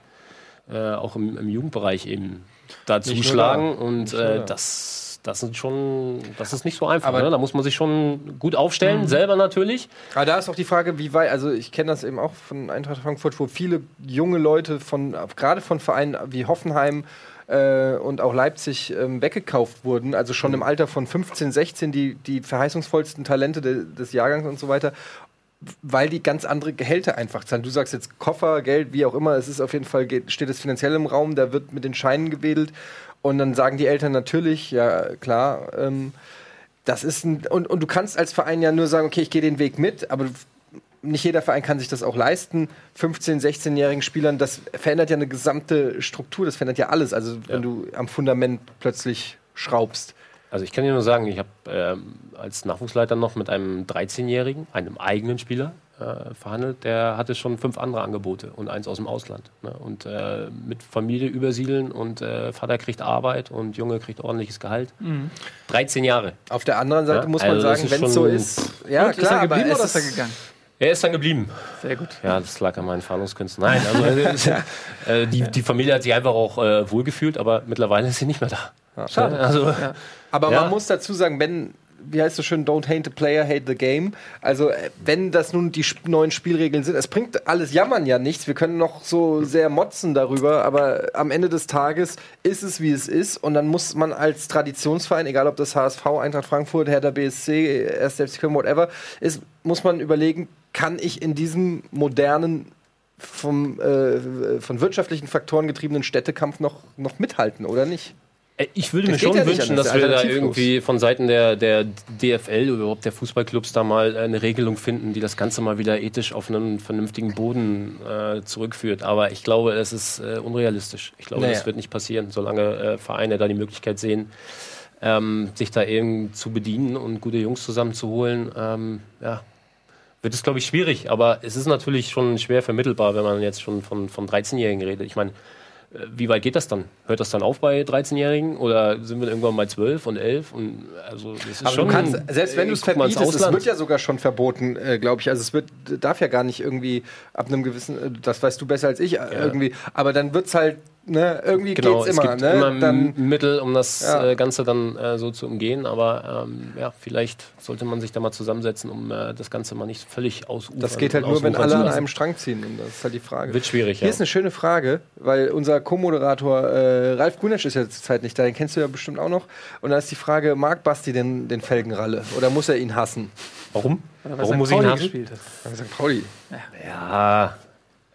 äh, auch im, im Jugendbereich eben da zuschlagen da. und äh, da. das. Das sind schon, das ist nicht so einfach. Aber- ne? Da muss man sich schon gut aufstellen, selber natürlich. Aber da ist auch die Frage, wie weit, also ich kenne das eben auch von Eintracht Frankfurt, wo viele junge Leute von, gerade von Vereinen wie Hoffenheim äh, und auch Leipzig ähm, weggekauft wurden, also schon im Alter von 15, 16, die, die verheißungsvollsten Talente de, des Jahrgangs und so weiter, weil die ganz andere Gehälter einfach zahlen. Du sagst jetzt Koffer, Geld, wie auch immer, es ist auf jeden Fall, steht es finanziell im Raum, da wird mit den Scheinen gewedelt und dann sagen die Eltern natürlich, ja klar, ähm, das ist ein, und, und du kannst als Verein ja nur sagen, okay, ich gehe den Weg mit, aber nicht jeder Verein kann sich das auch leisten. 15-, 16-jährigen Spielern, das verändert ja eine gesamte Struktur, das verändert ja alles. Also wenn du am Fundament plötzlich schraubst. Also ich kann dir nur sagen, ich habe ähm, als Nachwuchsleiter noch mit einem 13-Jährigen, einem eigenen Spieler, äh, verhandelt. Der hatte schon fünf andere Angebote und eins aus dem Ausland. Ne? Und äh, mit Familie übersiedeln und äh, Vater kriegt Arbeit und Junge kriegt ordentliches Gehalt. 13 Jahre. Auf der anderen Seite Ja, muss man also sagen, wenn es so ist. Ja, Und, ist er aber geblieben oder ist er ist- gegangen? Er ist dann geblieben. Sehr gut. Ja, das lag an meinen Fahndungskünsten. Nein, also äh, die, die Familie hat sich einfach auch äh, wohlgefühlt, aber mittlerweile ist sie nicht mehr da. Schade. Also, Aber Ja. man muss dazu sagen, wenn, wie heißt so schön, don't hate the player, hate the game. Also, äh, wenn das nun die neuen Spielregeln sind, es bringt alles Jammern ja nichts. Wir können noch so sehr motzen darüber, aber am Ende des Tages ist es, wie es ist. Und dann muss man als Traditionsverein, egal ob das HSV, Eintracht Frankfurt, Hertha BSC, 1. FC Köln, whatever, ist, muss man überlegen, kann ich in diesem modernen vom, äh, von wirtschaftlichen Faktoren getriebenen Städtekampf noch, noch mithalten oder nicht? Äh, Ich würde Das mir schon ja wünschen, dass wir da irgendwie von Seiten der, der DFL oder überhaupt der Fußballclubs da mal eine Regelung finden, die das Ganze mal wieder ethisch auf einen vernünftigen Boden äh, zurückführt. Aber ich glaube, es ist äh, unrealistisch. Ich glaube, Naja. das wird nicht passieren, solange äh, Vereine da die Möglichkeit sehen, ähm, sich da eben zu bedienen und gute Jungs zusammenzuholen. Ähm, ja, wird es, glaube ich, schwierig. Aber es ist natürlich schon schwer vermittelbar, wenn man jetzt schon von, von 13-Jährigen redet. Ich meine, wie weit geht das dann? Hört das dann auf bei 13-Jährigen oder sind wir irgendwann bei 12 und 11? Und also das ist Aber schon, du kannst, selbst wenn äh, du es mal verbietest, es wird ja sogar schon verboten, äh, glaube ich. Also es wird, darf ja gar nicht irgendwie ab einem gewissen, äh, das weißt du besser als ich, äh, irgendwie. Aber dann wird es halt ne, irgendwie Genau, geht's es immer, gibt ne? immer Dann, Mittel, um das Ja. äh, Ganze dann äh, so zu umgehen. Aber ähm, ja, vielleicht sollte man sich da mal zusammensetzen, um äh, das Ganze mal nicht völlig ausufern. das geht halt nur, wenn alle an einem Strang ziehen. Und das ist halt die Frage. Wird schwierig, Hier ja. ist eine schöne Frage, weil unser Co-Moderator äh, Ralf Gunesch ist ja zurzeit nicht da, den kennst du ja bestimmt auch noch. Und da ist die Frage, mag Basti denn den Felgenralle oder muss er ihn hassen? Warum? Weil Warum St. muss ich ihn Pauli hassen? Ja, St. Pauli. Ja,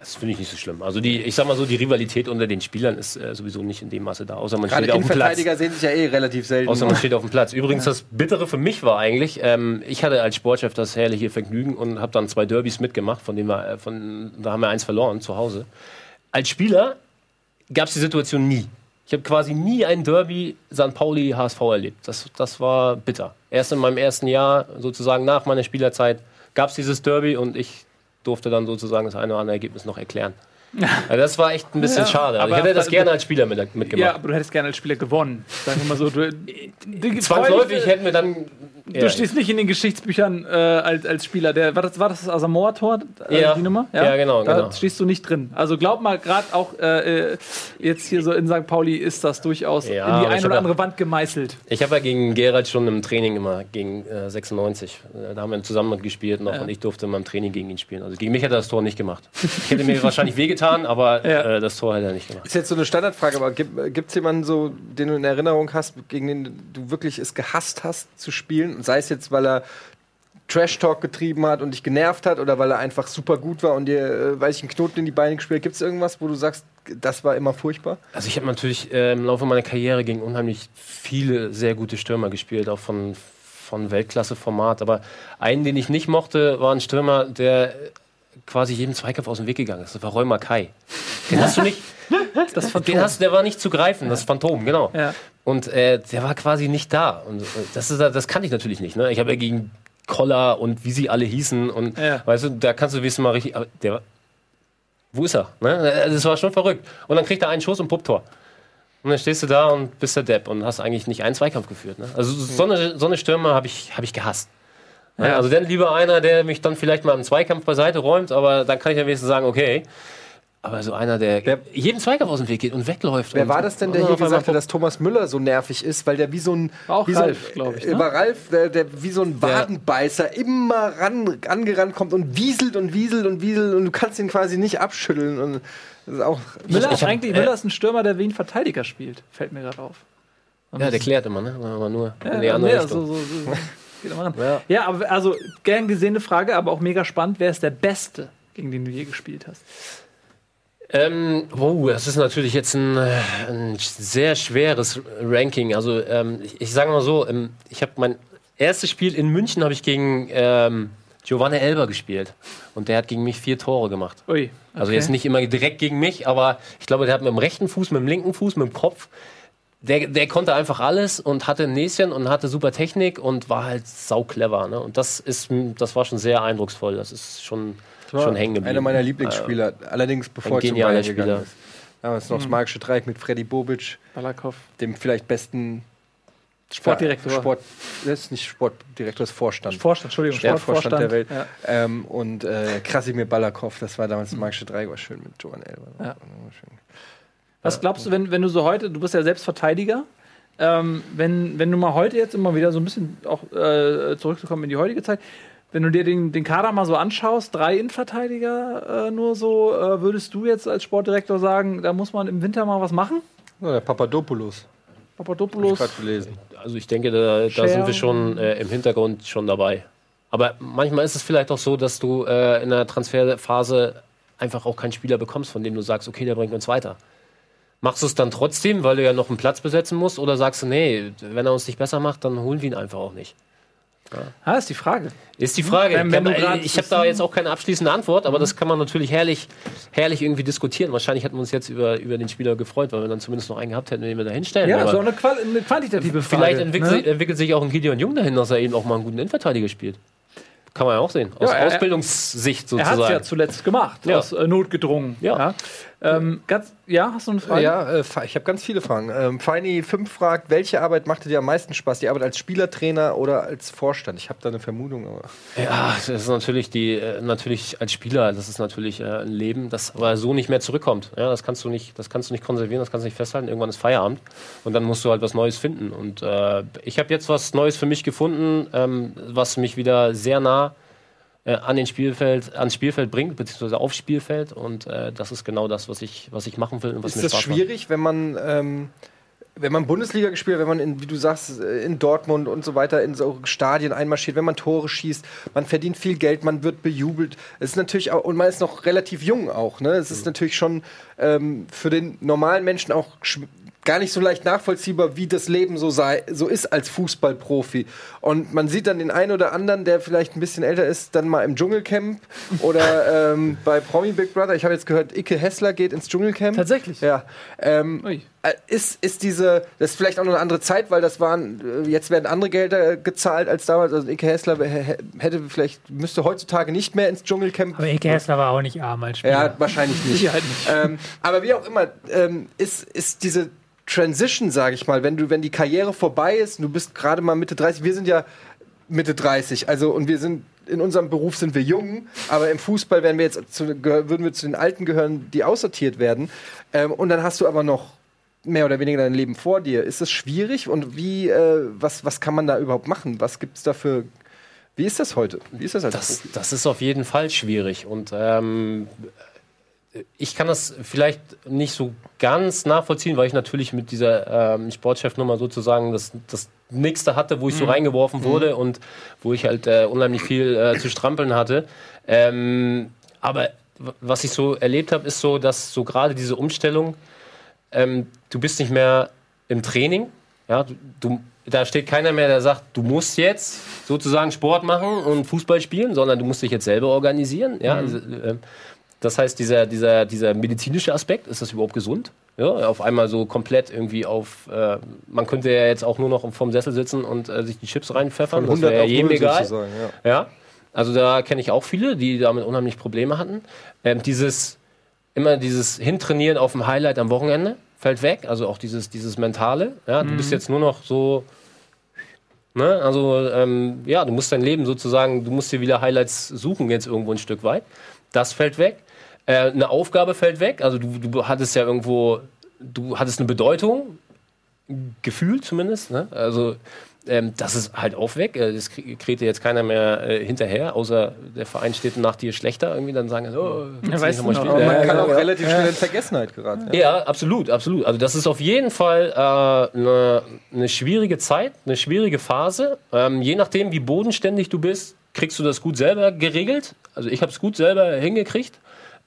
das finde ich nicht so schlimm. Also die, ich sag mal so, die Rivalität unter den Spielern ist äh, sowieso nicht in dem Maße da, außer man Gerade steht auf dem Platz. Innenverteidiger sehen sich ja eh relativ selten. Außer man steht auf dem Platz. Übrigens, das Bittere für mich war eigentlich, ähm, ich hatte als Sportchef das herrliche Vergnügen und habe dann zwei Derbys mitgemacht, von denen wir, äh, von, da haben wir eins verloren zu Hause. Als Spieler gab es die Situation nie. Ich habe quasi nie ein Derby St. Pauli HSV erlebt. Das, das war bitter. Erst in meinem ersten Jahr, sozusagen nach meiner Spielerzeit, gab es dieses Derby und ich durfte dann sozusagen das eine oder andere Ergebnis noch erklären. Also das war echt ein bisschen Ja, schade. Also ich aber- hätte das gerne als Spieler mit, mitgemacht. Ja, aber du hättest gerne als Spieler gewonnen. Sagen wir mal so. Du, du, Zwangsläufig hätten wir dann. Du stehst nicht in den Geschichtsbüchern äh, als, als Spieler. Der, war, das, war das das Asamoah-Tor, äh, Ja. die Nummer? Ja, genau, Da genau. stehst du nicht drin. Also glaub mal, gerade auch äh, äh, jetzt hier so in St. Pauli ist das durchaus Ja, in die aber ein ich oder andere Wand gemeißelt. Ich habe ja gegen Gerald schon im Training immer, gegen äh, 96. Äh, Da haben wir zusammen gespielt noch und ich durfte immer im Training gegen ihn spielen. Also gegen mich hat er das Tor nicht gemacht. Ich hätte mir wahrscheinlich wehgetan, aber Ja. äh, das Tor hat er nicht gemacht. Ist jetzt so eine Standardfrage, aber gibt es jemanden so, den du in Erinnerung hast, gegen den du wirklich es gehasst hast zu spielen? Und sei es jetzt, weil er Trash-Talk getrieben hat und dich genervt hat oder weil er einfach super gut war und dir, äh, weiß ich, einen Knoten in die Beine gespielt hat. Gibt es irgendwas, wo du sagst, das war immer furchtbar? Also ich habe natürlich äh, im Laufe meiner Karriere gegen unheimlich viele sehr gute Stürmer gespielt, auch von, von Weltklasse-Format. Aber einen, den ich nicht mochte, war ein Stürmer, der quasi jedem Zweikampf aus dem Weg gegangen ist. Das war Roy Mackay. Den hast du nicht. Das Den hast, der war nicht zu greifen, das Phantom, genau. Ja. Und äh, der war quasi nicht da. Und äh, das, ist, das kann ich natürlich nicht. Ne? Ich habe ja gegen Koller und wie sie alle hießen. Und Ja. weißt du, da kannst du wissen mal richtig. Der, wo ist er? Ne? Das war schon verrückt. Und dann kriegt er einen Schuss und Pupptor. Und dann stehst du da und bist der Depp und hast eigentlich nicht einen Zweikampf geführt. Ne? Also so eine, so eine Stürmer habe ich, hab ich gehasst. Ja. Also dann lieber einer, der mich dann vielleicht mal im Zweikampf beiseite räumt, aber dann kann ich ja wenigstens sagen, okay. Aber so einer, der Wer- jedem Zweikampf aus dem Weg geht und wegläuft. Wer und, war das denn, der und hier gesagt hat, dass Thomas Müller so nervig ist, weil der wie so ein. Auch wie Ralf, so, glaub ich, äh, ne? War Ralf, der, der wie so ein Wadenbeißer immer ran, angerannt kommt und wieselt und wieselt und wieselt und du kannst ihn quasi nicht abschütteln. Und das ist auch. Müller, ich ist hab- eigentlich, äh, Müller ist ein Stürmer, der wie ein Verteidiger spielt. Fällt mir gerade auf. Ja, der klärt immer, ne? Aber nur in die Ja, andere ja, Richtung. so, so, so. Immer ran. Ja. Ja, aber also gern gesehene Frage, aber auch mega spannend. Wer ist der Beste, gegen den du je gespielt hast? Ähm, wow, das ist natürlich jetzt ein, ein sehr schweres Ranking. Also ähm, ich, ich sage mal so, ähm, ich habe mein erstes Spiel in München habe ich gegen ähm, Giovanni Elber gespielt und der hat gegen mich vier Tore gemacht. Ui. Also okay. jetzt nicht immer direkt gegen mich, aber ich glaube, der hat mit dem rechten Fuß, mit dem linken Fuß, mit dem Kopf, der, der konnte einfach alles und hatte ein Näschen und hatte super Technik und war halt sau clever. Ne? Und das ist, das war schon sehr eindrucksvoll. Das ist schon, schon hängen geblieben. Einer meiner Lieblingsspieler, allerdings bevor ein er zu Bayern gegangen Spieler. ist. Damals noch das magische Dreieck mit Freddy Bobic, Balakov. dem vielleicht besten Sportdirektor. Sport, das ist nicht Sportdirektor, das ist Vorstand. Vorstand, Entschuldigung, Sportvorstand der Welt. Ja. Ähm, und äh, Krasimir Balakov, das war damals das magische Dreieck, war schön mit Joan Elber. Ja. Was glaubst du, wenn, wenn du so heute, du bist ja selbst Verteidiger, ähm, wenn, wenn du mal heute jetzt immer wieder so ein bisschen auch äh, zurückzukommen in die heutige Zeit, wenn du dir den, den Kader mal so anschaust, drei Innenverteidiger äh, nur so, äh, würdest du jetzt als Sportdirektor sagen, da muss man im Winter mal was machen? Ja, der Papadopoulos, Papadopoulos. gerade gelesen. Also ich denke, da, da sind wir schon äh, im Hintergrund schon dabei. Aber manchmal ist es vielleicht auch so, dass du äh, in der Transferphase einfach auch keinen Spieler bekommst, von dem du sagst, okay, der bringt uns weiter. Machst du es dann trotzdem, weil du ja noch einen Platz besetzen musst, oder sagst du, nee, wenn er uns nicht besser macht, dann holen wir ihn einfach auch nicht? Ah, ist die Frage. Ist die Frage. Wenn- wenn grad- ich habe da jetzt auch keine abschließende Antwort, aber das kann man natürlich herrlich, herrlich irgendwie diskutieren. Wahrscheinlich hätten wir uns jetzt über, über den Spieler gefreut, weil wir dann zumindest noch einen gehabt hätten, den wir da hinstellen. Ja, Aber so eine, Qual eine quantitative Frage. Vielleicht entwickelt, ne? sich, entwickelt sich auch ein Gideon Jung dahin, dass er eben auch mal einen guten Innenverteidiger spielt. kann man ja auch sehen. Aus Ja, er- Ausbildungssicht Er hat es sozusagen. ja zuletzt gemacht, Ja. aus äh, Not gedrungen. Ja. Ähm, ganz, ja, hast du eine Frage? Ja, äh, ich habe ganz viele Fragen. Ähm, Feini 5 fragt, welche Arbeit machte dir am meisten Spaß? Die Arbeit als Spielertrainer oder als Vorstand? Ich habe da eine Vermutung. Aber Ja, das ist natürlich die, äh, natürlich als Spieler, das ist natürlich äh, ein Leben, das aber so nicht mehr zurückkommt. Ja, das kannst du nicht, das kannst du nicht konservieren, das kannst du nicht festhalten. Irgendwann ist Feierabend und dann musst du halt was Neues finden. Und äh, ich habe jetzt was Neues für mich gefunden, ähm, was mich wieder sehr nah äh, an den Spielfeld, ans Spielfeld bringt, beziehungsweise aufs Spielfeld. Und äh, das ist genau das, was ich, was ich machen will und was ist mir das Spaß macht. schwierig, wenn man, ähm, wenn man Bundesliga gespielt hat, wenn man, in, wie du sagst, in Dortmund und so weiter in so Stadien einmarschiert, wenn man Tore schießt, man verdient viel Geld, man wird bejubelt. Es ist natürlich auch, und man ist noch relativ jung auch. Ne? Es ist natürlich schon ähm, für den normalen Menschen auch gar nicht so leicht nachvollziehbar, wie das Leben so sei, so ist als Fußballprofi. Und man sieht dann den einen oder anderen, der vielleicht ein bisschen älter ist, dann mal im Dschungelcamp oder ähm, bei Promi Big Brother. Ich habe jetzt gehört, Icke Hessler geht ins Dschungelcamp. Tatsächlich? Ja. Ähm, äh, ist, ist diese, das ist vielleicht auch noch eine andere Zeit, weil das waren, äh, jetzt werden andere Gelder gezahlt als damals. Also Ike Hessler hä- hä- hätte vielleicht, müsste heutzutage nicht mehr ins Dschungelcamp. Aber Ike Hessler war auch nicht arm als Spieler. Ja, wahrscheinlich nicht. Nicht. ähm, aber wie auch immer, ähm, ist, ist diese Transition, sage ich mal, wenn du, wenn die Karriere vorbei ist, du bist gerade mal Mitte 30, wir sind ja Mitte 30, also und wir sind in unserem Beruf sind wir jung, aber im Fußball werden wir jetzt zu, würden wir zu den Alten gehören, die aussortiert werden. Ähm, und dann hast du aber noch mehr oder weniger dein Leben vor dir. Ist das schwierig und wie, äh, was, was kann man da überhaupt machen? Was gibt es da für, wie ist das heute? Wie ist das als Das, Profi? das ist auf jeden Fall schwierig. Und ähm, ich kann das vielleicht nicht so ganz nachvollziehen, weil ich natürlich mit dieser ähm, Sportchefnummer sozusagen das, das nächste hatte, wo ich so reingeworfen wurde und wo ich halt äh, unheimlich viel äh, zu strampeln hatte. Ähm, aber was ich so erlebt habe, ist so, dass so gerade diese Umstellung, ähm, du bist nicht mehr im Training, ja, du, du, da steht keiner mehr, der sagt, du musst jetzt sozusagen Sport machen und Fußball spielen, sondern du musst dich jetzt selber organisieren. Ja, also, äh, das heißt, dieser, dieser, dieser medizinische Aspekt, ist das überhaupt gesund? Ja, auf einmal so komplett irgendwie auf, äh, man könnte ja jetzt auch nur noch vorm Sessel sitzen und äh, sich die Chips reinpfeffern, das wäre jedem egal. sozusagen, ja. Ja, also da kenne ich auch viele, die damit unheimlich Probleme hatten. Ähm, dieses, immer dieses Hintrainieren auf dem Highlight am Wochenende fällt weg, also auch dieses, dieses Mentale. Ja, du bist jetzt nur noch so, ne, also ähm, ja, du musst dein Leben sozusagen, du musst dir wieder Highlights suchen jetzt irgendwo ein Stück weit. Das fällt weg. Äh, eine Aufgabe fällt weg, also du, du hattest ja irgendwo, du hattest eine Bedeutung, gefühlt zumindest, ne? also ähm, das ist halt auch weg. Äh, Das krie- kriegt dir jetzt keiner mehr äh, hinterher, außer der Verein steht nach dir schlechter irgendwie, dann sagen, oh, du weißt noch du noch, Ja, man ja, kann auch relativ schnell in Vergessenheit geraten. Ja. Ja, absolut, absolut. Also das ist auf jeden Fall äh, eine eine schwierige Zeit, eine schwierige Phase. Ähm, je nachdem, wie bodenständig du bist, kriegst du das gut selber geregelt. Also ich habe es gut selber hingekriegt.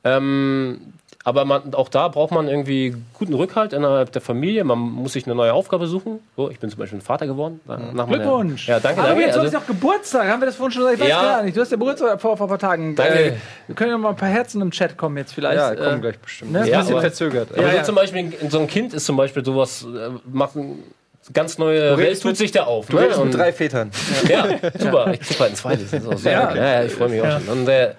Ähm, aber man, auch da braucht man irgendwie guten Rückhalt innerhalb der Familie. Man muss sich eine neue Aufgabe suchen. So, ich bin zum Beispiel ein Vater geworden. Nach meiner- Glückwunsch. Ja, danke, Aber danke. jetzt Also- hast du auch Geburtstag. Haben wir das vorhin schon gesagt? Ich weiß Ja. gar nicht. Du hast ja Geburtstag vor, vor ein paar Tagen. Danke. Äh, wir können ja mal ein paar Herzen im Chat kommen jetzt vielleicht. Ja, kommen Äh, gleich bestimmt. ne? Ist Ja, ein bisschen aber- verzögert. Aber Ja, so ja. zum Beispiel, so ein Kind ist zum Beispiel sowas, äh, macht ein ganz neue Welt redest tut mit- sich da auf. Du redest Und- mit drei Vätern. Ja, super. Ich krieg bald ein zweites. Das ist auch sehr Ja. gut. ja, ja, ich freue mich auch schon. Und, äh,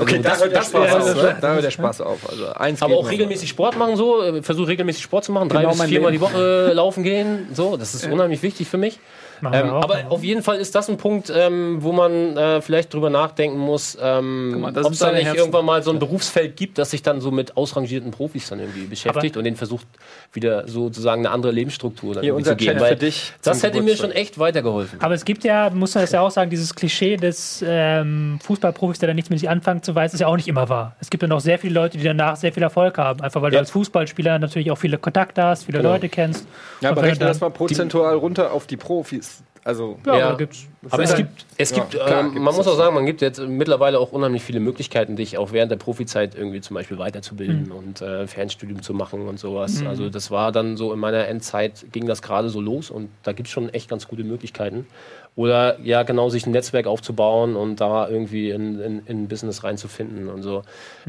okay, das, hört der das Spaß war's, auf. ne? Da hört der Spaß auf. Also eins Aber auch regelmäßig Sport machen so, äh, versuche regelmäßig Sport zu machen, drei Genau bis viermal die. Woche laufen gehen. So, das ist unheimlich wichtig für mich. Ähm, auch. aber auf jeden Fall ist das ein Punkt, ähm, wo man äh, vielleicht drüber nachdenken muss, ähm, ob es da nicht Herzen. irgendwann mal so ein Berufsfeld gibt, das sich dann so mit ausrangierten Profis dann irgendwie beschäftigt und denen versucht, wieder sozusagen eine andere Lebensstruktur dann irgendwie zu geben. Chat Weil für dich. das hätte mir Geburtstag. schon echt weitergeholfen. Aber es gibt ja, muss man das ja auch sagen, dieses Klischee des ähm, Fußballprofis, der dann nichts mit sich anfangen zu weiß, ist ja auch nicht immer wahr. Es gibt ja noch sehr viele Leute, die danach sehr viel Erfolg haben. Einfach weil du Ja. als Fußballspieler natürlich auch viele Kontakte hast, viele Genau. Leute kennst. Ja, aber wenn rechne du das mal prozentual runter auf die Profis. Also, Ja, Ja. aber gibt's. Aber es Ja. gibt, es Ja, gibt, klar, ähm, gibt's man muss auch sagen, man gibt jetzt mittlerweile auch unheimlich viele Möglichkeiten, dich auch während der Profizeit irgendwie zum Beispiel weiterzubilden und äh, Fernstudium zu machen und sowas. Also das war dann so in meiner Endzeit ging das gerade so los und da gibt es schon echt ganz gute Möglichkeiten. Oder ja, genau, sich ein Netzwerk aufzubauen und da irgendwie in, in, in ein Business reinzufinden und so.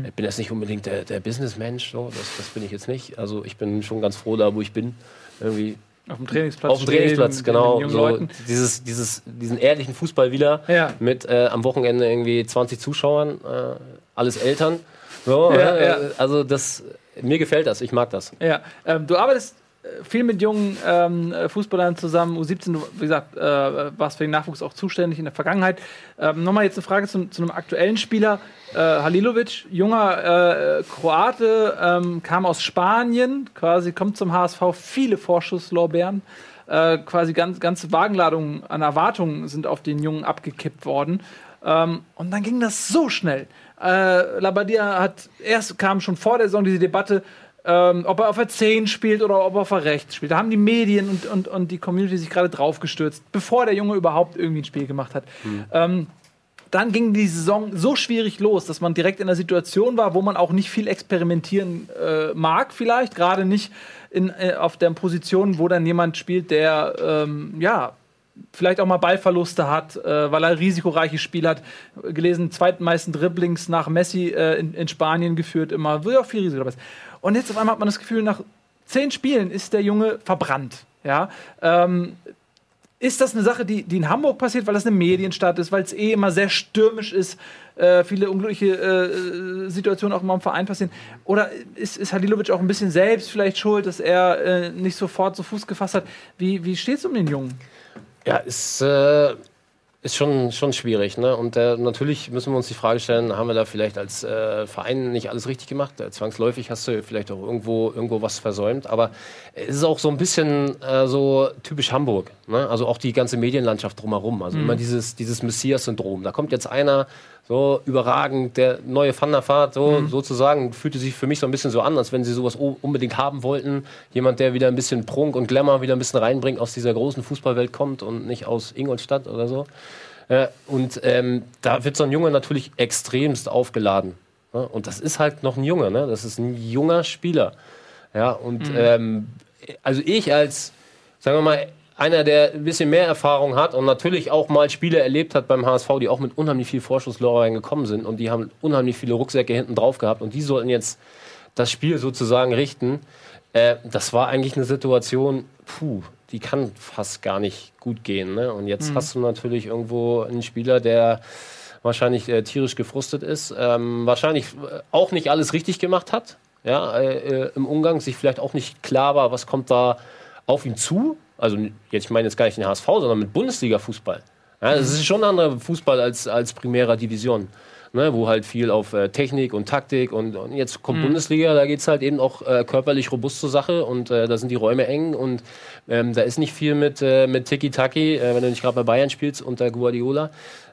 Ich bin jetzt nicht unbedingt der, der Businessmensch, so, das, das bin ich jetzt nicht. Also ich bin schon ganz froh da, wo ich bin. Irgendwie Auf dem Trainingsplatz. auf dem stehen, Trainingsplatz, mit genau. So, Leuten. dieses, dieses, diesen ehrlichen Fußball wieder Ja. mit äh, am Wochenende irgendwie 20 Zuschauern, äh, alles Eltern. So, Ja, äh. Also das, mir gefällt das, ich mag das. Ja, ähm, du arbeitest viel mit jungen ähm, äh, Fußballern zusammen. U17, du, wie gesagt, äh, warst für den Nachwuchs auch zuständig in der Vergangenheit. Ähm, Nochmal jetzt eine Frage zum, zu einem aktuellen Spieler. Äh, Halilovic, junger äh, Kroate, ähm, kam aus Spanien, quasi kommt zum HSV, viele Vorschusslorbeeren. Äh, quasi ganz, ganze Wagenladungen an Erwartungen sind auf den Jungen abgekippt worden. Ähm, und dann ging das so schnell. Äh, Labadia hat erst kam schon vor der Saison diese Debatte, ähm, ob er auf der 10 spielt oder ob er auf der rechts spielt. Da haben die Medien und, und, und die Community sich gerade draufgestürzt, bevor der Junge überhaupt irgendwie ein Spiel gemacht hat. Ähm, dann ging die Saison so schwierig los, dass man direkt in einer Situation war, wo man auch nicht viel experimentieren äh, mag, vielleicht, gerade nicht in, äh, auf der Position, wo dann jemand spielt, der ähm, ja vielleicht auch mal Ballverluste hat, äh, weil er risikoreiche Spiele hat. Gelesen, zweitmeisten Dribblings nach Messi äh, in, in Spanien geführt, immer, will auch viel Risiko dabei ist. Und jetzt auf einmal hat man das Gefühl, nach zehn Spielen ist der Junge verbrannt. Ja, ähm, ist das eine Sache, die, die in Hamburg passiert, weil das eine Medienstadt ist, weil es eh immer sehr stürmisch ist, äh, viele unglückliche äh, Situationen auch immer im Verein passieren? Oder ist, ist Halilovic auch ein bisschen selbst vielleicht schuld, dass er äh, nicht sofort so Fuß gefasst hat? Wie, wie steht es um den Jungen? Ja, ist, äh, ist schon, schon schwierig. Ne? Und äh, natürlich müssen wir uns die Frage stellen, haben wir da vielleicht als äh, Verein nicht alles richtig gemacht? Äh, zwangsläufig hast du vielleicht auch irgendwo, irgendwo was versäumt. Aber es ist auch so ein bisschen äh, so typisch Hamburg. Ne? Also auch die ganze Medienlandschaft drumherum. Also immer dieses, dieses Messias-Syndrom. Da kommt jetzt einer, so überragend, der neue Van der Vaart, so, sozusagen, fühlte sich für mich so ein bisschen so an, als wenn sie sowas unbedingt haben wollten. Jemand, der wieder ein bisschen Prunk und Glamour wieder ein bisschen reinbringt, aus dieser großen Fußballwelt kommt und nicht aus Ingolstadt oder so. Äh, und ähm, da wird so ein Junge natürlich extremst aufgeladen. Ne? Und das ist halt noch ein Junge, ne? das ist ein junger Spieler. Ja, und ähm, also ich als, sagen wir mal, einer, der ein bisschen mehr Erfahrung hat und natürlich auch mal Spiele erlebt hat beim HSV, die auch mit unheimlich viel Vorschusslorbeeren gekommen sind und die haben unheimlich viele Rucksäcke hinten drauf gehabt und die sollten jetzt das Spiel sozusagen richten. Äh, das war eigentlich eine Situation, puh, die kann fast gar nicht gut gehen. Ne? Und jetzt hast du natürlich irgendwo einen Spieler, der wahrscheinlich äh, tierisch gefrustet ist, ähm, wahrscheinlich äh, auch nicht alles richtig gemacht hat, ja, äh, äh, im Umgang, sich vielleicht auch nicht klar war, was kommt da auf ihn zu. Also jetzt, ich meine jetzt gar nicht den HSV, sondern mit Bundesliga-Fußball. Ja, das ist schon ein anderer Fußball als, als Primera Division. Ne, wo halt viel auf äh, Technik und Taktik und, und jetzt kommt Bundesliga, da geht's halt eben auch äh, körperlich robust zur Sache und äh, da sind die Räume eng und ähm, da ist nicht viel mit, äh, mit Tiki-Taki, äh, wenn du nicht gerade bei Bayern spielst unter Guardiola.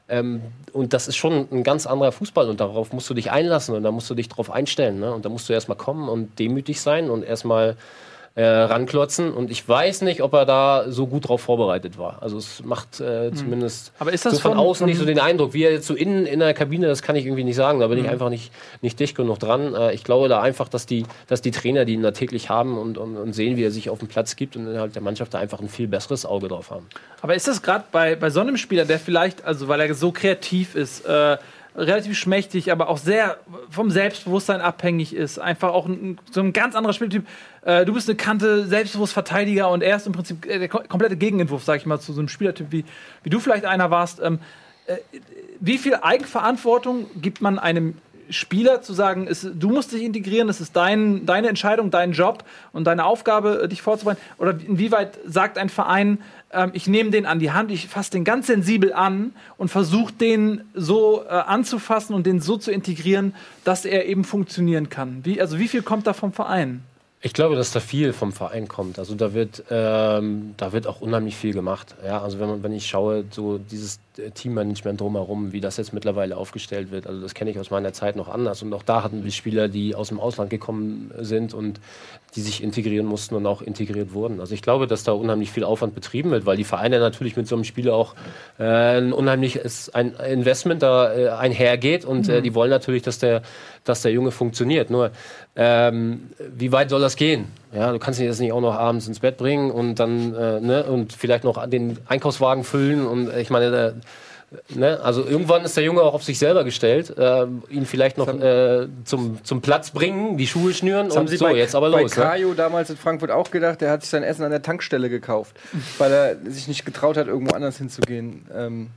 Ähm, und das ist schon ein ganz anderer Fußball und darauf musst du dich einlassen und da musst du dich drauf einstellen. Ne? Und da musst du erstmal kommen und demütig sein und erstmal äh, ranklotzen. Und ich weiß nicht, ob er da so gut drauf vorbereitet war. Also es macht äh, zumindest Aber ist das so von, von- außen von- nicht so den Eindruck. Wie er jetzt so innen in der Kabine, das kann ich irgendwie nicht sagen. Da bin ich einfach nicht, nicht dicht genug dran. Äh, ich glaube da einfach, dass die, dass die Trainer, die ihn da täglich haben und, und, und sehen, wie er sich auf dem Platz gibt und innerhalb der Mannschaft da einfach ein viel besseres Auge drauf haben. Aber ist das gerade bei, bei so einem Spieler, der vielleicht, also weil er so kreativ ist, äh, relativ schmächtig, aber auch sehr vom Selbstbewusstsein abhängig ist, einfach auch ein, so ein ganz anderer Spieltyp. Äh, du bist eine Kante, selbstbewusst Verteidiger und er ist im Prinzip äh, der ko- komplette Gegenentwurf, sag ich mal, zu so einem Spielertyp, wie, wie du vielleicht einer warst. Ähm, äh, wie viel Eigenverantwortung gibt man einem Spieler zu sagen, es, du musst dich integrieren, es ist dein, deine Entscheidung, dein Job und deine Aufgabe, äh, dich vorzubereiten? Oder inwieweit sagt ein Verein, ähm, ich nehme den an die Hand, ich fasse den ganz sensibel an und versuche den so äh, anzufassen und den so zu integrieren, dass er eben funktionieren kann? Wie, also wie viel kommt da vom Verein? Ich glaube, dass da viel vom Verein kommt. Also da wird, ähm, da wird auch unheimlich viel gemacht. Ja, also wenn man, wenn ich schaue, so dieses äh, Teammanagement drumherum, wie das jetzt mittlerweile aufgestellt wird, also das kenne ich aus meiner Zeit noch anders. Und auch da hatten wir Spieler, die aus dem Ausland gekommen sind und die sich integrieren mussten und auch integriert wurden. Also ich glaube, dass da unheimlich viel Aufwand betrieben wird, weil die Vereine natürlich mit so einem Spieler auch äh, ein unheimliches ein Investment da äh, einhergeht und äh, die wollen natürlich, dass der, dass der Junge funktioniert. Nur ähm, wie weit soll das gehen? Ja, du kannst ihn jetzt nicht auch noch abends ins Bett bringen und dann äh, ne, und vielleicht noch den Einkaufswagen füllen und äh, ich meine, da, Ne? Also irgendwann ist der Junge auch auf sich selber gestellt, äh, ihn vielleicht noch äh, zum, zum Platz bringen, die Schuhe schnüren Das haben und sie so, bei, jetzt aber bei los. Ne? Kajo damals in Frankfurt auch gedacht, der hat sich sein Essen an der Tankstelle gekauft, weil er sich nicht getraut hat, irgendwo anders hinzugehen. Ähm,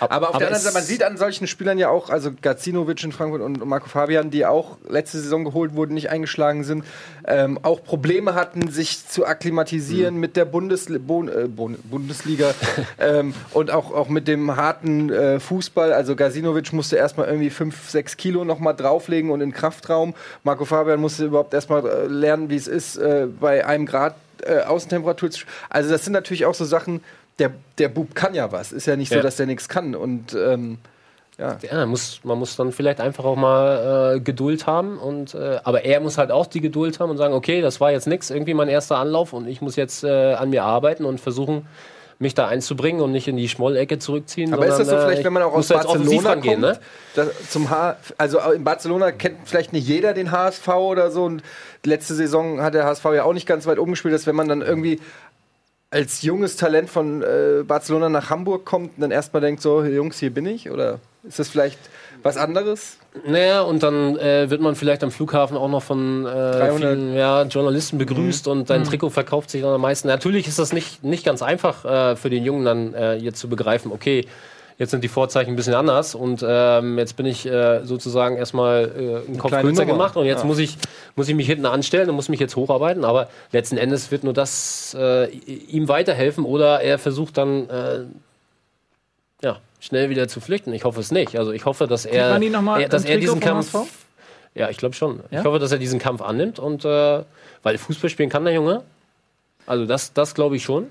Ab- aber auf aber der anderen Seite, man sieht an solchen Spielern ja auch, also Gacinovic in Frankfurt und Marco Fabian, die auch letzte Saison geholt wurden, nicht eingeschlagen sind, ähm, auch Probleme hatten, sich zu akklimatisieren Mhm. mit der Bundesli Bon äh, Bon Bundesliga ähm, und auch, auch mit dem harten äh, Fußball. Also Gacinovic musste erstmal irgendwie 5, 6 Kilo nochmal drauflegen und in Kraftraum. Marco Fabian musste überhaupt erstmal äh, lernen, wie es ist, äh, bei einem Grad äh, Außentemperatur zu. Also das sind natürlich auch so Sachen, der, der Bub kann ja was. Ist ja nicht so, Ja. dass der nichts kann. Und ähm, ja. Ja, man muss, man muss dann vielleicht einfach auch mal äh, Geduld haben. Und, äh, aber er muss halt auch die Geduld haben und sagen, okay, das war jetzt nichts, irgendwie mein erster Anlauf und ich muss jetzt äh, an mir arbeiten und versuchen, mich da einzubringen und nicht in die Schmollecke zurückziehen. Aber ist das so sondern, äh, vielleicht, ich wenn man auch aus Barcelona kommt? ne? Das, zum H also in Barcelona kennt vielleicht nicht jeder den HSV oder so. Und letzte Saison hat der HSV ja auch nicht ganz weit oben gespielt, dass wenn man dann irgendwie als junges Talent von äh, Barcelona nach Hamburg kommt und dann erstmal denkt, so, Jungs, hier bin ich? Oder ist das vielleicht was anderes? Naja, und dann äh, wird man vielleicht am Flughafen auch noch von äh, 300 vielen ja, Journalisten begrüßt und dein Trikot verkauft sich dann am meisten. Natürlich ist das nicht, nicht ganz einfach äh, für den Jungen dann äh, jetzt zu begreifen, okay, jetzt sind die Vorzeichen ein bisschen anders und ähm, jetzt bin ich äh, sozusagen erstmal äh, einen Kopf kürzer gemacht und jetzt Ja. muss, ich, muss ich mich hinten anstellen und muss mich jetzt hocharbeiten. Aber letzten Endes wird nur das äh, ihm weiterhelfen oder er versucht dann äh, ja, schnell wieder zu flüchten. Ich hoffe es nicht. Also ich hoffe, dass er, er dass er diesen Kampf ja, ich glaube schon. Ja? Ich hoffe, dass er diesen Kampf annimmt und äh, weil Fußball spielen kann der Junge. Also das, das glaube ich schon.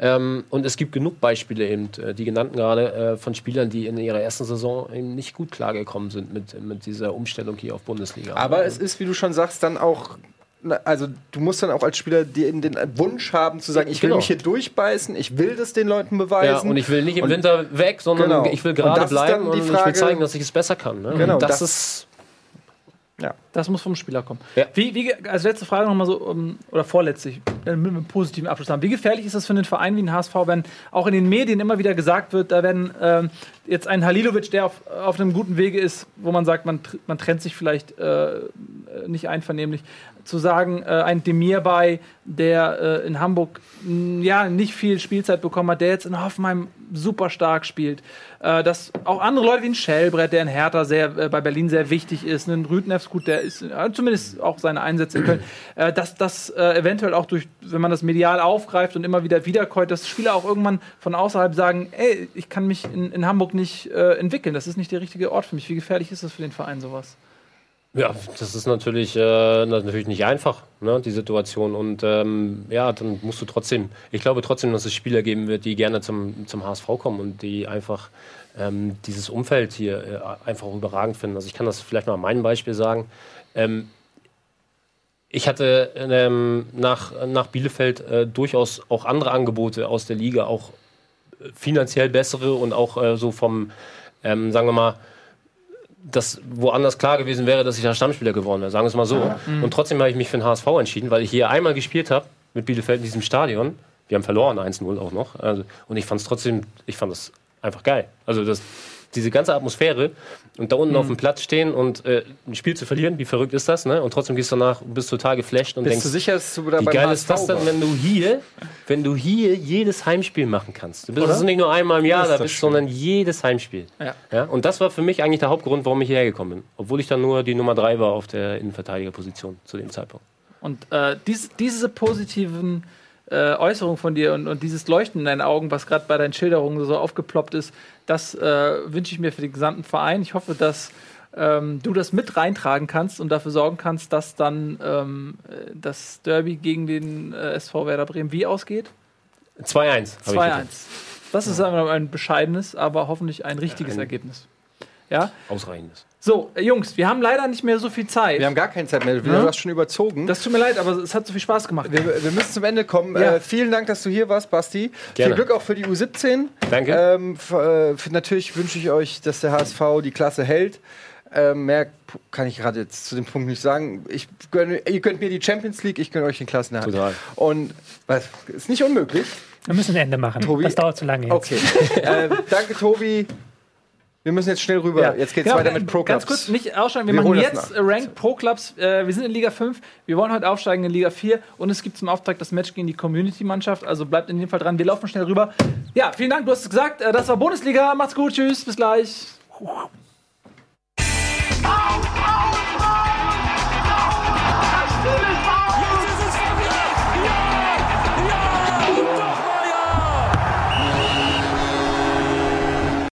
Ähm, und es gibt genug Beispiele eben, äh, die genannten gerade, äh, von Spielern, die in ihrer ersten Saison eben nicht gut klargekommen sind mit, mit dieser Umstellung hier auf Bundesliga. Aber es ist, wie du schon sagst, dann auch. Also du musst dann auch als Spieler dir in den Wunsch haben zu sagen, ich will Genau. mich hier durchbeißen, ich will das den Leuten beweisen. ja, und ich will nicht im Und- Winter weg, sondern Genau. ich will gerade bleiben und ich will Frage- zeigen, dass ich es besser kann. Ne? Genau, und das, das- ist Das muss vom Spieler kommen. Ja. Wie, wie, als letzte Frage nochmal so, um, oder vorletztlich, damit wir einen positiven Abschluss haben. Wie gefährlich ist es für einen Verein wie den HSV, wenn auch in den Medien immer wieder gesagt wird, da werden ähm, jetzt ein Halilovic, der auf, auf einem guten Wege ist, wo man sagt, man, man trennt sich vielleicht äh, nicht einvernehmlich, zu sagen, äh, ein Demir bei, der äh, in Hamburg mh, ja nicht viel Spielzeit bekommen hat, der jetzt in Hoffenheim super stark spielt. Äh, dass auch andere Leute wie ein Schellbrett, der in Hertha sehr, äh, bei Berlin sehr wichtig ist, ein Rüdnefs, gut, der ist zumindest auch seine Einsätze in Köln, äh, dass das äh, eventuell auch durch, wenn man das medial aufgreift und immer wieder wiederkäut, dass Spieler auch irgendwann von außerhalb sagen, ey, ich kann mich in, in Hamburg nicht äh, entwickeln, das ist nicht der richtige Ort für mich. Wie gefährlich ist das für den Verein sowas? Ja, das ist natürlich, äh, natürlich nicht einfach, ne, die Situation. Und ähm, ja, dann musst du trotzdem, ich glaube trotzdem, dass es Spieler geben wird, die gerne zum, zum HSV kommen und die einfach ähm, dieses Umfeld hier äh, einfach überragend finden. Also ich kann das vielleicht mal an meinem Beispiel sagen. Ähm, ich hatte ähm, nach, nach Bielefeld äh, durchaus auch andere Angebote aus der Liga, auch äh, finanziell bessere und auch äh, so vom, ähm, sagen wir mal, das woanders klar gewesen wäre, dass ich da Stammspieler geworden wäre, sagen wir es mal so. Und trotzdem habe ich mich für den HSV entschieden, weil ich hier einmal gespielt habe mit Bielefeld in diesem Stadion. Wir haben verloren, 1-0 auch noch. Also, und ich fand es trotzdem, ich fand es einfach geil. Also das, diese ganze Atmosphäre und da unten auf dem Platz stehen und äh, ein Spiel zu verlieren, wie verrückt ist das, ne? Und trotzdem gehst du danach, und bist total geflasht und Bist denkst, du sicher, dass du da wie geil HSV ist das denn, wenn du hier, wenn du hier jedes Heimspiel machen kannst? Du bist also nicht nur einmal im Jahr da bist, schön. sondern jedes Heimspiel. Ja. und das war für mich eigentlich der Hauptgrund, warum ich hierher gekommen bin. Obwohl ich dann nur die Nummer drei war auf der Innenverteidigerposition zu dem Zeitpunkt. Und äh, dies, diese positiven äh, Äußerungen von dir und, und dieses Leuchten in deinen Augen, was gerade bei deinen Schilderungen so aufgeploppt ist, das äh, wünsche ich mir für den gesamten Verein. Ich hoffe, dass ähm, du das mit reintragen kannst und dafür sorgen kannst, dass dann ähm, äh, das Derby gegen den äh, SV Werder Bremen wie ausgeht? 2-1. habe ich 2-1. gesagt. Das ist ein bescheidenes, aber hoffentlich ein richtiges Ergebnis. Ja. Ausreichendes. So, äh, Jungs, wir haben leider nicht mehr so viel Zeit. Wir haben gar keine Zeit mehr. Wir haben das schon überzogen. das tut mir leid, aber es hat so viel Spaß gemacht. wir, wir müssen zum Ende kommen. Ja. Äh, vielen Dank, dass du hier warst, Basti. Gerne. Viel Glück auch für die U17. Danke. Ähm, äh, für, natürlich wünsche ich euch, dass der HSV die Klasse hält. Ähm, mehr kann ich gerade jetzt zu dem Punkt nicht sagen. Ich gönne, ihr könnt mir die Champions League, ich gönne euch den Klassenerhalt. Total. Und was, ist nicht unmöglich. Wir müssen ein Ende machen. Tobi? Das dauert zu lange jetzt. Okay. äh, danke, Tobi. Wir müssen jetzt schnell rüber. Jetzt geht's Genau, weiter mit Pro Ganz Clubs. kurz, nicht aussteigen. Wir, Wir machen jetzt Rank Pro Clubs. Äh, wir sind in Liga 5. Wir wollen heute aufsteigen in Liga 4. Und es gibt zum Auftakt das Match gegen die Community-Mannschaft. Also bleibt in dem Fall dran. Wir laufen schnell rüber. Ja, vielen Dank. Du hast es gesagt. Äh, das war Bundesliga. Macht's gut. Tschüss. Bis gleich.